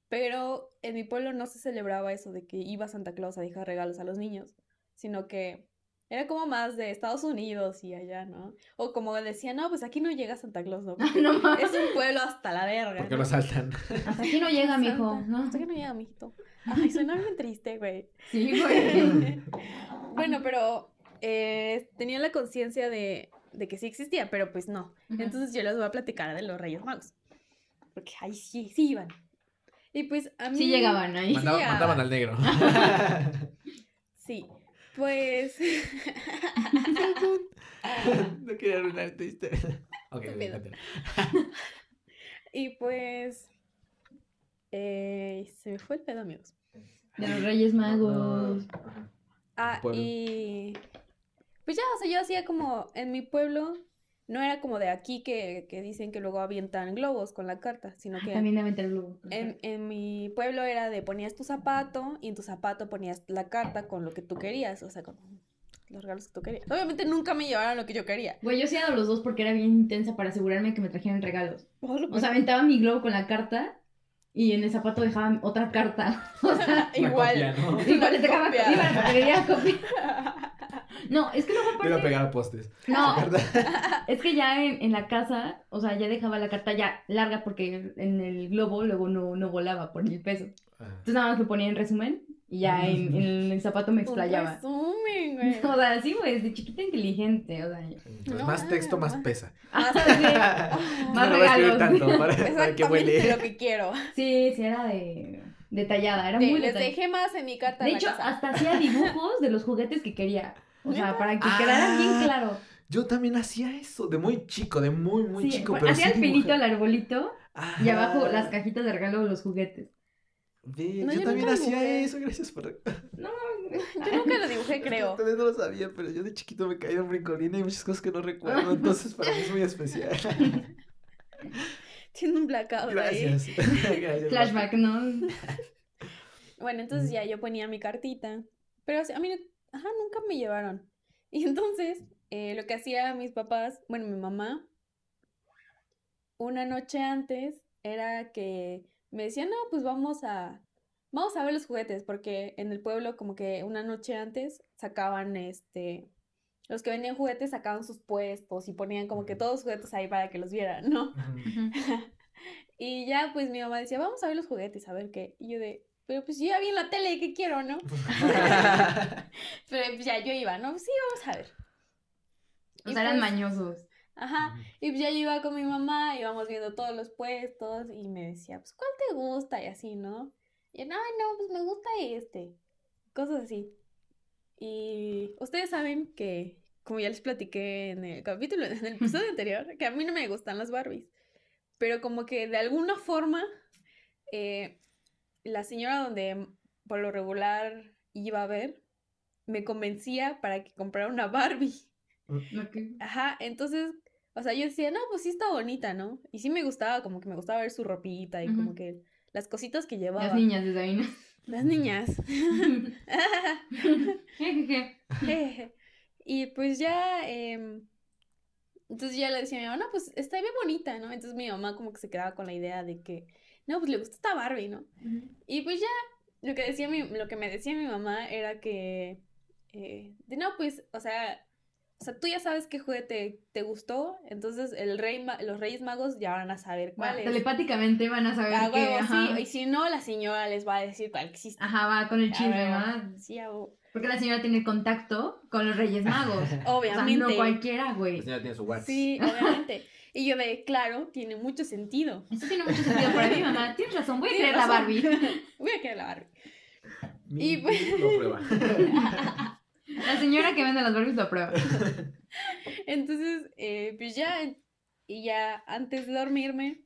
pero en mi pueblo no se celebraba eso de que iba Santa Claus a dejar regalos a los niños, sino que era como más de Estados Unidos y allá, ¿no? O como decían, no, pues aquí no llega Santa Claus, ¿no? Porque No es un pueblo hasta la verga. ¿Por qué ¿no? lo saltan? Hasta aquí no llega, mijo. ¿no? Hasta que no llega, mijito. Ay, suena bien triste, güey. Sí, güey. bueno, pero eh, tenía la conciencia de, de que sí existía, pero pues no. Entonces yo les voy a platicar de los Reyes Magos. Porque ahí sí, sí iban. Y pues a mí... Sí llegaban ahí. Mandaba- ya. mandaban al negro. Sí, pues... no quería arruinar tu historia. Ok, y pues... eh, se me fue el pedo, amigos. De los Reyes Magos. Ah, y... Pues ya, o sea, yo hacía como en mi pueblo... No era como de aquí que, que dicen que luego avientan globos con la carta, sino que... También de meter el globo. En, en mi pueblo era de ponías tu zapato y en tu zapato ponías la carta con lo que tú querías, o sea, con los regalos que tú querías. Obviamente nunca me llevaron lo que yo quería. Güey, yo sí dado los dos porque era bien intensa para asegurarme que me trajeran regalos. O sea, aventaba mi globo con la carta y en el zapato dejaba otra carta. O sea, igual. copia, ¿no? igual le sacaba Copia. iba a la papelería a copiar. No, es que luego Te iba a aparte. pegar a postes. No, es que ya en, en la casa, o sea, ya dejaba la carta ya larga porque en el globo luego no, no volaba por el peso. Ah. Entonces nada más lo ponía en resumen y ya en, en el zapato me Un explayaba. resumen, güey. O sea, sí, güey, desde chiquita inteligente, o sea. Entonces, No, más texto, más no. pesa. Ah, ¿sabes qué? Más no regalos. tanto para, para que huele. lo que quiero. Sí, sí, era de detallada, era De- muy les detallada. dejé más en mi carta De en hecho, la casa. hasta hacía dibujos de los juguetes que quería. O sea, para que quedaran bien Ah. claro. Yo también hacía eso, de muy chico, de muy, muy Sí, chico. Pero hacía sí el pinito al arbolito y abajo las cajitas de regalo de los juguetes. Ve, No, yo, yo también hacía dibujé. eso, gracias por... No, Yo nunca lo dibujé, creo. Ustedes no lo sabían, pero yo de chiquito me caí en brincolín y muchas cosas que no recuerdo, entonces para mí es muy especial. Tiene un blackout ahí. Gracias. Gracias. flashback, ¿no? Bueno, entonces ya yo ponía mi cartita. Pero a mí, ajá, nunca me llevaron. Y entonces, eh, lo que hacía mis papás, bueno, mi mamá, una noche antes, era que me decían, no, pues vamos a, vamos a ver los juguetes, porque en el pueblo como que una noche antes sacaban, este, los que vendían juguetes sacaban sus puestos y ponían como que todos los juguetes ahí para que los vieran, ¿no? Y ya, pues mi mamá decía, vamos a ver los juguetes, a ver qué. Y yo de, pero pues yo ya vi en la tele, ¿qué quiero, no? Pero pues ya yo iba, ¿no? Sí, vamos a ver. O sea, eran pues, mañosos. Ajá. Y pues ya yo iba con mi mamá, íbamos viendo todos los puestos y me decía, pues, ¿cuál te gusta? Y así, ¿no? Y yo, no, no, pues me gusta este. Cosas así. Y ustedes saben que, como ya les platiqué en el capítulo, en el episodio anterior, que a mí no me gustan las Barbies. Pero como que de alguna forma, eh, la señora donde por lo regular iba a ver, me convencía para que comprara una Barbie. Ok. Ajá, entonces, o sea, yo decía, no, pues sí está bonita, ¿no? Y sí me gustaba, como que me gustaba ver su ropita y como que las cositas que llevaba. Las niñas desde ahí, ¿no? Las niñas. Y pues ya, em, entonces ya le decía a mi mamá, no, pues está bien bonita, ¿no? Entonces mi mamá como que se quedaba con la idea de que, no, pues le gusta esta Barbie, ¿no? Y pues ya, lo que decía mi, lo que me decía mi mamá era que, eh, de no, pues, o sea, o sea, tú ya sabes qué juguete te gustó, entonces el rey, ma- los Reyes Magos ya van a saber cuál es. Telepáticamente van a saber A que, huevo, ajá. sí, y si no, la señora les va a decir cuál existe. Ajá, va con el chisme. ¿va? Sí, a. Porque la señora tiene contacto con los Reyes Magos. O sea, obviamente. no cualquiera, güey. La señora tiene su WhatsApp. Sí, obviamente. Y yo de, claro, tiene mucho sentido. Eso tiene mucho sentido para mí, mamá. Tienes razón, voy a creer la. Barbie. Voy a querer la Barbie. Mi- Y pues- Lo prueba. La señora que vende las Barbies lo aprueba. Entonces, eh, pues ya, y ya antes de dormirme,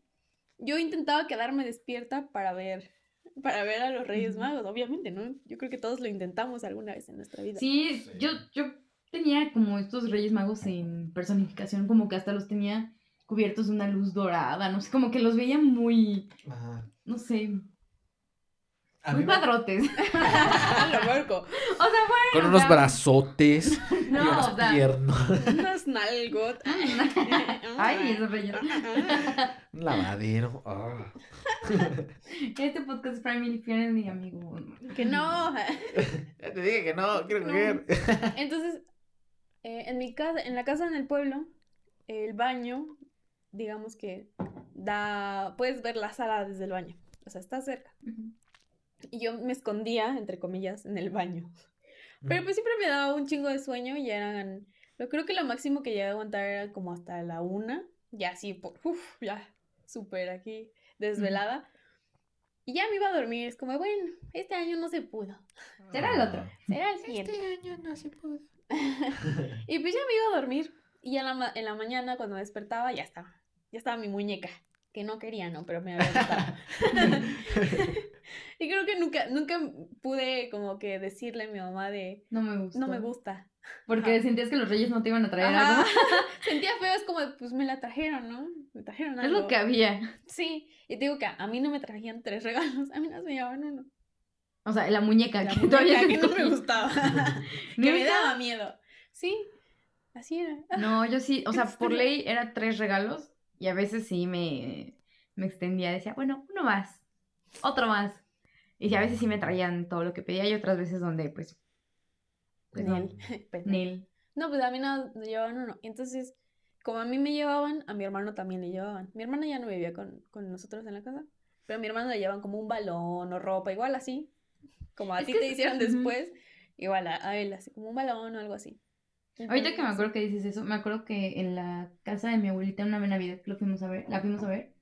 yo intentaba quedarme despierta para ver para ver a los Reyes. Magos, obviamente, ¿no? Yo creo que todos lo intentamos alguna vez en nuestra vida. Sí, Sí. yo, yo tenía como estos Reyes Magos en personificación, como que hasta los tenía cubiertos de una luz dorada, no sé, como que los veía muy, Ajá. no sé, A muy mí me- padrotes. Lo puerco. o sea, bueno. Con o unos sea, brazotes y No, unas o sea, piernas. Unas nalgot. Ay, esos reyes. Un lavadero. ah. Este podcast es family friendly, amigo. Que no. Ya te dije que no, quiero No. coger. Entonces, eh, en mi casa, en la casa en el pueblo, el baño, digamos que da, puedes ver la sala desde el baño, o sea, está cerca. Y yo me escondía, entre comillas, en el baño. Pero pues siempre me daba un chingo de sueño y eran, yo creo que lo máximo que llegué a aguantar era como hasta la una, ya así, por, uf, ya, súper aquí, desvelada. Y ya me iba a dormir, es como, bueno, este año no se pudo, Será el otro. será el siguiente. Este año no se pudo. Y pues ya me iba a dormir. Y ya en la, en la mañana, cuando me despertaba, ya estaba. Ya estaba mi muñeca. Que no quería, ¿no? Pero me había gustado. y creo que nunca, nunca pude como que decirle a mi mamá de, No me gusta. no me gusta. Porque Ajá. sentías que los reyes no te iban a traer Ajá. algo. Sentía feo, es como, pues me la trajeron, ¿no? Me trajeron Es algo. lo que había. Sí. Y te digo que a mí no me trajían tres regalos, a mí no me llevaban uno. O sea, la muñeca. La que muñeca todavía que no me gustaba. que me daba miedo. Sí, así era. No, yo sí, o sea, por ley era tres regalos y a veces sí me, me extendía, decía, bueno, uno más, otro más. Y a veces sí me traían todo lo que pedía y otras veces donde, pues, pues Nel. Pues, Nel. No, pues a mí no me llevaban uno. Entonces, como a mí me llevaban, a mi hermano también le llevaban. Mi hermana ya no vivía con, con nosotros en la casa, pero a mi hermano le llevaban como un balón o ropa, igual así. Como a ti te hicieron después, igual a, a él, así como un balón o algo así. Ahorita que me acuerdo que dices eso, me acuerdo que en la casa de mi abuelita una Navidad que lo fuimos a ver, la fuimos a ver,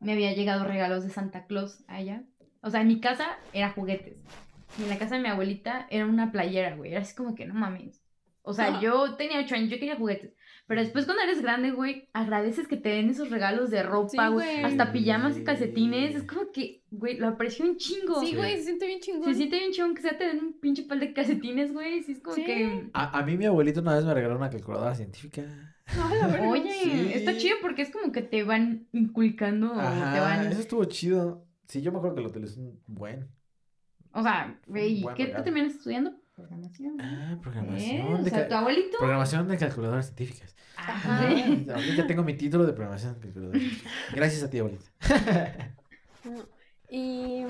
me había llegado regalos de Santa Claus a ella. O sea, en mi casa era juguetes. Y en la casa de mi abuelita era una playera, güey. Era así como que no mames. O sea, yo tenía ocho años, yo quería juguetes. Pero después cuando eres grande, güey, agradeces que te den esos regalos de ropa, Sí, güey. güey. Hasta pijamas y calcetines. Es como que, güey, lo aprecio un chingo. Sí, Sí. güey, se siente bien chingón. Se siente bien chingón que sea te den un pinche pal de calcetines, güey. Sí, es como Sí. que... A, a mí mi abuelito una vez me regaló una calculadora científica. No, la verdad. Oye, Sí. está chido porque es como que te van inculcando o te Ajá, van... eso estuvo chido. Sí, yo me acuerdo que lo utilicé un buen. O sea, güey, ¿qué tú terminas estudiando? Programación. Ah, ¿Eh? programación. O de sea, ca- tu abuelito. Programación de calculadoras científicas. Ajá. Ah, ahorita tengo mi título de programación de calculadoras. Gracias a ti, abuelita. Y.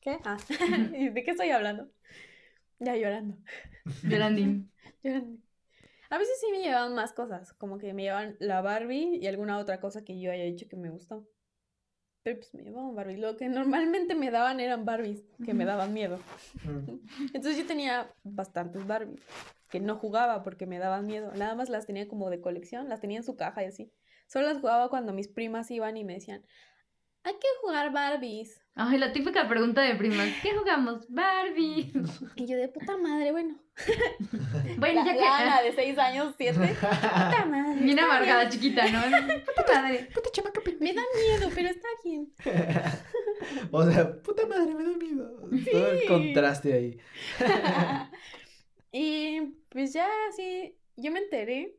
¿Qué? Ah, ¿y ¿de qué estoy hablando? Ya llorando. Yolandín. llorando. A veces sí me llevaban más cosas, como que me llevaban la Barbie y alguna otra cosa que yo haya dicho que me gustó. Pero pues me llevaban Barbie. Lo que normalmente me daban eran Barbies, que me daban miedo. Entonces yo tenía bastantes Barbies que no jugaba porque me daban miedo. Nada más las tenía como de colección, las tenía en su caja y así. Solo las jugaba cuando mis primas iban y me decían, hay que jugar Barbies. Ay, la típica pregunta de primas. ¿Qué jugamos? Barbie. Y yo de puta madre, bueno. Bueno, La, ya que... Ana de 6 años, 7. Puta madre. Bien amargada, bien. chiquita, ¿no? Puta madre. Me da miedo, pero está bien. o sea, puta madre, me da miedo. Todo el contraste ahí. y pues ya así, yo me enteré.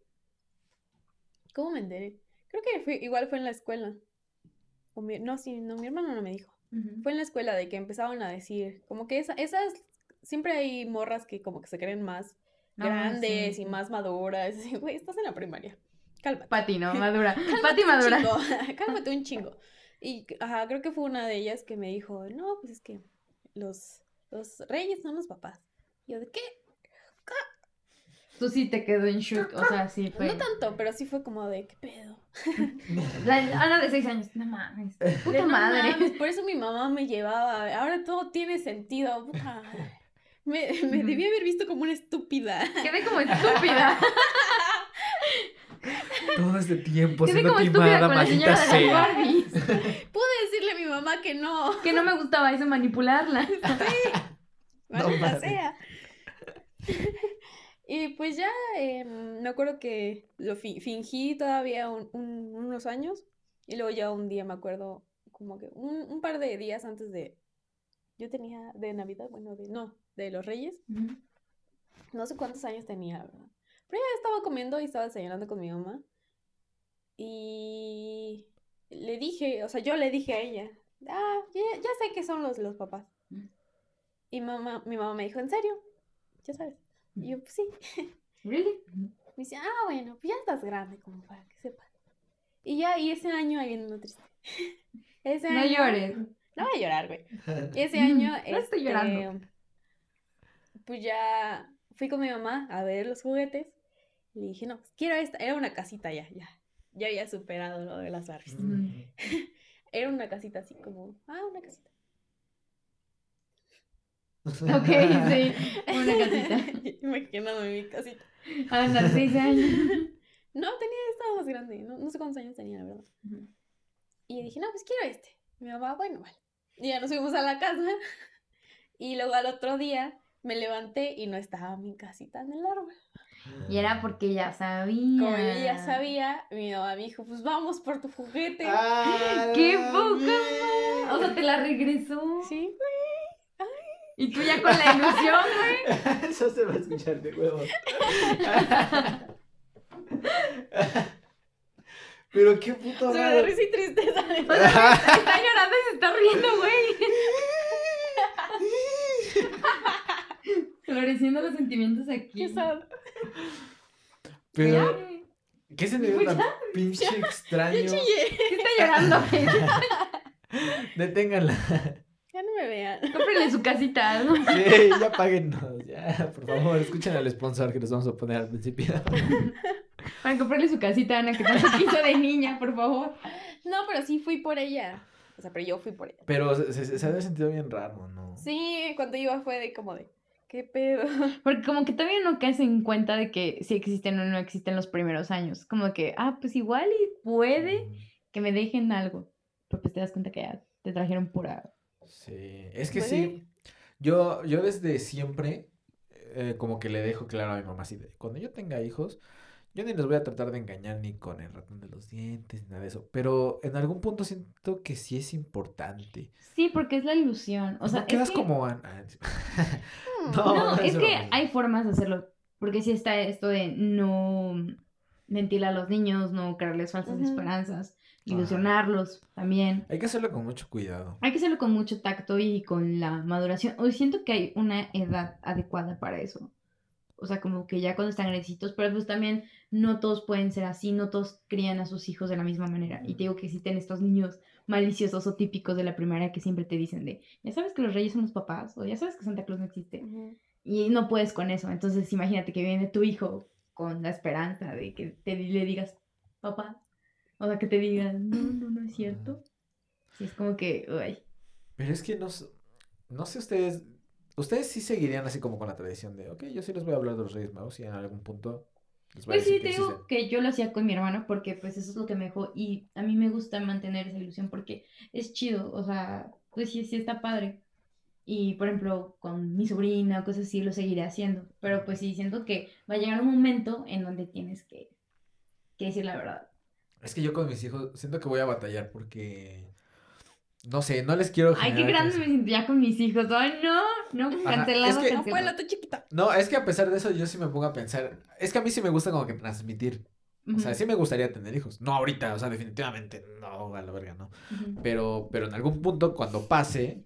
¿Cómo me enteré? Creo que fue, igual fue en la escuela. O mi- no, sí, no, mi hermano no me dijo. Fue en la escuela de que empezaban a decir, como que esa- esas, siempre hay morras que como que se creen más Ah, grandes sí. y más maduras. Güey, estás en la primaria. Cálmate. Pati, ¿no? Madura. Pati madura. chingo, Cálmate un chingo. Y ajá, creo que fue una de ellas que me dijo, no, pues es que los, los reyes son los papás. Y yo, ¿de qué? Tú sí te quedó en shock, o sea, sí fue. No tanto, pero sí fue como de, ¿qué pedo? La Ana de seis años, no mames. De, Puta "No madre. mames, por eso mi mamá me llevaba. Ahora todo tiene sentido. Puta madre. Me, me debí haber visto como una estúpida. Quedé como estúpida. Todo este tiempo Quedé siendo como estúpida timada, con la maldita señora de las sea. Barbies. Pude decirle a mi mamá que no. Que no me gustaba eso, manipularla. No Maldita mames. sea. Y pues ya eh, me acuerdo que lo fi- fingí todavía un- un- unos años y luego ya un día me acuerdo como que un, un par de días antes de, yo tenía de Navidad, bueno, de no, de los Reyes, no sé cuántos años tenía, ¿verdad? Pero ya estaba comiendo y estaba desayunando con mi mamá. Y le dije, o sea, yo le dije a ella, ah, ya, ya sé que son los, los papás. Y mamá, mi mamá me dijo, ¿en serio? Ya sabes. Y yo, pues sí. Really? Me dice, ah, bueno, pues ya estás grande, como para que sepas. Y ya, y ese año, ahí lo triste. Ese No año- llores. No voy a llorar, güey. Y ese año, No estoy llorando. este, Pues ya fui con mi mamá a ver los juguetes. Y le dije, no, pues quiero esta. Era una casita ya, ya. Ya había superado lo de las Barbies. Era una casita así como, ah, una casita. Ok, sí. Una casita. Imaginándome mi casita. A los seis años. No, tenía, estaba más grande. No, no sé cuántos años tenía, la verdad. Y dije, no, pues quiero este. Mi mamá, bueno, vale. Y ya nos fuimos a la casa. Y luego al otro día me levanté y no estaba mi casita en el árbol. Y era porque ya sabía. Como yo ya sabía, mi mamá me dijo, pues vamos por tu juguete. Ah, ¡Qué poca O sea, te la regresó. Sí, Y tú ya con la ilusión, güey. Eso se va a escuchar de huevos. Pero qué puto se me da risa y tristeza. O sea, está llorando y se está riendo, güey. Floreciendo los sentimientos aquí. Qué sad. Pero. ¿qué se me dio Pues una pinche extraño? Chillé. ¿Qué está llorando, güey? Deténganla. Ya no me vean. Cómprenle su casita, ¿no? Sí, ya páguennos. Ya, por favor, escuchen al sponsor que nos vamos a poner al principio. Para comprarle su casita, Ana, que tanto quiso de niña, por favor. No, pero sí fui por ella. O sea, pero yo fui por ella. Pero se, se, se había sentido bien raro, ¿no? Sí, cuando iba fue de como de, ¿qué pedo? Porque como que todavía no caes en cuenta de que si existen o no existen los primeros años. Como que, ah, pues igual y puede que me dejen algo. Pero pues te das cuenta que ya te trajeron pura... Sí, es que Pues sí. Yo, yo desde siempre, eh, como que le dejo claro a mi mamá así de, cuando yo tenga hijos, yo ni les voy a tratar de engañar ni con el ratón de los dientes, ni nada de eso. Pero en algún punto siento que sí es importante. Sí, porque es la ilusión. O sea, no quedas que- como... No, No, no es es que hay formas de hacerlo. Porque sí está esto de no mentir a los niños, no crearles falsas esperanzas, ilusionarlos también. Hay que hacerlo con mucho cuidado. Hay que hacerlo con mucho tacto y con la maduración. Hoy siento que hay una edad adecuada para eso. O sea, como que ya cuando están grandecitos, pero pues también no todos pueden ser así, no todos crían a sus hijos de la misma manera. Y te digo que existen estos niños maliciosos o típicos de la primaria que siempre te dicen de, ya sabes que los reyes son los papás, o ya sabes que Santa Claus no existe. Ujú. Y no puedes con eso. Entonces imagínate que viene tu hijo con la esperanza de que te, le digas, papá. O sea, que te digan, no, no, no es cierto. Sí, es como que, uy. Pero es que no, no sé ustedes, ustedes sí seguirían así como con la tradición de, ok, yo sí les voy a hablar de los Reyes Magos y en algún punto les voy a Pues sí, te digo existen. que yo lo hacía con mi hermano porque pues eso es lo que me dejó y a mí me gusta mantener esa ilusión porque es chido, o sea, pues sí, sí está padre. Y por ejemplo, con mi sobrina o cosas así lo seguiré haciendo, pero pues sí, siento que va a llegar un momento en donde tienes que, que decir la verdad. Es que yo con mis hijos siento que voy a batallar porque, no sé, no les quiero Ay, qué grande me siento ya con mis hijos. Ay, no, no, cancelado, es que- No, cancelado. Tú chiquita. No, es que a pesar de eso yo sí me pongo a pensar, es que a mí sí me gusta como que transmitir, o sea, sí me gustaría tener hijos, no ahorita, o sea, definitivamente, no, a la verga, no, ujú. pero, pero en algún punto cuando pase,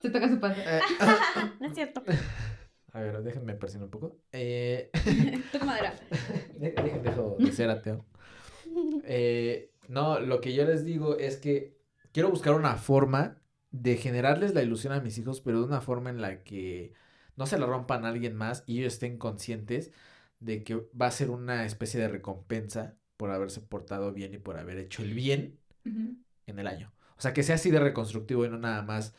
Se toca su panza. eh, No es cierto. a ver, déjenme presionar un poco, eh, Toca madera. dejo de ser ateo. Eh, no, lo que yo les digo es que quiero buscar una forma de generarles la ilusión a mis hijos, pero de una forma en la que no se la rompan a alguien más y ellos estén conscientes de que va a ser una especie de recompensa por haberse portado bien y por haber hecho el bien en el año. O sea, que sea así de reconstructivo y no nada más,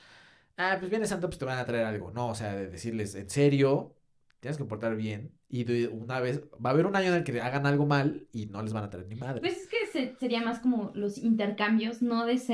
ah, pues viene Santo, pues te van a traer algo. No, o sea, de decirles, en serio, tienes que portar bien. Y de una vez, va a haber un año en el que hagan algo mal y no les van a traer ni madre. Pues es que se- sería más como los intercambios, no de esa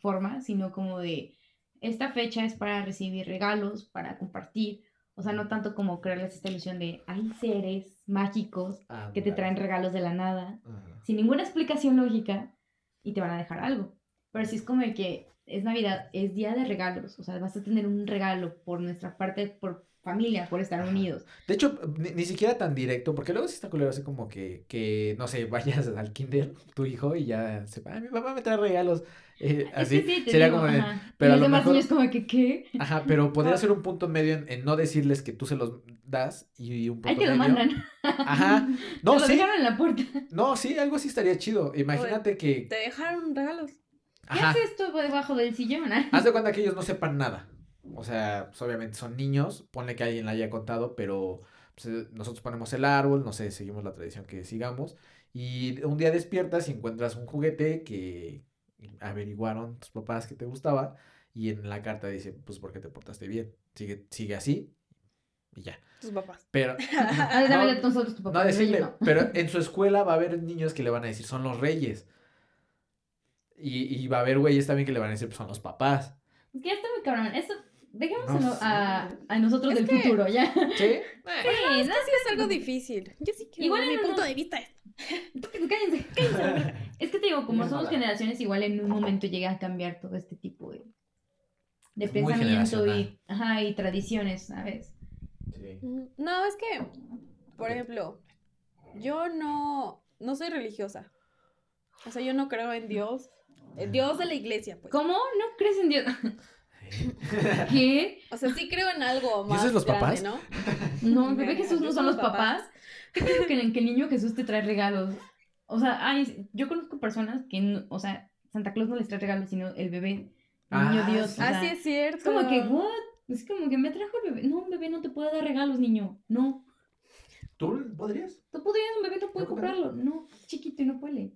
forma, sino como de esta fecha es para recibir regalos, para compartir. O sea, no tanto como crearles esta ilusión de hay seres mágicos que te traen regalos de la nada, Ajá. sin ninguna explicación lógica, y te van a dejar algo. Pero sí es como de que es Navidad, es día de regalos. O sea, vas a tener un regalo por nuestra parte, por familia, por estar Ajá. unidos. De hecho, ni, ni siquiera tan directo, porque luego sí está culero así como que, que, no sé, vayas al kinder, tu hijo, y ya sepa, mi papá me trae regalos. eh, así, sí, te sería digo, como de, pero y a los lo demás mejor- niños como que, ¿qué? ajá, pero podría Ah. ser un punto medio en, en no decirles que tú se los das y un punto Ahí te lo medio. mandan. Ajá, te no, lo sí, dejaron en la puerta. no, sí, algo así estaría chido. Imagínate que, Te dejaron regalos. ¿Qué ajá, haces tú debajo del sillón? ah? haz de cuenta que ellos no sepan nada. O sea, pues, obviamente son niños, ponle que alguien la haya contado, pero pues, eh, nosotros ponemos el árbol, no sé, seguimos la tradición que sigamos. Y un día despiertas y encuentras un juguete que averiguaron tus papás que te gustaba. Y en la carta dice, pues porque te portaste bien. Sigue, sigue así. Y ya. Tus papás. Pero. Ah, no, a nosotros tu papá. no decirle, no. pero en su escuela va a haber niños que le van a decir, son los reyes. Y, y va a haber güeyes también que le van a decir, pues son los papás. Es que ya está muy cabrón. Eso, dejémoslo No sé. a, a nosotros Es del que- futuro, ¿ya? ¿Sí? Sí, no, Sí, es algo difícil. Yo sí quiero Igual dar mi en punto de vista. Cállense, cállense. Es que te digo, como somos generaciones, igual en un momento llega a cambiar todo este tipo de, de Es pensamiento y, generacional. ajá, y tradiciones, ¿sabes? Sí. No, es que, por ejemplo, yo no, no soy religiosa. O sea, yo no creo en Dios. El Dios de la iglesia, pues. ¿Cómo? ¿No crees en Dios? ¿Qué? O sea, sí creo en algo ¿Y más esos los grande, papás? ¿no? No, el bebé Jesús no ¿yo son soy los papá? papás. ¿Qué creo que, el- que el niño Jesús te trae regalos? O sea, ay, yo conozco personas que, no- o sea, Santa Claus no les trae regalos, sino el bebé, el niño Ah, Dios. sí. o Ah, sea, sí es cierto. Es como que, ¿what? Es como que me trajo el bebé. No, un bebé no te puede dar regalos, niño. No. ¿Tú podrías? Tú podrías, un bebé no puede comprarlo. No, es chiquito y no puede.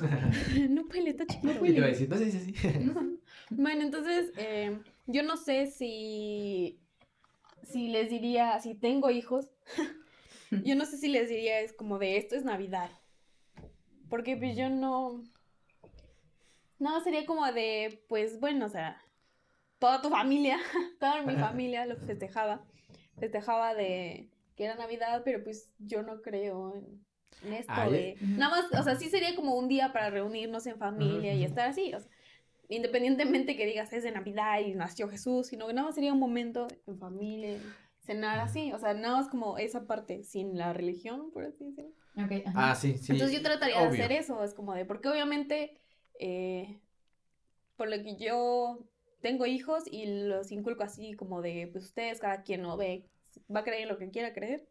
no puede, está chiquito. No Y te iba a decir, no sé si así. No. Bueno, entonces, eh, yo no sé si, si les diría, si tengo hijos, yo no sé si les diría es como de esto es Navidad. Porque pues yo no... No, sería como de, pues bueno, o sea, toda tu familia, toda mi familia lo festejaba. Festejaba de que era Navidad, pero pues yo no creo en esto Ay, de... Ujú. Nada más, o sea, sí sería como un día para reunirnos en familia y estar así, o sea, independientemente que digas es de Navidad y nació Jesús, sino que nada más sería un momento en familia, cenar así, o sea, nada más como esa parte, sin la religión, por así decirlo. Ah, sí, sí. Entonces yo trataría de hacer eso, es como de, porque obviamente, eh, por lo que yo tengo hijos y los inculco así como de, pues ustedes, cada quien no ve, va a creer en lo que quiera creer,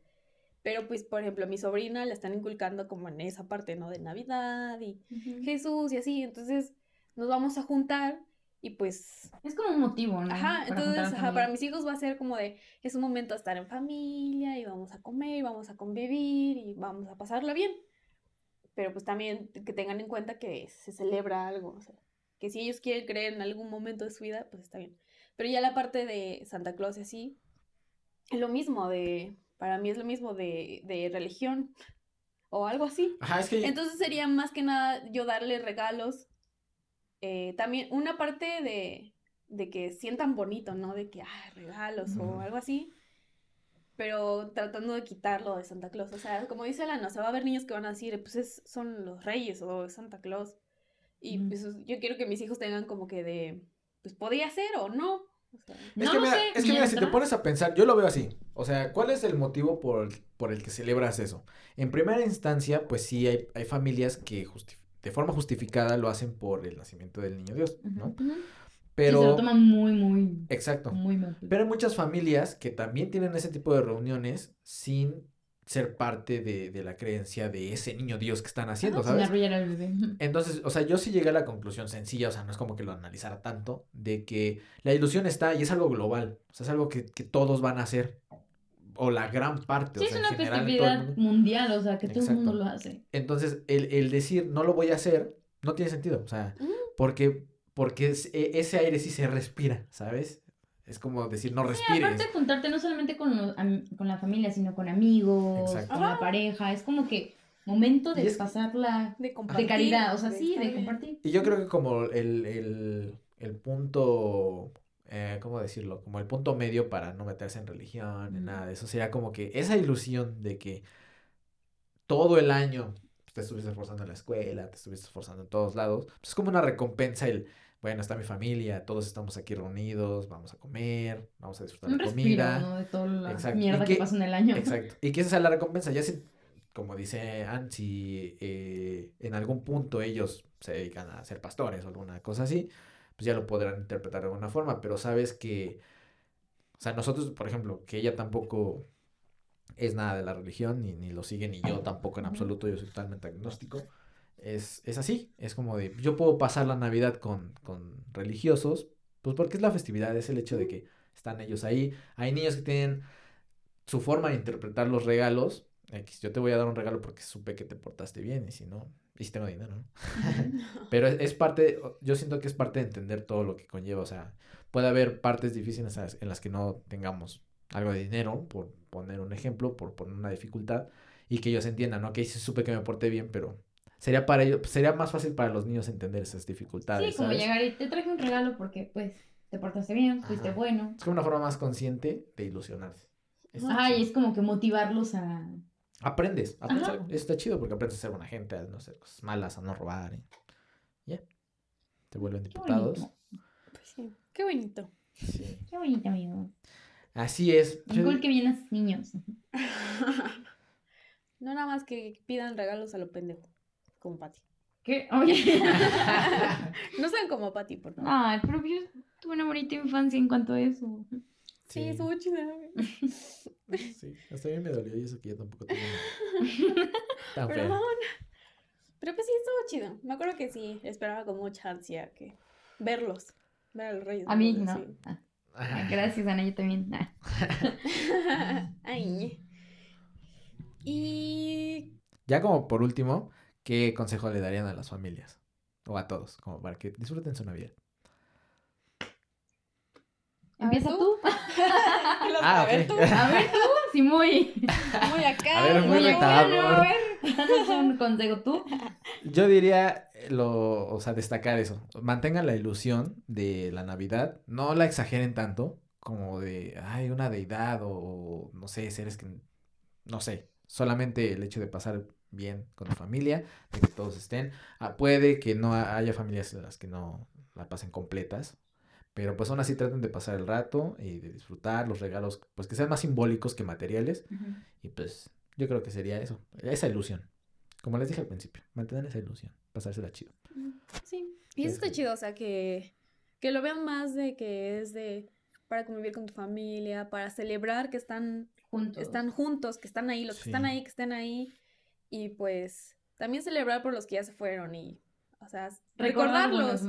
pero pues, por ejemplo, a mi sobrina la están inculcando como en esa parte, ¿no? De Navidad y. Jesús y así, entonces nos vamos a juntar y pues, Es como un motivo, ¿no? ajá, Para entonces, ajá, para mis hijos va a ser como de, es un momento de estar en familia y vamos a comer, y vamos a convivir y vamos a pasarla bien. Pero pues también que tengan en cuenta que se celebra algo, o sea, que si ellos quieren creer en algún momento de su vida, pues está bien. Pero ya la parte de Santa Claus y así, es lo mismo de, para mí es lo mismo de, de religión o algo así. Ajá, es que. Entonces sería más que nada yo darle regalos. eh, también una parte de, de que sientan bonito, ¿no? De que, ah, regalos o algo así. Pero tratando de quitarlo de Santa Claus. O sea, como dice Lana, o sea, va a haber niños que van a decir, pues es- son los reyes o es Santa Claus. Y pues yo quiero que mis hijos tengan como que de, pues podía ser o no. O sea, Es que, mira, sé, es que mira, si te pones a pensar, yo lo veo así. O sea, ¿cuál es el motivo por, por el que celebras eso? En primera instancia, pues sí, hay, hay familias que de forma justificada lo hacen por el nacimiento del niño Dios, ¿no? Pero, se lo toman muy, muy, exacto. muy mal. Pero hay muchas familias que también tienen ese tipo de reuniones sin ser parte de, de la creencia de ese niño Dios que están haciendo, ¿sabes? Entonces, o sea, yo sí llegué a la conclusión sencilla, o sea, no es como que lo analizara tanto, de que la ilusión está y es algo global, o sea, es algo que, que todos van a hacer, o la gran parte, Sí, o es sea, en una general, festividad mundo. mundial, o sea, que todo el mundo Exacto. lo hace. Entonces, el, el decir no lo voy a hacer, no tiene sentido, o sea, Mm. porque, porque es- e- ese aire sí se respira, ¿sabes? Es como decir no Sí, respires. aparte juntarte no solamente con, los con la familia, sino con amigos, Exacto. con la pareja. Es como que momento de es- pasarla de de compartir. caridad, o sea, sí, de compartir. Y yo creo que como el, el, el punto, eh, ¿cómo decirlo? Como el punto medio para no meterse en religión, en nada de eso, sería como que esa ilusión de que todo el año te estuviste esforzando en la escuela, te estuviste esforzando en todos lados, pues es como una recompensa el bueno, está mi familia, todos estamos aquí reunidos, vamos a comer, vamos a disfrutar Un la respiro, comida. ¿no? De toda la Exacto. ¿Y mierda qué- que pasa en el año. Exacto. Y que esa sea la recompensa. Ya si, como dice Ann, si eh, en algún punto ellos se dedican a ser pastores o alguna cosa así, pues ya lo podrán interpretar de alguna forma. Pero sabes que, o sea, nosotros, por ejemplo, que ella tampoco es nada de la religión, ni, ni lo sigue, ni yo tampoco en absoluto, yo soy totalmente agnóstico. Es, es así, es como de, yo puedo pasar la Navidad con, con religiosos, pues porque es la festividad, es el hecho de que están ellos ahí. Hay niños que tienen su forma de interpretar los regalos. X, yo te voy a dar un regalo porque supe que te portaste bien y si no, y si tengo dinero, ¿no? Pero es, es parte, yo siento que es parte de entender todo lo que conlleva, o sea, puede haber partes difíciles en las- que no tengamos algo de dinero, por poner un ejemplo, por poner una dificultad, y que ellos entiendan, ¿no? Que sí supe que me porté bien, pero sería para ellos, sería más fácil para los niños entender esas dificultades, Sí, como ¿sabes? llegar y te traje un regalo porque, pues, te portaste bien, fuiste Ajá. bueno. Es como una forma más consciente de ilusionarse. Es- Ajá, y es como que motivarlos a... Aprendes, aprendes Ajá. algo. Eso está chido porque aprendes a ser buena gente, a no hacer cosas malas, a no robar. y Ya. Te vuelven diputados. Pues sí, qué bonito. Sí. Qué bonito, amigo. Así es. Igual di- que vienes niños. No nada más que pidan regalos a lo pendejo, como Patty. ¿Qué? Oye. No sean como Patty, por favor. Ay, pero yo tuve una bonita infancia en cuanto a eso. Sí, estuvo chida. Sí, hasta a mí me dolió y eso que yo tampoco una- tan feo. Perdón. Pero pues sí, estuvo chido. Me acuerdo que sí, esperaba con mucha ansia que verlos. Ver al rey. A mí no. Ah, Ajá. gracias, Ana, yo también. Ah. Ay. Y Ya como por último, ¿qué consejo le darían a las familias? O a todos, como para que disfruten su Navidad. Empieza ¿tú? tú. Ah, a ver tú, A ver tú. Sí, muy. muy acá. A ver, muy Muy acá, ¿no? A ver, danos un consejo tú. Yo diría, lo, o sea, destacar eso. Mantengan la ilusión de la Navidad. No la exageren tanto como de, ay, una deidad o, no sé, seres que, no sé. Solamente el hecho de pasar bien con tu familia, de que todos estén. Ah, puede que no ha- haya familias en las que no la pasen completas. Pero pues aún así traten de pasar el rato y de disfrutar los regalos, pues que sean más simbólicos que materiales. Y pues yo creo que sería eso, esa ilusión. Como les dije al principio, mantener esa ilusión, pasársela chido. Sí. Y eso está chido, o sea, que, que lo vean más de que es de para convivir con tu familia, para celebrar que están, Juntos. están juntos, que están ahí, los que están ahí, que estén ahí. Y pues también celebrar por los que ya se fueron y, o sea, Recordar recordarlos.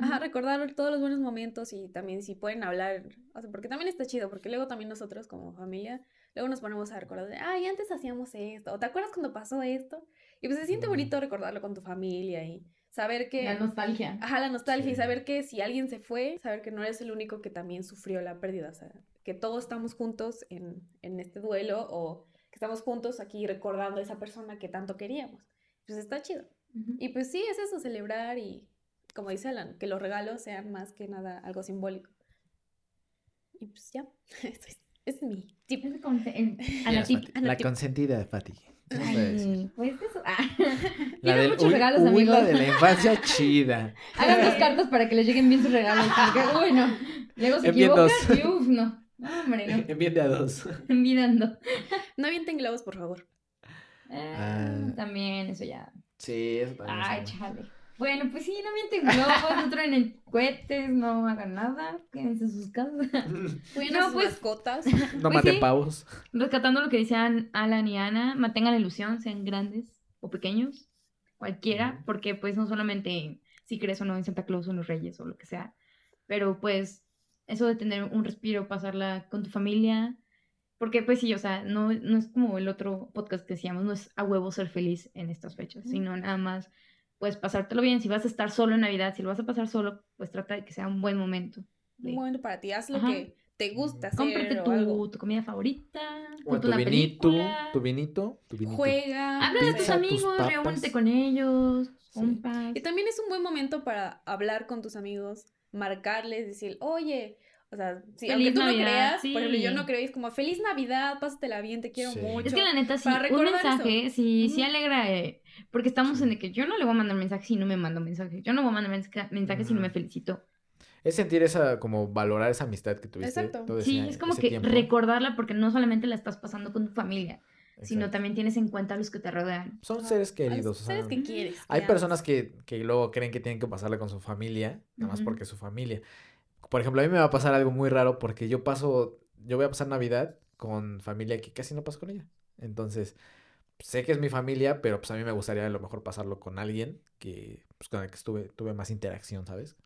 Ajá, recordar todos los buenos momentos y también si pueden hablar, o sea, porque también está chido, porque luego también nosotros como familia, luego nos ponemos a recordar de, ay, antes hacíamos esto, o te acuerdas cuando pasó esto, y pues se siente bonito recordarlo con tu familia y saber que, La nostalgia. ajá, la nostalgia y Sí. saber que si alguien se fue, saber que no eres el único que también sufrió la pérdida, o sea, que todos estamos juntos en, en este duelo o estamos juntos aquí recordando a esa persona que tanto queríamos. Pues está chido. Ujú. Y pues sí, es eso, celebrar y, como dice Alan, que los regalos sean más que nada algo simbólico. Y pues ya, eso es, es mi tip. Es con- en- a la tip. A la La tip. consentida de Fati. ¿Qué nos puede decir? Ay, pues eso. Ah. La del, muchos uy, regalos, uy, amigos. la de la infancia chida. Hagan dos cartas para que les lleguen bien sus regalos. Porque, uy, no. Luego se Envíen equivocan dos. y uff, no. No, hombre, no. Envíen de a dos. Envidando. No avienten globos, por favor. Eh, Ah. También, eso ya. Sí, eso también. Ay, chale. Bueno, pues sí, no mienten globos, no traen cohetes, no hagan nada, quédense en sus casas. Cuiden No, a sus pues- mascotas. No Pues maten sí. pavos. Rescatando lo que decían Alan y Ana, mantengan la ilusión, sean grandes o pequeños, cualquiera, porque pues no solamente si crees o no en Santa Claus o en los Reyes o lo que sea, pero pues eso de tener un respiro, pasarla con tu familia, porque pues sí, o sea, no, no es como el otro podcast que decíamos, no es a huevo ser feliz en estas fechas, sino nada más pues pasártelo bien, si vas a estar solo en Navidad, si lo vas a pasar solo, pues trata de que sea un buen momento. de- Un momento para ti, haz lo Ajá. que te gusta hacer Cómprate tu, algo. tu comida favorita, O tu una vinito, película. tu vinito, tu vinito. Juega. Habla de tus tus amigos, papas. reúnete con ellos, Sí. compas. Y también es un buen momento para hablar con tus amigos, marcarles, decir, oye, O sea, sí, Feliz aunque tú Navidad, no creas, sí. por ejemplo, yo no creo y es como feliz Navidad, pásatela bien, te quiero Sí. mucho. Es que la neta sí, Para un mensaje eso. sí, sí alegra, eh, porque estamos en el que yo no le voy a mandar mensaje si no me mando mensaje. Yo no voy a mandar mensaje, mensaje si no me felicito. Es sentir esa, como valorar esa amistad que tuviste. Exacto. todo Sí, ese- es como que tiempo. recordarla porque no solamente la estás pasando con tu familia, sino Exacto. también tienes en cuenta a los que te rodean. Son seres A los queridos. o sea, seres que quieres. Hay que personas que, que luego creen que tienen que pasarla con su familia, nada más Ujú. porque es su familia. Por ejemplo, a mí me va a pasar algo muy raro porque yo paso, yo voy a pasar Navidad con familia que casi no paso con ella. Entonces, sé que es mi familia, pero pues a mí me gustaría a lo mejor pasarlo con alguien que, pues, con el que estuve, tuve más interacción, ¿sabes?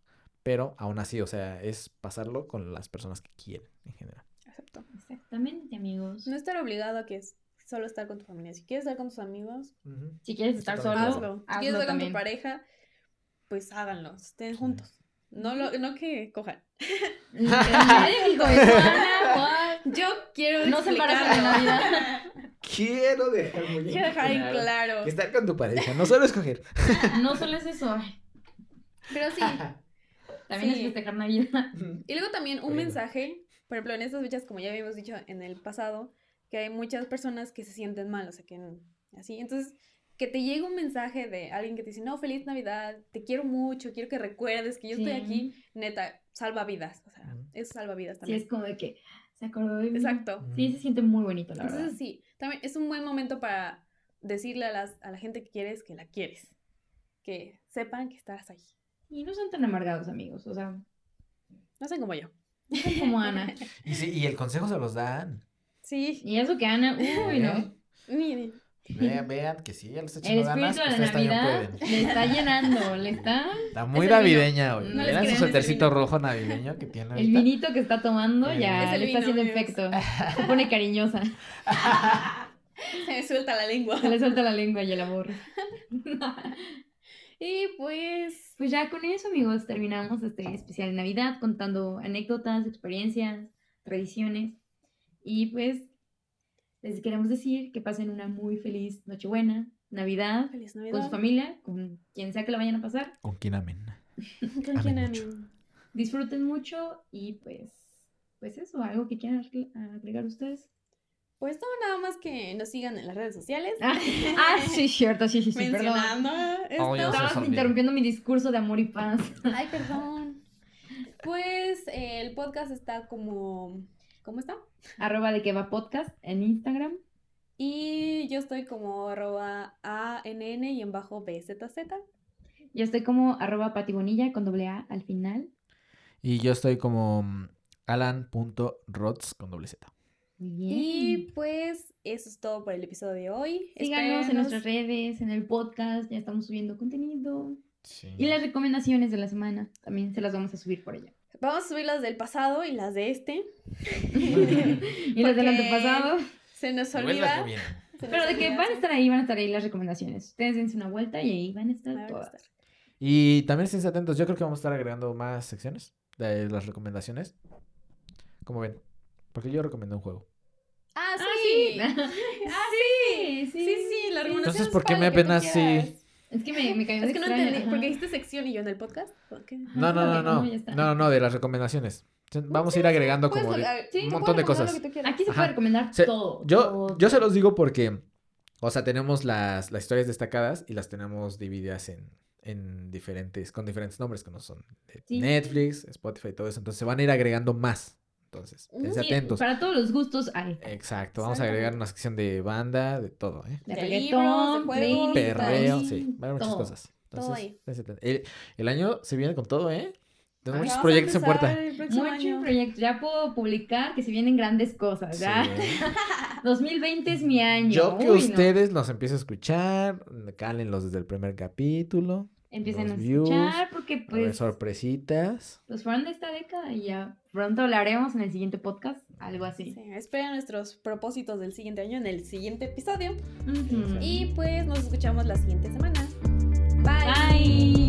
Pero aún así, o sea, es pasarlo con las personas que quieren en general. Exacto. Exactamente, amigos. No estar obligado a que es solo estar con tu familia. Si quieres estar con tus amigos, Si quieres estar Estoy solo, hazlo. Si hazlo quieres estar con tu pareja, pues háganlo. Estén Sí. juntos. No, lo, no que cojan. Yo quiero No se embarazan en. Navidad. Quiero dejar muy Quiero dejar en claro. que estar con tu pareja, no solo escoger. No solo es eso, Pero sí. también Sí. es festejar Navidad. Y luego también un mensaje, por ejemplo, en estas fechas, como ya habíamos dicho en el pasado, que hay muchas personas que se sienten mal, o sea, que así. Entonces, que te llegue un mensaje de alguien que te dice, no, feliz Navidad, te quiero mucho, quiero que recuerdes que yo estoy Sí. aquí, neta, salva vidas, o sea, es salva vidas Sí, también. es como de que se acordó de mí. Exacto. Sí, se siente muy bonito, la verdad. Entonces, sí, también es un buen momento para decirle a, las, a la gente que quieres que la quieres, que sepan que estás ahí. Y no son tan amargados, amigos. O sea, No sean como yo. no son como Ana. Y, sí, y el consejo se los dan. Sí, Y eso que Ana, uy, no. ¿Eh? ni- Vean, vean que sí, ya le está El echando ganas. espíritu de la ustedes también Navidad pueden. le está llenando, le está. Está muy Es el vino. navideña hoy. No les crean, su es el suétercito vino. rojo navideño que tiene El ahorita. vinito que está tomando ya Es el le está vino, haciendo amigos. efecto. Se pone cariñosa. se me suelta la lengua. Se le suelta la lengua y el amor. Y pues, Pues ya con eso, amigos, terminamos este especial de Navidad contando anécdotas, experiencias, tradiciones. Y pues les queremos decir que pasen una muy feliz Nochebuena, Navidad, feliz con su familia, con quien sea que la vayan a pasar. Con quién amen. ¿Con quién Amen amen? Disfruten mucho y pues, pues eso, algo que quieran agre- agregar ustedes. Pues no, nada más que nos sigan en las redes sociales. Ah, ah, sí, cierto, sí, sí, sí, perdón. Mencionando esto. Oh, Estabas interrumpiendo mi discurso de amor y paz. Ay, perdón. Pues eh, el podcast está como. ¿Cómo está? Arroba de que va podcast en Instagram. Y yo estoy como arroba ANN y en bajo BZZ. Yo estoy como arroba patibonilla con doble A al final. Y yo estoy como alan.rods con doble Z. Muy bien. Y pues eso es todo por el episodio de hoy. Síganos en nuestras redes, en el podcast, ya estamos subiendo contenido. Sí. Y las recomendaciones de la semana también se las vamos a subir por allá. Vamos a subir las del pasado y las de este. y las del antepasado. Se nos olvida. se nos Pero de que van a sí. estar ahí, van a estar ahí las recomendaciones. Ustedes dense una vuelta y ahí van a estar a todas. estar. Y también estén atentos. Yo creo que vamos a estar agregando más secciones de las recomendaciones. Como ven. Porque yo recomendé un juego. Ah, Ah, sí. sí. Ah, sí, Sí, sí, la recomendación Entonces, es ¿por qué me apenas sí? Es que me, me cayó Es que no extraño, entendí. ajá. Porque dijiste sección y yo en el podcast. No, no, no, no. no, ya está. No, no, de las recomendaciones. Vamos a ir agregando como de- colgar- sí, un montón de cosas. Aquí se Ajá. puede recomendar Se- todo. Yo, todo. yo se los digo porque, o sea, tenemos las, las historias destacadas y las tenemos divididas en, en diferentes, con diferentes nombres que no son de Sí. Netflix, Spotify y todo eso. Entonces se van a ir agregando más. Entonces, estén atentos. Para todos los gustos hay. Exacto, vamos a agregar una sección de banda, de todo, ¿eh? De De reggaetón, de Perreo, ahí, sí, va a haber muchas todo. cosas. Todo Entonces, atentos. el, el año se viene con todo, ¿eh? Tenemos Ya muchos proyectos en puerta. el próximo Mucho año. proyecto. Ya puedo publicar que se vienen grandes cosas. ¿ya? Sí. 2020 es mi año. Yo que Uy, no. ustedes los empiezo a escuchar, cálenlos desde el primer capítulo. Empiecen los a views, escuchar porque a ver pues sorpresitas. los fueron de esta década y ya pronto hablaremos en el siguiente podcast. Algo así. Sí, esperen nuestros propósitos del siguiente año en el siguiente episodio. Y pues nos escuchamos la siguiente semana. Bye. Bye.